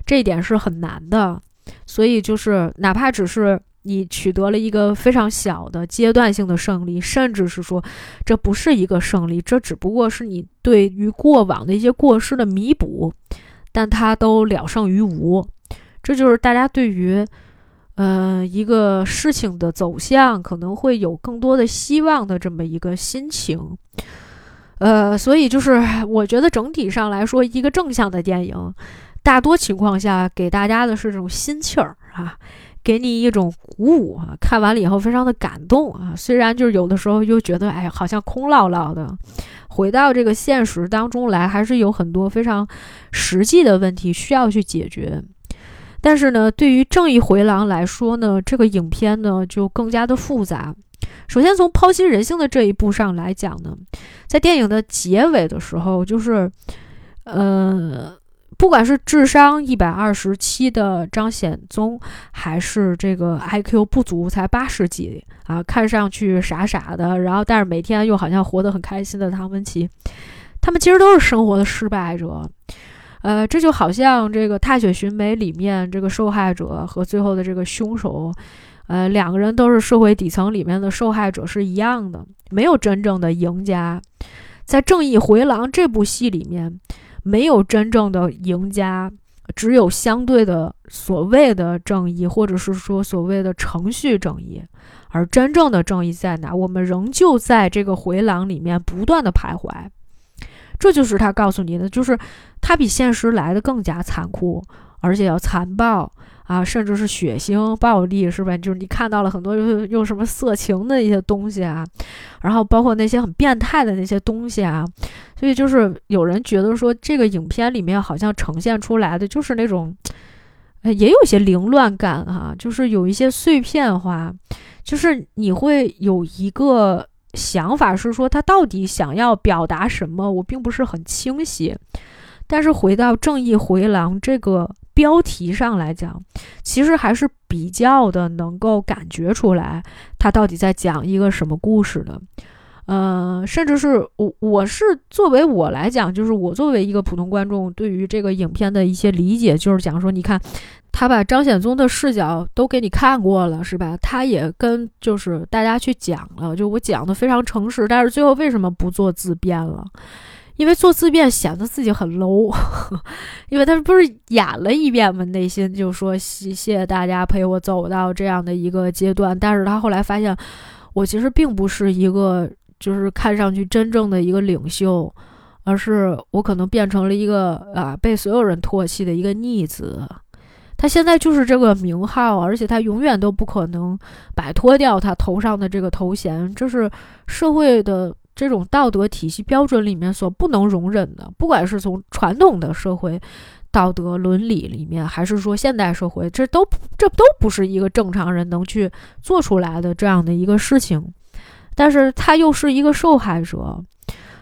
[SPEAKER 1] 这一点是很难的。所以，就是哪怕只是你取得了一个非常小的阶段性的胜利，甚至是说这不是一个胜利，这只不过是你对于过往的一些过失的弥补，但它都了胜于无。这就是大家对于。呃，一个事情的走向可能会有更多的希望的这么一个心情，呃，所以就是我觉得整体上来说，一个正向的电影，大多情况下给大家的是这种心气儿啊，给你一种鼓舞啊，看完了以后非常的感动啊，虽然就是有的时候又觉得哎，好像空落落的，回到这个现实当中来，还是有很多非常实际的问题需要去解决。但是呢，对于《正义回廊》来说呢，这个影片呢就更加的复杂。首先从剖析人性的这一步上来讲呢，在电影的结尾的时候，就是，呃，不管是智商一百二十七的张显宗，还是这个 IQ 不足才八十几啊，看上去傻傻的，然后但是每天又好像活得很开心的唐文琪，他们其实都是生活的失败者。呃，这就好像这个《踏雪寻梅》里面这个受害者和最后的这个凶手，呃，两个人都是社会底层里面的受害者是一样的，没有真正的赢家。在《正义回廊》这部戏里面，没有真正的赢家，只有相对的所谓的正义，或者是说所谓的程序正义。而真正的正义在哪？我们仍旧在这个回廊里面不断的徘徊。这就是他告诉你的，就是他比现实来的更加残酷，而且要残暴啊，甚至是血腥暴力，是吧？就是你看到了很多用用什么色情的一些东西啊，然后包括那些很变态的那些东西啊，所以就是有人觉得说，这个影片里面好像呈现出来的就是那种，也有些凌乱感哈，就是有一些碎片化，就是你会有一个。想法是说他到底想要表达什么，我并不是很清晰。但是回到《正义回廊》这个标题上来讲，其实还是比较的能够感觉出来他到底在讲一个什么故事的。呃，甚至是我我是作为我来讲，就是我作为一个普通观众，对于这个影片的一些理解，就是讲说，你看他把张显宗的视角都给你看过了，是吧？他也跟就是大家去讲了，就我讲的非常诚实，但是最后为什么不做自辩了？因为做自辩显得自己很 low，[LAUGHS] 因为他不是演了一遍吗？内心就说谢谢大家陪我走到这样的一个阶段，但是他后来发现，我其实并不是一个。就是看上去真正的一个领袖，而是我可能变成了一个啊被所有人唾弃的一个逆子。他现在就是这个名号，而且他永远都不可能摆脱掉他头上的这个头衔。这是社会的这种道德体系标准里面所不能容忍的。不管是从传统的社会道德伦理里面，还是说现代社会，这都这都不是一个正常人能去做出来的这样的一个事情。但是他又是一个受害者，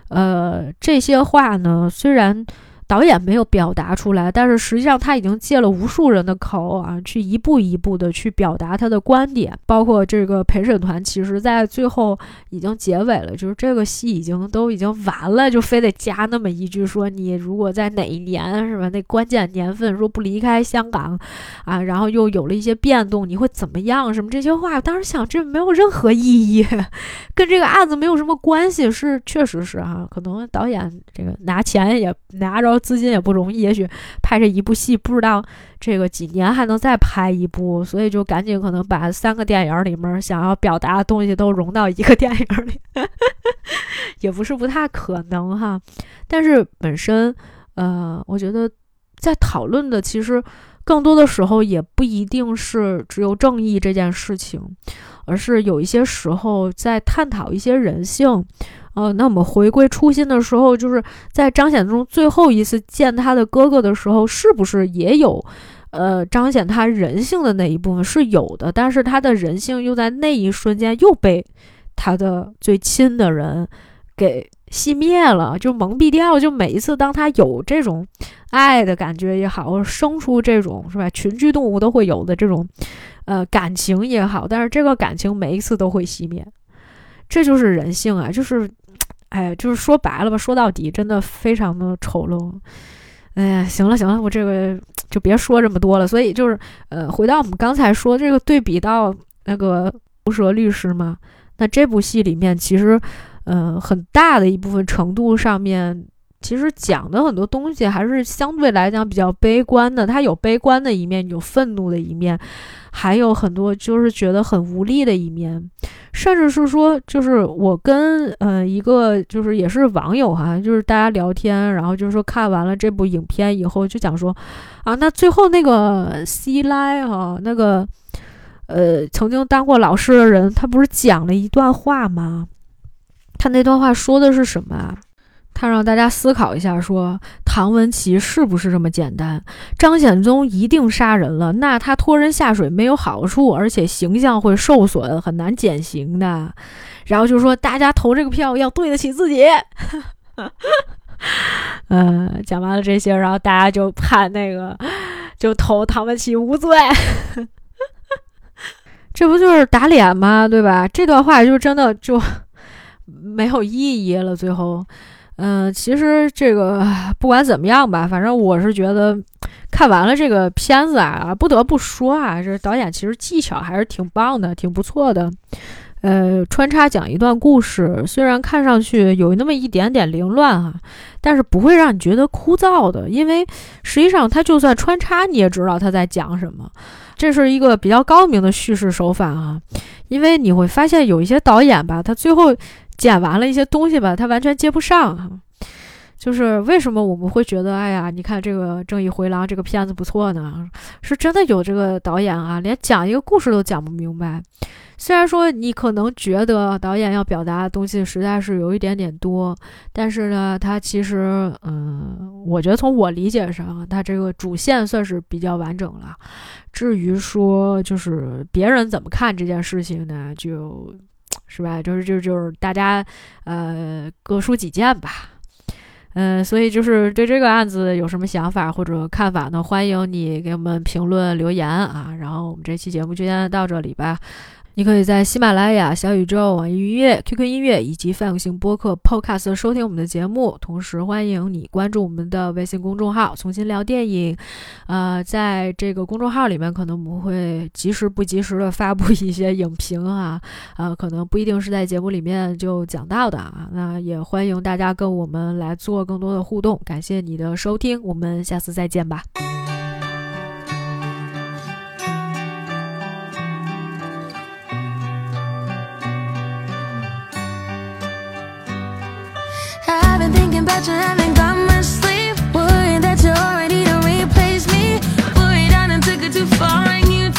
[SPEAKER 1] 呃，这些话呢，虽然。导演没有表达出来，但是实际上他已经借了无数人的口啊，去一步一步的去表达他的观点。包括这个陪审团，其实在最后已经结尾了，就是这个戏已经都已经完了，就非得加那么一句说你如果在哪一年是吧？那关键年份说不离开香港啊，然后又有了一些变动，你会怎么样？什么这些话，当时想这没有任何意义，[LAUGHS] 跟这个案子没有什么关系。是确实是哈，可能导演这个拿钱也拿着。资金也不容易，也许拍这一部戏不知道这个几年还能再拍一部，所以就赶紧可能把三个电影里面想要表达的东西都融到一个电影里，[LAUGHS] 也不是不太可能哈。但是本身，呃，我觉得在讨论的其实更多的时候也不一定是只有正义这件事情，而是有一些时候在探讨一些人性。呃，那我们回归初心的时候，就是在彰显中最后一次见他的哥哥的时候，是不是也有，呃，彰显他人性的那一部分是有的，但是他的人性又在那一瞬间又被他的最亲的人给熄灭了，就蒙蔽掉。就每一次当他有这种爱的感觉也好，生出这种是吧，群居动物都会有的这种，呃，感情也好，但是这个感情每一次都会熄灭，这就是人性啊，就是。哎，就是说白了吧，说到底真的非常的丑陋。哎呀，行了行了，我这个就别说这么多了。所以就是，呃，回到我们刚才说这个对比到那个毒蛇律师嘛，那这部戏里面其实，呃，很大的一部分程度上面。其实讲的很多东西还是相对来讲比较悲观的，他有悲观的一面，有愤怒的一面，还有很多就是觉得很无力的一面，甚至是说，就是我跟呃一个就是也是网友哈，就是大家聊天，然后就是说看完了这部影片以后，就讲说啊，那最后那个希拉哈，那个呃曾经当过老师的人，他不是讲了一段话吗？他那段话说的是什么啊？他让大家思考一下，说唐文琪是不是这么简单？张显宗一定杀人了，那他拖人下水没有好处，而且形象会受损，很难减刑的。然后就说大家投这个票要对得起自己。嗯，[LAUGHS] 讲完了这些，然后大家就判那个，就投唐文琪无罪。[LAUGHS] 这不就是打脸吗？对吧？这段话就真的就没有意义了。最后。嗯，其实这个不管怎么样吧，反正我是觉得看完了这个片子啊，不得不说啊，这导演其实技巧还是挺棒的，挺不错的。呃，穿插讲一段故事，虽然看上去有那么一点点凌乱哈，但是不会让你觉得枯燥的，因为实际上他就算穿插，你也知道他在讲什么。这是一个比较高明的叙事手法啊，因为你会发现有一些导演吧，他最后。剪完了一些东西吧，他完全接不上。就是为什么我们会觉得，哎呀，你看这个《正义回廊》这个片子不错呢？是真的有这个导演啊，连讲一个故事都讲不明白。虽然说你可能觉得导演要表达的东西实在是有一点点多，但是呢，他其实，嗯，我觉得从我理解上，他这个主线算是比较完整了。至于说就是别人怎么看这件事情呢，就。是吧？就是就是就是大家，呃，各抒己见吧。嗯，所以就是对这个案子有什么想法或者看法呢？欢迎你给我们评论留言啊。然后我们这期节目就先到这里吧。你可以在喜马拉雅、小宇宙、网易云音乐、QQ 音乐以及泛用型播客 Podcast 收听我们的节目。同时，欢迎你关注我们的微信公众号“重新聊电影”。呃，在这个公众号里面，可能我们会及时不及时的发布一些影评啊，呃，可能不一定是在节目里面就讲到的啊。那也欢迎大家跟我们来做更多的互动。感谢你的收听，我们下次再见吧。
[SPEAKER 2] You haven't got much sleep. That you're ready to replace me. Worried I done took it too far and you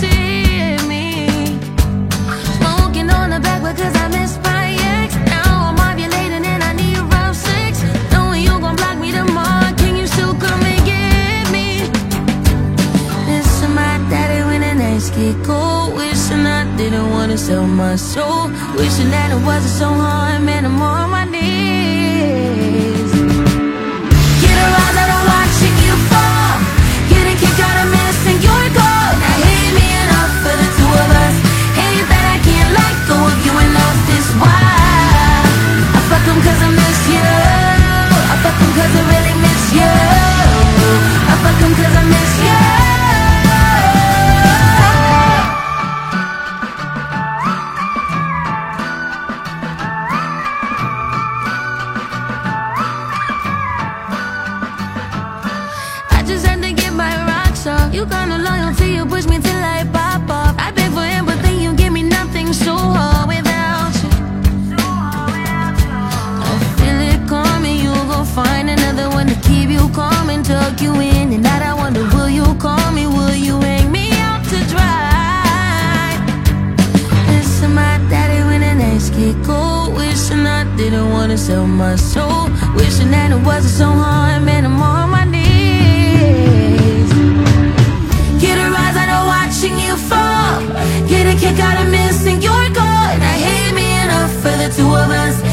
[SPEAKER 2] hear me. Smoking on the back because I miss my ex. Now I'm ovulating and I need rough sex. Knowing you gon' block me tomorrow, can you still come and get me? My daddy when the nights get cold. Wishing I didn't wanna sell my soul. Wishing that it wasn't so hard, man, I'm on my knees yeah. you in I wonder, will you call me? Will you hang me out to dry? My daddy when cold Wishing I didn't wanna sell my soul. Wishing that it wasn't so hard, man, I'm on my knees. Get a rise out of watching you fall. Get a kick out of missing your hate me enough for the two of us.